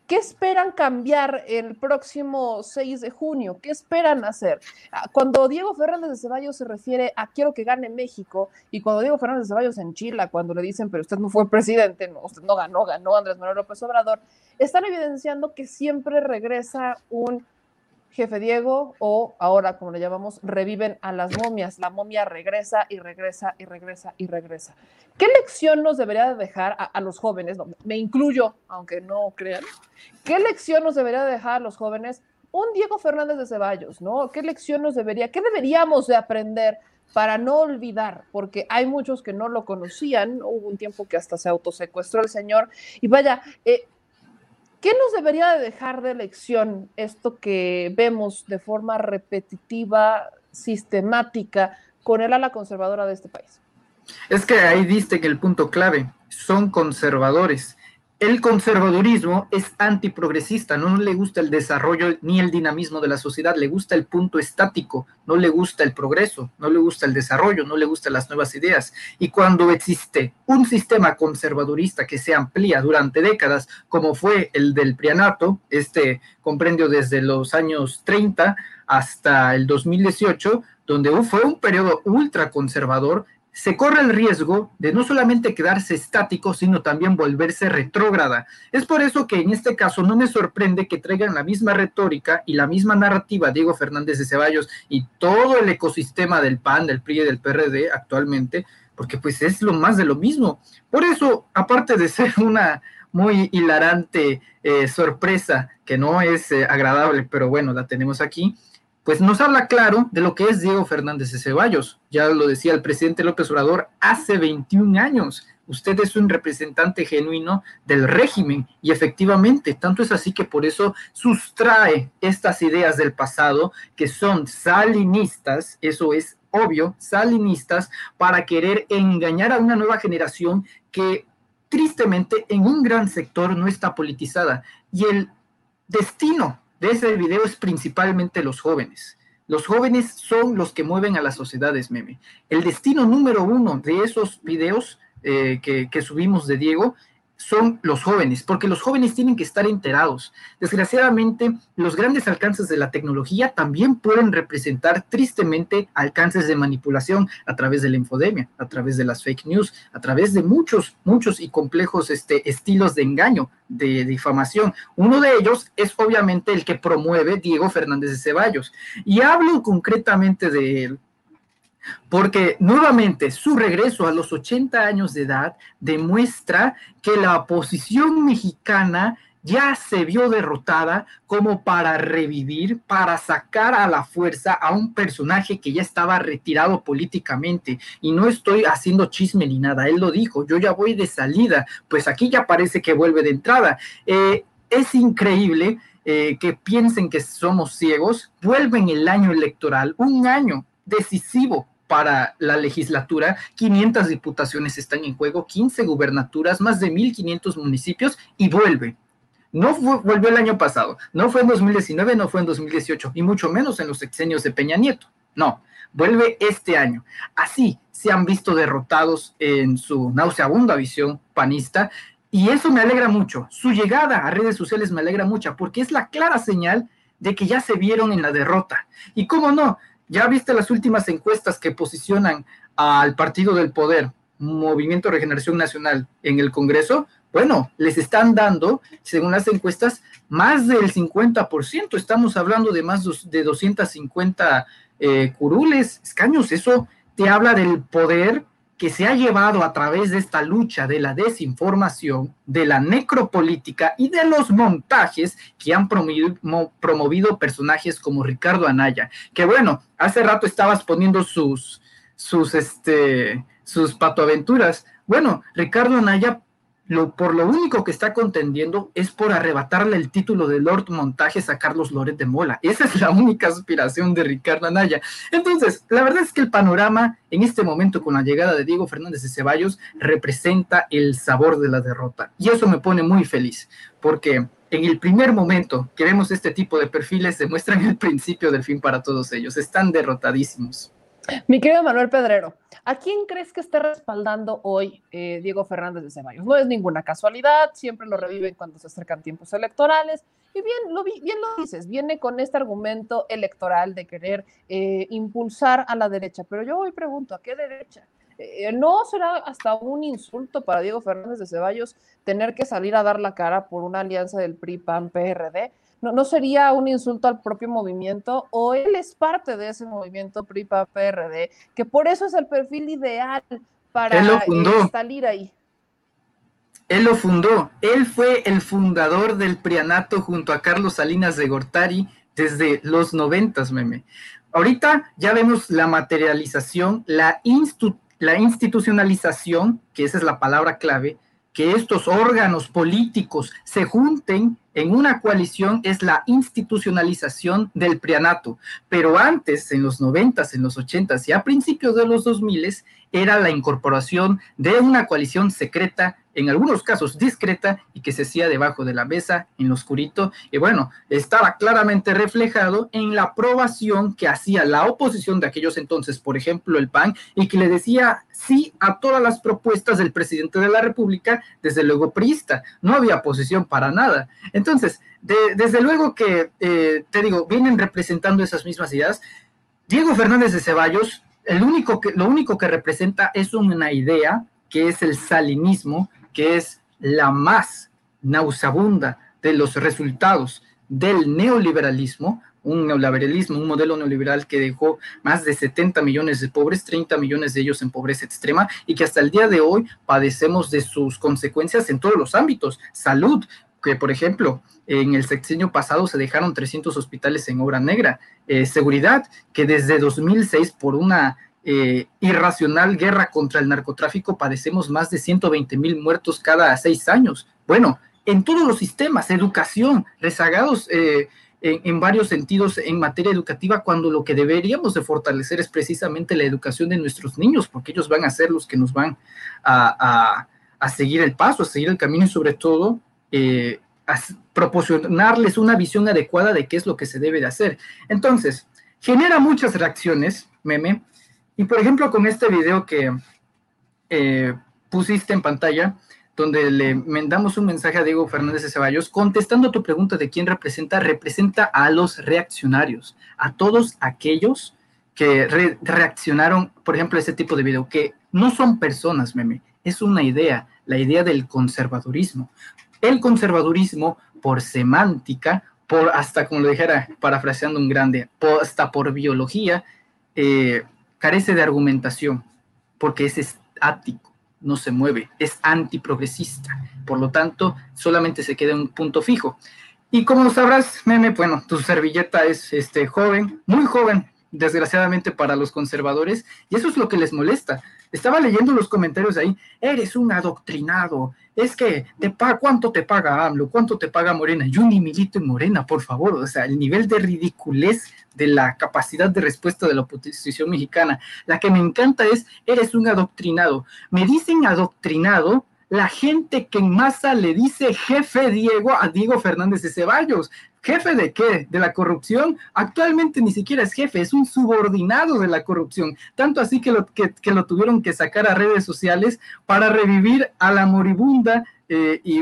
¿Qué esperan cambiar el próximo 6 de junio? ¿Qué esperan hacer? Ah, cuando Diego Fernández de Ceballos se refiere a quiero que gane México, y cuando Diego Fernández de Ceballos en Chile, cuando le dicen, pero usted no fue presidente, no, usted no ganó, ganó Andrés Manuel López Obrador, están evidenciando que siempre regresa un jefe Diego o ahora, como le llamamos, reviven a las momias. La momia regresa y regresa y regresa y regresa. ¿Qué lección nos debería dejar a, los jóvenes? me incluyo, aunque no crean. ¿Qué lección nos debería dejar a los jóvenes un Diego Fernández de Ceballos, ¿no? ¿Qué lección nos debería, qué deberíamos de aprender para no olvidar? Porque hay muchos que no lo conocían, hubo un tiempo que hasta se autosecuestró el señor, y vaya, eh, ¿Qué nos debería de dejar de lección esto que vemos de forma repetitiva, sistemática, con el ala conservadora de este país? Es que ahí diste que el punto clave, son conservadores el conservadurismo es antiprogresista, no le gusta el desarrollo ni el dinamismo de la sociedad, le gusta el punto estático, no le gusta el progreso, no le gusta el desarrollo, no le gustan las nuevas ideas. Y cuando existe un sistema conservadurista que se amplía durante décadas, como fue el del Prianato, este comprendió desde los años 30 hasta el 2018, donde fue un periodo ultra conservador, se corre el riesgo de no solamente quedarse estático, sino también volverse retrógrada. Es por eso que en este caso no me sorprende que traigan la misma retórica y la misma narrativa Diego Fernández de Ceballos y todo el ecosistema del PAN, del PRI y del PRD actualmente, porque pues es lo más de lo mismo. Por eso, aparte de ser una muy hilarante eh, sorpresa, que no es eh, agradable, pero bueno, la tenemos aquí, pues nos habla claro de lo que es Diego Fernández de Ceballos. Ya lo decía el presidente López Obrador hace 21 años. Usted es un representante genuino del régimen y efectivamente, tanto es así que por eso sustrae estas ideas del pasado que son salinistas, eso es obvio, salinistas, para querer engañar a una nueva generación que tristemente en un gran sector no está politizada. Y el destino de ese video es principalmente los jóvenes. Los jóvenes son los que mueven a las sociedades, meme. El destino número uno de esos videos eh, que, que subimos de Diego son los jóvenes, porque los jóvenes tienen que estar enterados. Desgraciadamente, los grandes alcances de la tecnología también pueden representar tristemente alcances de manipulación a través de la infodemia, a través de las fake news, a través de muchos, muchos y complejos este, estilos de engaño, de difamación. Uno de ellos es obviamente el que promueve Diego Fernández de Ceballos. Y hablo concretamente de él porque nuevamente su regreso a los 80 años de edad demuestra que la oposición mexicana ya se vio derrotada como para revivir, para sacar a la fuerza a un personaje que ya estaba retirado políticamente. Y no estoy haciendo chisme ni nada, él lo dijo, yo ya voy de salida, pues aquí ya parece que vuelve de entrada. Eh, es increíble eh, que piensen que somos ciegos, vuelven el año electoral, un año decisivo para la legislatura, 500 diputaciones están en juego, 15 gubernaturas, más de 1.500 municipios y vuelve. No volvió el año pasado, no fue en 2019, no fue en 2018 y mucho menos en los sexenios de Peña Nieto. No, vuelve este año. Así se han visto derrotados en su nauseabunda visión panista y eso me alegra mucho. Su llegada a redes sociales me alegra mucho porque es la clara señal de que ya se vieron en la derrota. Y cómo no, ¿Ya viste las últimas encuestas que posicionan al partido del poder, Movimiento Regeneración Nacional, en el Congreso? Bueno, les están dando, según las encuestas, más del 50%. Estamos hablando de más de 250 eh, curules, escaños. Eso te habla del poder que se ha llevado a través de esta lucha de la desinformación, de la necropolítica y de los montajes que han promovido, personajes como Ricardo Anaya, que bueno, hace rato estabas poniendo sus, sus, este, sus patoaventuras. Bueno, Ricardo Anaya por lo único que está contendiendo es por arrebatarle el título de Lord Montajes a Carlos Loret de Mola. Esa es la única aspiración de Ricardo Anaya. Entonces, la verdad es que el panorama en este momento con la llegada de Diego Fernández de Ceballos representa el sabor de la derrota. Y eso me pone muy feliz, porque en el primer momento que vemos este tipo de perfiles demuestran el principio del fin para todos ellos. Están derrotadísimos. Mi querido Manuel Pedrero, ¿a quién crees que esté respaldando hoy eh, Diego Fernández de Ceballos? No es ninguna casualidad, siempre lo reviven cuando se acercan tiempos electorales. Y bien lo, bien lo dices, viene con este argumento electoral de querer eh, impulsar a la derecha. Pero yo hoy pregunto, ¿a qué derecha? Eh, ¿No será hasta un insulto para Diego Fernández de Ceballos tener que salir a dar la cara por una alianza del PRI-PAN-PRD? ¿No, sería un insulto al propio movimiento? ¿O él es parte de ese movimiento PRI-PRD, que por eso es el perfil ideal para salir ahí? Él lo fundó. Él fue el fundador del Prianato junto a Carlos Salinas de Gortari desde los noventas, meme. Ahorita ya vemos la materialización, la, la institucionalización, que esa es la palabra clave, que estos órganos políticos se junten en una coalición es la institucionalización del prianato. Pero antes, en los 90, en los 80 y a principios de los 2000, era la incorporación de una coalición secreta en algunos casos discreta y que se hacía debajo de la mesa, en lo oscurito, y bueno, estaba claramente reflejado en la aprobación que hacía la oposición de aquellos entonces, por ejemplo, el PAN, y que le decía sí a todas las propuestas del presidente de la República, desde luego priista, no había oposición para nada. Entonces, desde luego que, eh, te digo, vienen representando esas mismas ideas. Diego Fernández de Ceballos, el único que, lo único que representa es una idea, que es el salinismo, que es la más nauseabunda de los resultados del neoliberalismo, un neoliberalismo, un modelo neoliberal que dejó más de 70 millones de pobres, 30 millones de ellos en pobreza extrema y que hasta el día de hoy padecemos de sus consecuencias en todos los ámbitos, salud, que por ejemplo en el sexenio pasado se dejaron 300 hospitales en obra negra, eh, seguridad, que desde 2006 por una eh, irracional guerra contra el narcotráfico padecemos más de 120 mil muertos cada seis años. Bueno, en todos los sistemas, educación, rezagados eh, en, varios sentidos en materia educativa, cuando lo que deberíamos de fortalecer es precisamente la educación de nuestros niños, porque ellos van a ser los que nos van a, seguir el paso, a seguir el camino y sobre todo eh, a proporcionarles una visión adecuada de qué es lo que se debe de hacer. Entonces, genera muchas reacciones, meme. Y por ejemplo, con este video que eh, pusiste en pantalla, donde le mandamos un mensaje a Diego Fernández de Ceballos, contestando tu pregunta de quién representa, representa a los reaccionarios, a todos aquellos que reaccionaron, por ejemplo, a este tipo de video, que no son personas, meme, es una idea, la idea del conservadurismo. El conservadurismo, por semántica, por hasta como lo dijera, parafraseando un grande, hasta por biología, eh, carece de argumentación, porque es estático, no se mueve, es antiprogresista, por lo tanto, solamente se queda en un punto fijo. Y como sabrás, meme, bueno, tu servilleta es este, joven, muy joven, desgraciadamente para los conservadores, y eso es lo que les molesta. Estaba leyendo los comentarios ahí, eres un adoctrinado, es que te paga, ¿cuánto te paga AMLO? ¿Cuánto te paga Morena? Yo ni milito en Morena, por favor, o sea, el nivel de ridiculez de la capacidad de respuesta de la oposición mexicana. La que me encanta es, eres un adoctrinado. Me dicen adoctrinado la gente que en masa le dice jefe Diego a Diego Fernández de Ceballos. ¿Jefe de qué? ¿De la corrupción? Actualmente ni siquiera es jefe, es un subordinado de la corrupción. Tanto así que lo, que, lo tuvieron que sacar a redes sociales para revivir a la moribunda eh, y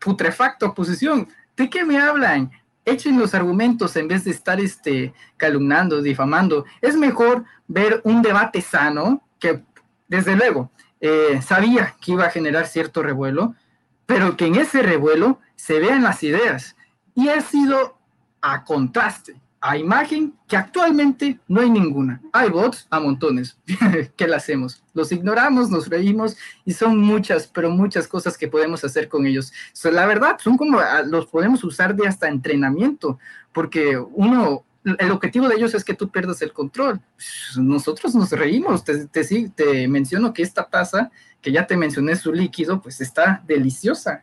putrefacta oposición. ¿De qué me hablan? Echen los argumentos en vez de estar este, calumnando, difamando. Es mejor ver un debate sano que, desde luego, eh, sabía que iba a generar cierto revuelo, pero que en ese revuelo se vean las ideas y ha sido a contraste, a imagen que actualmente no hay ninguna. Hay bots a montones. ¿Qué hacemos? Los ignoramos, nos reímos y son muchas, pero muchas cosas que podemos hacer con ellos. la verdad, son como, ah, los podemos usar de hasta entrenamiento, porque uno, el objetivo de ellos es que tú pierdas el control. Nosotros nos reímos, te, te, te menciono que esta taza, que ya te mencioné su líquido, pues está deliciosa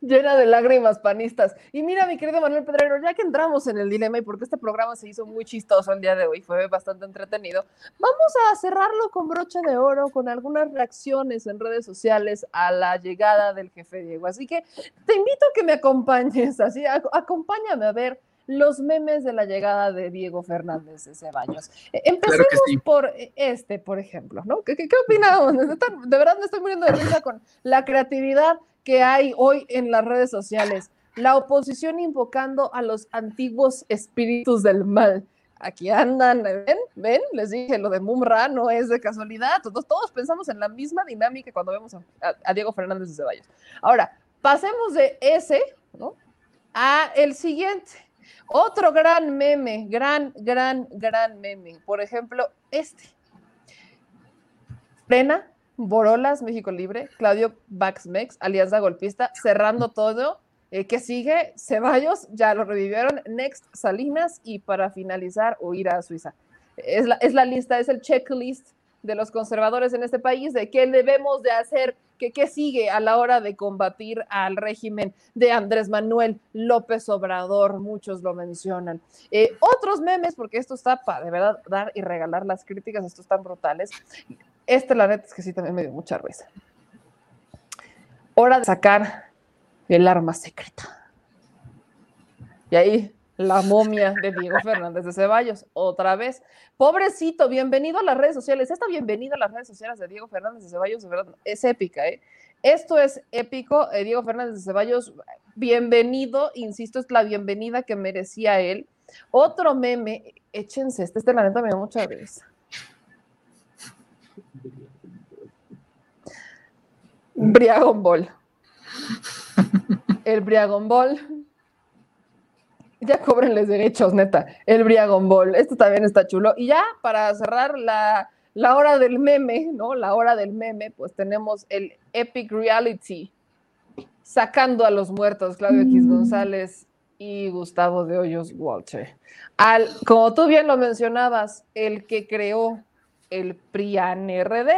llena de lágrimas panistas. Y mira, mi querido Manuel Pedrero, ya que entramos en el dilema y porque este programa se hizo muy chistoso el día de hoy, fue bastante entretenido, vamos a cerrarlo con broche de oro, con algunas reacciones en redes sociales a la llegada del jefe Diego. Así que te invito a que me acompañes, así, acompáñame a ver los memes de la llegada de Diego Fernández de Ceballos. E, empecemos por este, por ejemplo, ¿no? ¿Qué, qué, qué opinamos? De verdad me estoy muriendo de risa con la creatividad que hay hoy en las redes sociales. La oposición invocando a los antiguos espíritus del mal. Aquí andan, ¿ven? ¿Ven? Les dije, lo de Mumra no es de casualidad. Todos, todos pensamos en la misma dinámica cuando vemos a, Diego Fernández de Ceballos. Ahora, pasemos de ese, ¿no? A el siguiente. Otro gran meme, gran, gran, gran meme. Por ejemplo, este. Plena Borolas, México Libre, Claudio Baxmex, Alianza Golpista, cerrando todo. Eh, ¿Qué sigue? Ceballos, ya lo revivieron. Next, Salinas y para finalizar, huir a Suiza. Es la, es la lista, es el checklist de los conservadores en este país de qué debemos de hacer, qué, qué sigue a la hora de combatir al régimen de Andrés Manuel López Obrador, muchos lo mencionan. Eh, otros memes, porque esto está para de verdad dar y regalar las críticas, estos están brutales. Este, la neta, es que sí también me dio mucha risa. Hora de sacar el arma secreta. Y ahí la momia de Diego Fernández de Ceballos, otra vez. Pobrecito, bienvenido a las redes sociales. Esta bienvenida a las redes sociales de Diego Fernández de Ceballos, es épica, ¿eh? Esto es épico. Eh, Diego Fernández de Ceballos, bienvenido, insisto, es la bienvenida que merecía él. Otro meme, échense, este, este la neta me dio mucha risa. Briagon Ball. El Briagon Ball. Ya cóbrenles derechos, neta. El Briagon Ball. Esto también está chulo. Y ya para cerrar la, la hora del meme, ¿no? La hora del meme, pues tenemos el Epic Reality. Sacando a los muertos, Claudio X mm. González y Gustavo de Hoyos Walter. Al, como tú bien lo mencionabas, el que creó el PRIAN-RD,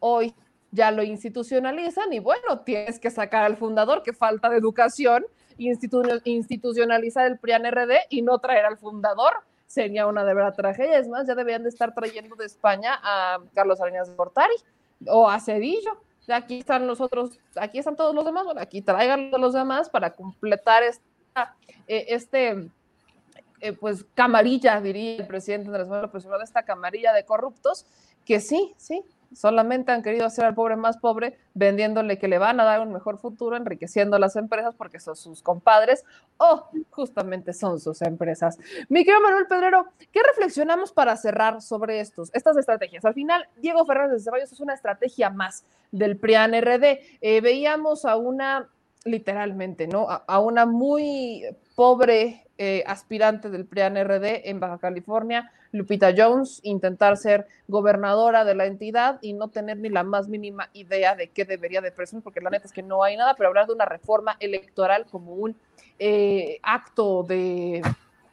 hoy ya lo institucionalizan y bueno, tienes que sacar al fundador, que falta de educación, institucionalizar el PRIAN-RD y no traer al fundador sería una de verdad tragedia. Es más, ya deberían de estar trayendo de España a Carlos Arenas de Portari o a Cedillo. Aquí están los otros, aquí están todos los demás, bueno, aquí traigan los demás para completar eh, este eh, pues, camarilla, diría el presidente Andrés Manuel López Obrador, esta camarilla de corruptos, que sí, sí, solamente han querido hacer al pobre más pobre, vendiéndole que le van a dar un mejor futuro, enriqueciendo a las empresas porque son sus compadres o justamente son sus empresas. Mi querido Manuel Pedrero, ¿qué reflexionamos para cerrar sobre estos, estas estrategias? Al final, Diego Fernández de Ceballos es una estrategia más del PRIAN RD. Eh, veíamos a una, literalmente, ¿no? A una muy pobre eh, aspirante del PRIAN RD en Baja California, Lupita Jones, intentar ser gobernadora de la entidad y no tener ni la más mínima idea de qué debería de presentar, porque la neta es que no hay nada, pero hablar de una reforma electoral como un eh, acto de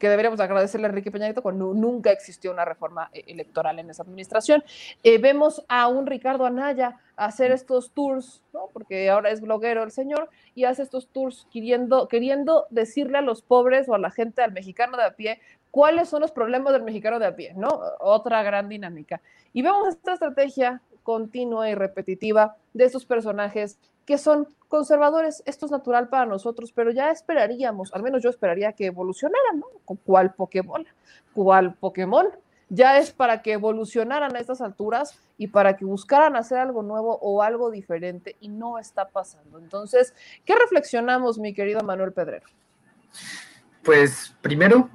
que deberíamos agradecerle a Enrique Peña cuando nunca existió una reforma eh, electoral en esa administración. Eh, vemos a un Ricardo Anaya hacer estos tours, ¿no? porque ahora es bloguero el señor, y hace estos tours queriendo, queriendo decirle a los pobres o a la gente, al mexicano de a pie, cuáles son los problemas del mexicano de a pie, ¿no? Otra gran dinámica. Y vemos esta estrategia continua y repetitiva de estos personajes que son conservadores. Esto es natural para nosotros, pero ya esperaríamos, al menos yo esperaría que evolucionaran, ¿no? ¿Cuál Pokémon? ¿Cuál Pokémon? Ya es para que evolucionaran a estas alturas y para que buscaran hacer algo nuevo o algo diferente y no está pasando. Entonces, ¿qué reflexionamos, mi querido Manuel Pedrero? Pues primero,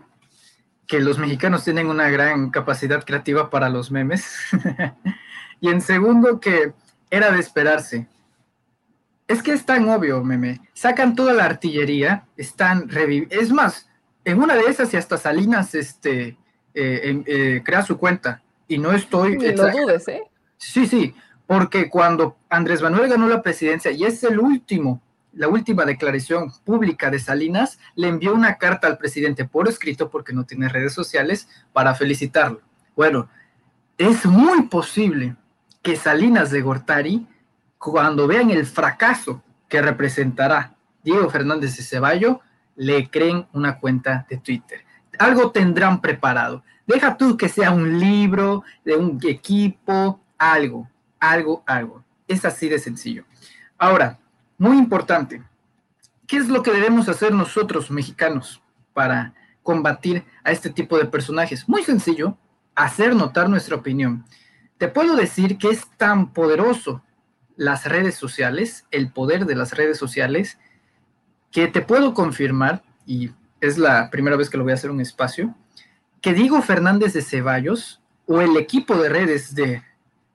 que los mexicanos tienen una gran capacidad creativa para los memes. y en segundo, que era de esperarse. Es que es tan obvio, meme. Sacan toda la artillería, están reviviendo. Es más, en una de esas y hasta Salinas este, eh, eh, crea su cuenta. Y no estoy... Ni lo dudes, ¿eh? Sí, sí, porque cuando Andrés Manuel ganó la presidencia y es el último, la última declaración pública de Salinas, le envió una carta al presidente por escrito, porque no tiene redes sociales, para felicitarlo. Bueno, es muy posible que Salinas de Gortari cuando vean el fracaso que representará Diego Fernández de Ceballo, le creen una cuenta de Twitter. Algo tendrán preparado. Deja tú que sea un libro, de un equipo, algo, algo, algo. Es así de sencillo. Ahora, muy importante, ¿qué es lo que debemos hacer nosotros mexicanos para combatir a este tipo de personajes? Muy sencillo, hacer notar nuestra opinión. Te puedo decir que es tan poderoso las redes sociales, el poder de las redes sociales, que te puedo confirmar, y es la primera vez que lo voy a hacer un espacio, que Diego Fernández de Ceballos o el equipo de redes de,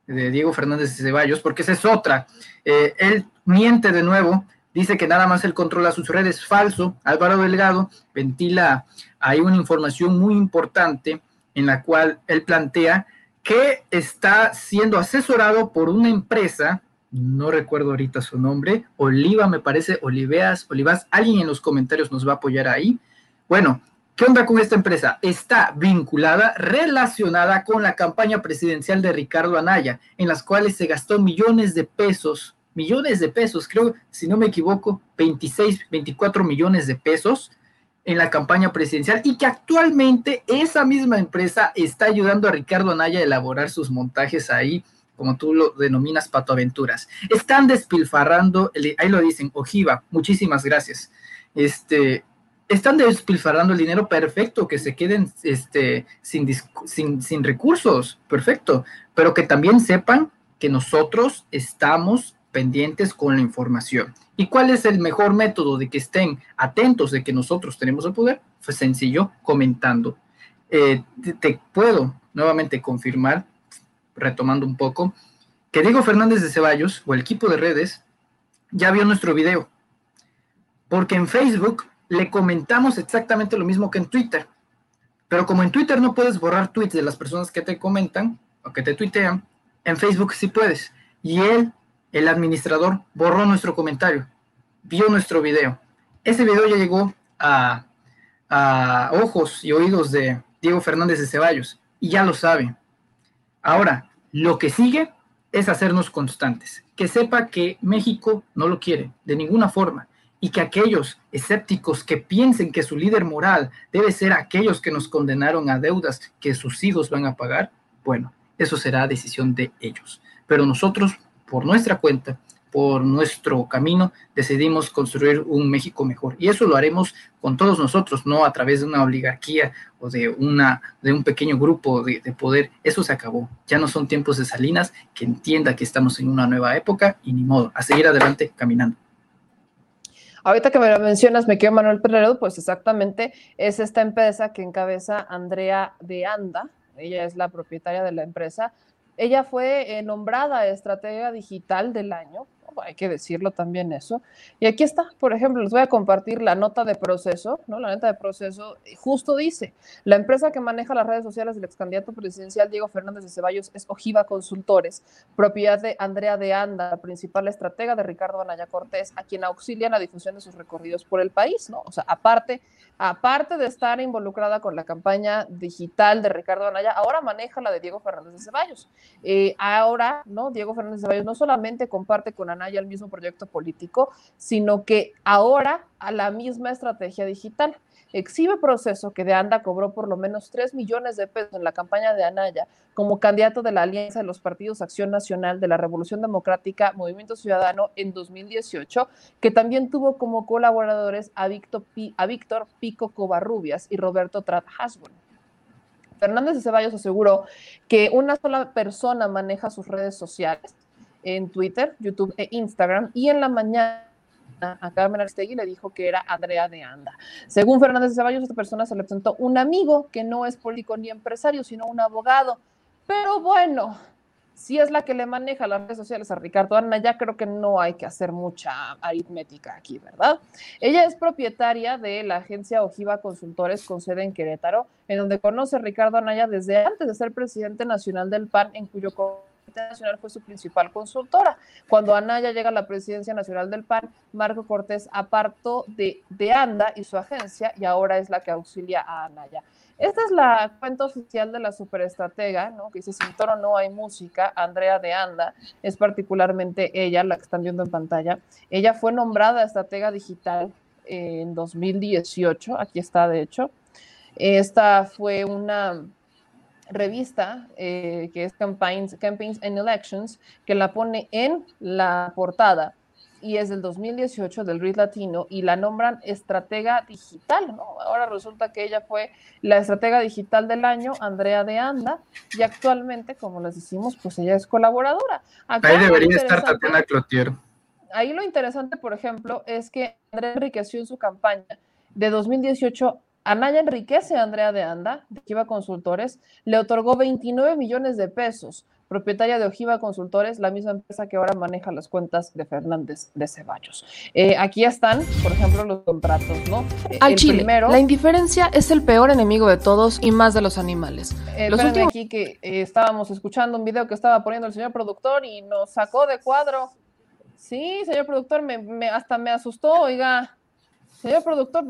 Diego Fernández de Ceballos, porque esa es otra, eh, él miente de nuevo, dice que nada más él controla sus redes, falso, Álvaro Delgado ventila hay una información muy importante en la cual él plantea que está siendo asesorado por una empresa no recuerdo ahorita su nombre, Oliva me parece, Oliveas, Olivas, alguien en los comentarios nos va a apoyar ahí. Bueno, ¿qué onda con esta empresa? Está vinculada, relacionada con la campaña presidencial de Ricardo Anaya, en las cuales se gastó millones de pesos, millones de pesos, creo, si no me equivoco, 26, 24 millones de pesos en la campaña presidencial y que actualmente esa misma empresa está ayudando a Ricardo Anaya a elaborar sus montajes ahí como tú lo denominas, patoaventuras. Están despilfarrando, ahí lo dicen, ojiva, muchísimas gracias. Este, están despilfarrando el dinero perfecto, que se queden este, sin, sin, sin recursos, perfecto, pero que también sepan que nosotros estamos pendientes con la información. ¿Y cuál es el mejor método de que estén atentos de que nosotros tenemos el poder? Fue sencillo, comentando. Eh, te, puedo nuevamente confirmar retomando un poco, que Diego Fernández de Ceballos o el equipo de redes ya vio nuestro video. Porque en Facebook le comentamos exactamente lo mismo que en Twitter. Pero como en Twitter no puedes borrar tweets de las personas que te comentan o que te tuitean, en Facebook sí puedes. Y él, el administrador, borró nuestro comentario, vio nuestro video. Ese video ya llegó a, a ojos y oídos de Diego Fernández de Ceballos y ya lo sabe. Ahora, lo que sigue es hacernos constantes, que sepa que México no lo quiere de ninguna forma y que aquellos escépticos que piensen que su líder moral debe ser aquellos que nos condenaron a deudas que sus hijos van a pagar, bueno, eso será decisión de ellos. Pero nosotros, por nuestra cuenta, por nuestro camino, decidimos construir un México mejor. Y eso lo haremos con todos nosotros, no a través de una oligarquía o de, una, de un pequeño grupo de, de poder. Eso se acabó. Ya no son tiempos de Salinas, que entienda que estamos en una nueva época y ni modo, a seguir adelante caminando. Ahorita que me lo mencionas, me quedo Manuel Pedrero, pues exactamente es esta empresa que encabeza Andrea de Anda, ella es la propietaria de la empresa. Ella fue eh, nombrada estratega digital del año hay que decirlo también eso. Y aquí está, por ejemplo, les voy a compartir la nota de proceso, ¿no? La nota de proceso justo dice, la empresa que maneja las redes sociales del ex candidato presidencial Diego Fernández de Ceballos es Ojiva Consultores, propiedad de Andrea de Anda, principal estratega de Ricardo Anaya Cortés, a quien auxilia en la difusión de sus recorridos por el país, ¿no? O sea, aparte, aparte de estar involucrada con la campaña digital de Ricardo Anaya, ahora maneja la de Diego Fernández de Ceballos. Eh, ahora, ¿no? Diego Fernández de Ceballos no solamente comparte con Anaya el mismo proyecto político, sino que ahora a la misma estrategia digital. Exhibe proceso que de Anda cobró por lo menos 3 millones de pesos en la campaña de Anaya como candidato de la Alianza de los Partidos Acción Nacional de la Revolución Democrática Movimiento Ciudadano en 2018, que también tuvo como colaboradores a Víctor, a Víctor Pico Covarrubias y Roberto Trat Hasbun. Fernández de Ceballos aseguró que una sola persona maneja sus redes sociales en Twitter, YouTube e Instagram, y en la mañana a Carmen Aristegui le dijo que era Andrea de Anda. Según Fernández de Ceballos, esta persona se le presentó un amigo que no es político ni empresario, sino un abogado. Pero bueno, si es la que le maneja las redes sociales a Ricardo Ana, ya creo que no hay que hacer mucha aritmética aquí, ¿verdad? Ella es propietaria de la agencia Ojiva Consultores con sede en Querétaro, en donde conoce a Ricardo Anaya desde antes de ser presidente nacional del PAN, en cuyo Nacional fue su principal consultora. Cuando Anaya llega a la presidencia nacional del PAN, Marco Cortés apartó de, de ANDA y su agencia y ahora es la que auxilia a Anaya. Esta es la cuenta oficial de la superestratega, ¿no? que dice, sin toro no hay música, Andrea de Anda, es particularmente ella, la que están viendo en pantalla. Ella fue nombrada estratega digital en 2018, aquí está de hecho. Esta fue una revista eh, que es Campaigns, Campaigns and Elections, que la pone en la portada y es del 2018 del RIT Latino y la nombran estratega digital, ¿no? Ahora resulta que ella fue la estratega digital del año, Andrea de Anda, y actualmente, como les decimos, pues ella es colaboradora. ahí debería estar Tatiana Clotier. Ahí lo interesante, por ejemplo, es que Andrea enriqueció en su campaña de 2018 Anaya enriquece a Andrea de Anda, de Ojiva Consultores, le otorgó 29 millones de pesos, propietaria de Ojiva Consultores, la misma empresa que ahora maneja las cuentas de Fernández de Ceballos. Eh, aquí están, por ejemplo, los contratos, ¿no? Eh, Al Chile, la indiferencia es el peor enemigo de todos y más de los animales. Eh, los últimos... aquí que eh, estábamos escuchando un video que estaba poniendo el señor productor y nos sacó de cuadro. Sí, señor productor, me, hasta me asustó, oiga. Señor productor,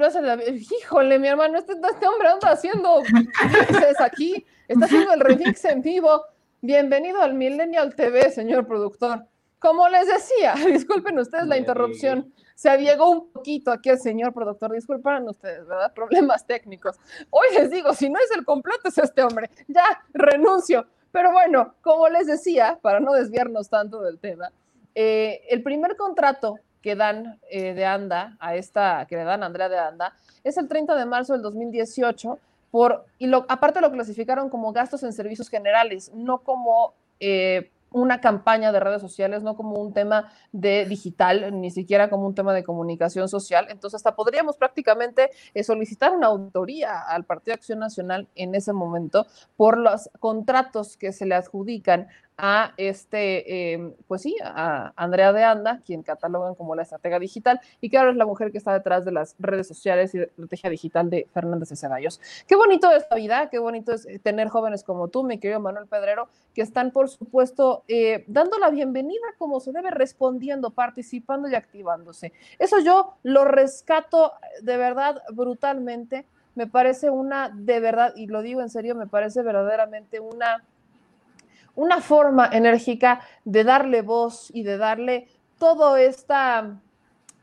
híjole, mi hermano, este, este, hombre anda haciendo remixes aquí, está haciendo el remix en vivo. Bienvenido al Millennial TV, señor productor. Como les decía, disculpen ustedes la interrupción, se aviegó un poquito aquí el señor productor, disculpen ustedes, ¿verdad? Problemas técnicos. Hoy les digo, si no es el completo, es este hombre. Ya, renuncio. Pero bueno, como les decía, para no desviarnos tanto del tema, eh, el primer contrato que dan eh, de ANDA a esta, que le dan Andrea de ANDA, es el 30 de marzo del 2018, por, y lo, aparte lo clasificaron como gastos en servicios generales, no como eh, una campaña de redes sociales, no como un tema de digital, ni siquiera como un tema de comunicación social. Entonces, hasta podríamos prácticamente eh, solicitar una auditoría al Partido Acción Nacional en ese momento por los contratos que se le adjudican a este, em, pues sí, a Andrea de Anda, quien catalogan como la estratega digital, y que ahora es la mujer que está detrás de las redes sociales y de estrategia digital de Fernández de Ceballos. Qué bonito es la vida, qué bonito es eh, tener jóvenes como tú, mi querido Manuel Pedrero, que están, por supuesto, eh, dando la bienvenida como se debe, respondiendo, participando y activándose. Eso yo lo rescato de verdad brutalmente. Me parece una, de verdad, y lo digo en serio, me parece verdaderamente una una forma enérgica de darle voz y de darle todo esta,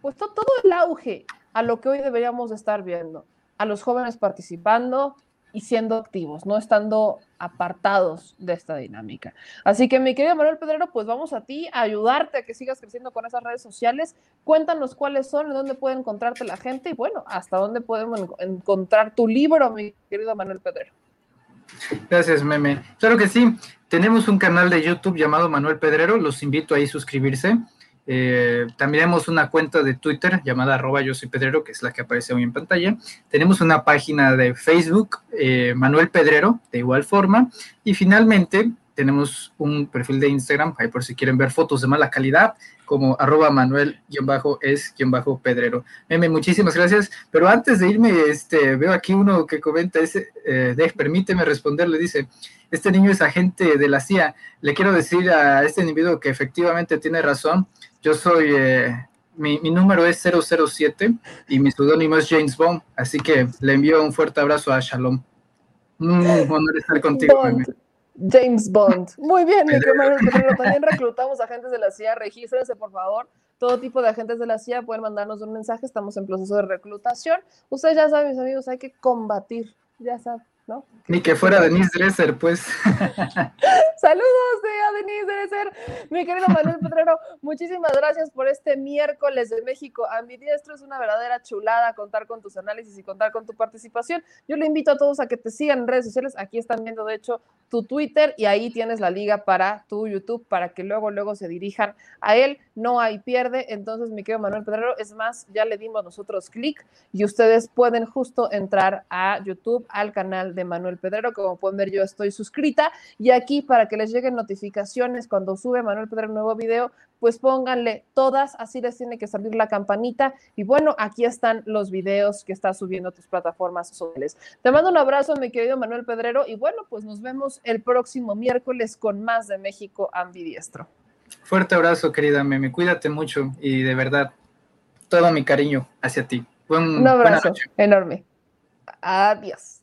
pues todo el auge a lo que hoy deberíamos estar viendo, a los jóvenes participando, y siendo activos, no estando apartados de esta dinámica. Así que mi querido Manuel Pedrero, pues vamos a ti a ayudarte a que sigas creciendo con esas redes sociales. Cuéntanos cuáles son, dónde puede encontrarte la gente y bueno, hasta dónde podemos encontrar tu libro, mi querido Manuel Pedrero. Gracias, Meme. Claro que sí. Tenemos un canal de YouTube llamado Manuel Pedrero. Los invito ahí a suscribirse. Eh, también tenemos una cuenta de Twitter llamada arroba yo soy Pedrero, que es la que aparece hoy en pantalla. Tenemos una página de Facebook, eh, Manuel Pedrero, de igual forma. Y finalmente tenemos un perfil de Instagram, ahí por si quieren ver fotos de mala calidad, como arroba manuel-es-pedrero. Meme, muchísimas gracias. Pero antes de irme, este, veo aquí uno que comenta, ese, eh, permíteme responderle, dice, este niño es agente de la CIA. Le quiero decir a este individuo que efectivamente tiene razón yo soy, eh, mi, número es 007 y mi seudónimo es James Bond, así que le envío un fuerte abrazo a Shalom. Un honor estar contigo. James Bond. Muy bien, mi querido También reclutamos agentes de la CIA. Regístrense, por favor. Todo tipo de agentes de la CIA pueden mandarnos un mensaje. Estamos en proceso de reclutación. Ustedes ya saben, mis amigos, hay que combatir. Ya saben. Ni que fuera Denise Dresser, pues. Saludos a Denise Dresser, mi querido Manuel Pedrero. Muchísimas gracias por este miércoles de México a mi diestro. Es una verdadera chulada contar con tus análisis y contar con tu participación. Yo le invito a todos a que te sigan en redes sociales. Aquí están viendo, de hecho, tu Twitter y ahí tienes la liga para tu YouTube para que luego, luego se dirijan a él. No hay pierde. Entonces, mi querido Manuel Pedrero, es más, ya le dimos nosotros clic y ustedes pueden justo entrar a YouTube, al canal de Manuel Pedrero. Como pueden ver, yo estoy suscrita y aquí para que les lleguen notificaciones cuando sube Manuel Pedrero un nuevo video, pues pónganle todas, así les tiene que salir la campanita. Y bueno, aquí están los videos que está subiendo tus plataformas sociales. Te mando un abrazo, mi querido Manuel Pedrero, y bueno, pues nos vemos el próximo miércoles con más de México Ambidiestro. Fuerte abrazo, querida Meme, cuídate mucho y de verdad, todo mi cariño hacia ti. un abrazo enorme. Adiós.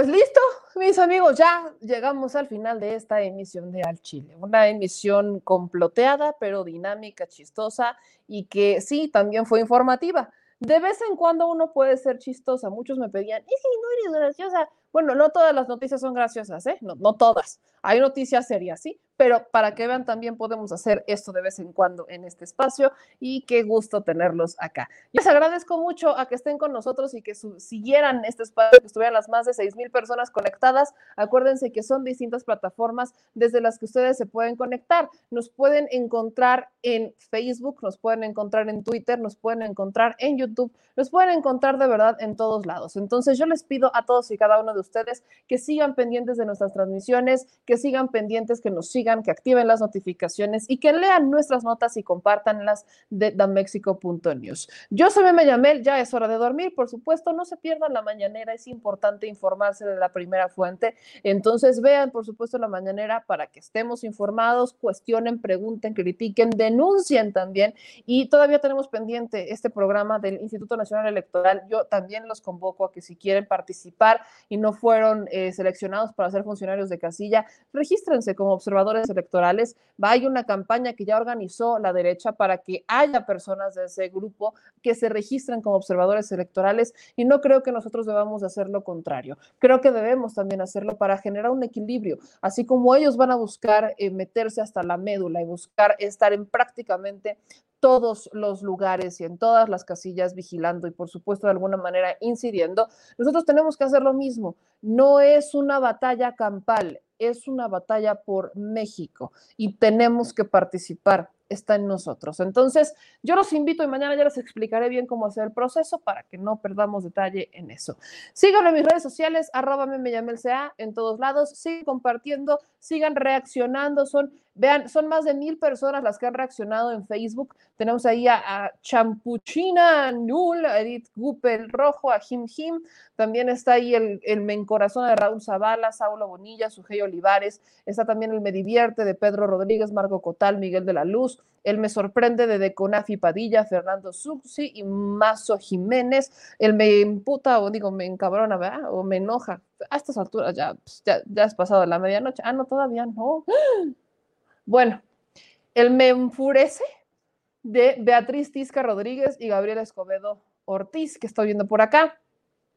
Pues listo, mis amigos, ya llegamos al final de esta emisión de Al Chile. Una emisión comploteada, pero dinámica, chistosa y que sí, también fue informativa. De vez en cuando uno puede ser chistosa. Muchos me pedían, ¿y si no eres graciosa? Bueno, no todas las noticias son graciosas, ¿eh? No, no todas. Hay noticias serias, sí, pero para que vean también podemos hacer esto de vez en cuando en este espacio y qué gusto tenerlos acá. Les agradezco mucho a que estén con nosotros y que siguieran este espacio, que estuvieran las más de seis mil personas conectadas. Acuérdense que son distintas plataformas desde las que ustedes se pueden conectar. Nos pueden encontrar en Facebook, nos pueden encontrar en Twitter, nos pueden encontrar en YouTube, nos pueden encontrar de verdad en todos lados. Entonces yo les pido a todos y cada uno de ustedes que sigan pendientes de nuestras transmisiones, que sigan pendientes, que nos sigan que activen las notificaciones y que lean nuestras notas y compartanlas de damexico.news. Yo soy Meme Yamel, ya es hora de dormir, por supuesto, no se pierdan la mañanera, es importante informarse de la primera fuente, entonces vean, por supuesto, la mañanera para que estemos informados, cuestionen, pregunten, critiquen, denuncien también. Y todavía tenemos pendiente este programa del Instituto Nacional Electoral, yo también los convoco a que si quieren participar y no fueron eh, seleccionados para ser funcionarios de casilla, regístrense como observadores electorales, va hay una campaña que ya organizó la derecha para que haya personas de ese grupo que se registren como observadores electorales y no creo que nosotros debamos hacer lo contrario. Creo que debemos también hacerlo para generar un equilibrio, así como ellos van a buscar eh, meterse hasta la médula y buscar estar en prácticamente todos los lugares y en todas las casillas vigilando y por supuesto de alguna manera incidiendo, nosotros tenemos que hacer lo mismo. No es una batalla campal, es una batalla por México y tenemos que participar está en nosotros. Entonces, yo los invito y mañana ya les explicaré bien cómo hacer el proceso para que no perdamos detalle en eso. Síganme en mis redes sociales, arroba me en todos lados, sigan compartiendo, sigan reaccionando, son Vean, son más de mil personas las que han reaccionado en Facebook. Tenemos ahí a, a Champuchina Nul, a Edith Gupel Rojo, a Jim Jim. También está ahí el, el Me Encorazona de Raúl Zavala, Saulo Bonilla, Sujei Olivares. Está también el Me Divierte de Pedro Rodríguez, Marco Cotal, Miguel de la Luz. El Me Sorprende de Deconafi Padilla, Fernando Suxi y Mazo Jiménez. El Me Imputa, o digo, me encabrona, ¿verdad? O me enoja. A estas alturas ya, pues, ya, ya es pasado la medianoche. Ah, no, todavía no. Bueno, el Me Enfurece de Beatriz Tisca Rodríguez y Gabriel Escobedo Ortiz, que estoy viendo por acá.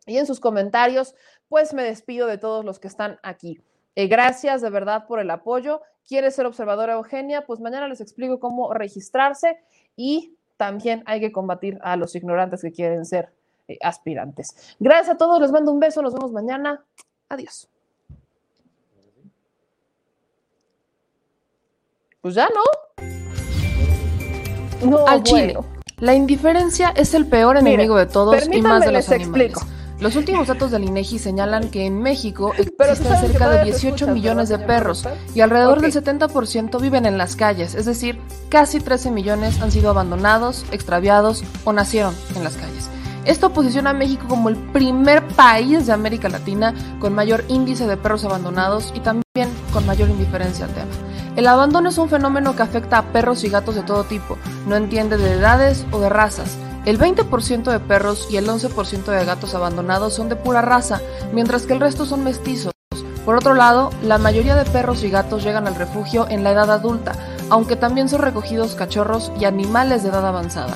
Y en sus comentarios, pues me despido de todos los que están aquí. Eh, gracias de verdad por el apoyo. ¿Quieres ser observadora Eugenia? Pues mañana les explico cómo registrarse y también hay que combatir a los ignorantes que quieren ser eh, aspirantes. Gracias a todos, les mando un beso, nos vemos mañana. Adiós. Pues ya, ¿no? No, Al Chile. bueno. La indiferencia es el peor enemigo de todos y más de los les animales. explico. Los últimos datos del INEGI señalan que en México existen cerca de todavía te 18 escuchas, millones de ¿verdad, señor perros y alrededor Ok. del 70% viven en las calles, es decir, casi 13 millones han sido abandonados, extraviados o nacieron en las calles. Esto posiciona a México como el primer país de América Latina con mayor índice de perros abandonados y también con mayor indiferencia al tema. El abandono es un fenómeno que afecta a perros y gatos de todo tipo, no entiende de edades o de razas. El 20% de perros y el 11% de gatos abandonados son de pura raza, mientras que el resto son mestizos. Por otro lado, la mayoría de perros y gatos llegan al refugio en la edad adulta, aunque también son recogidos cachorros y animales de edad avanzada.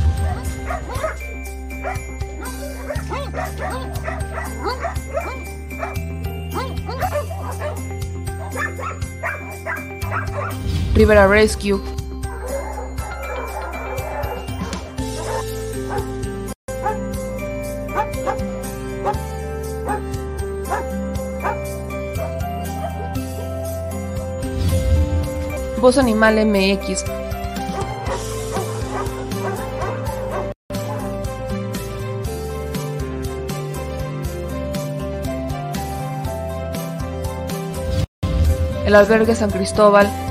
Rivera Rescue. Voz Animal MX. El albergue San Cristóbal.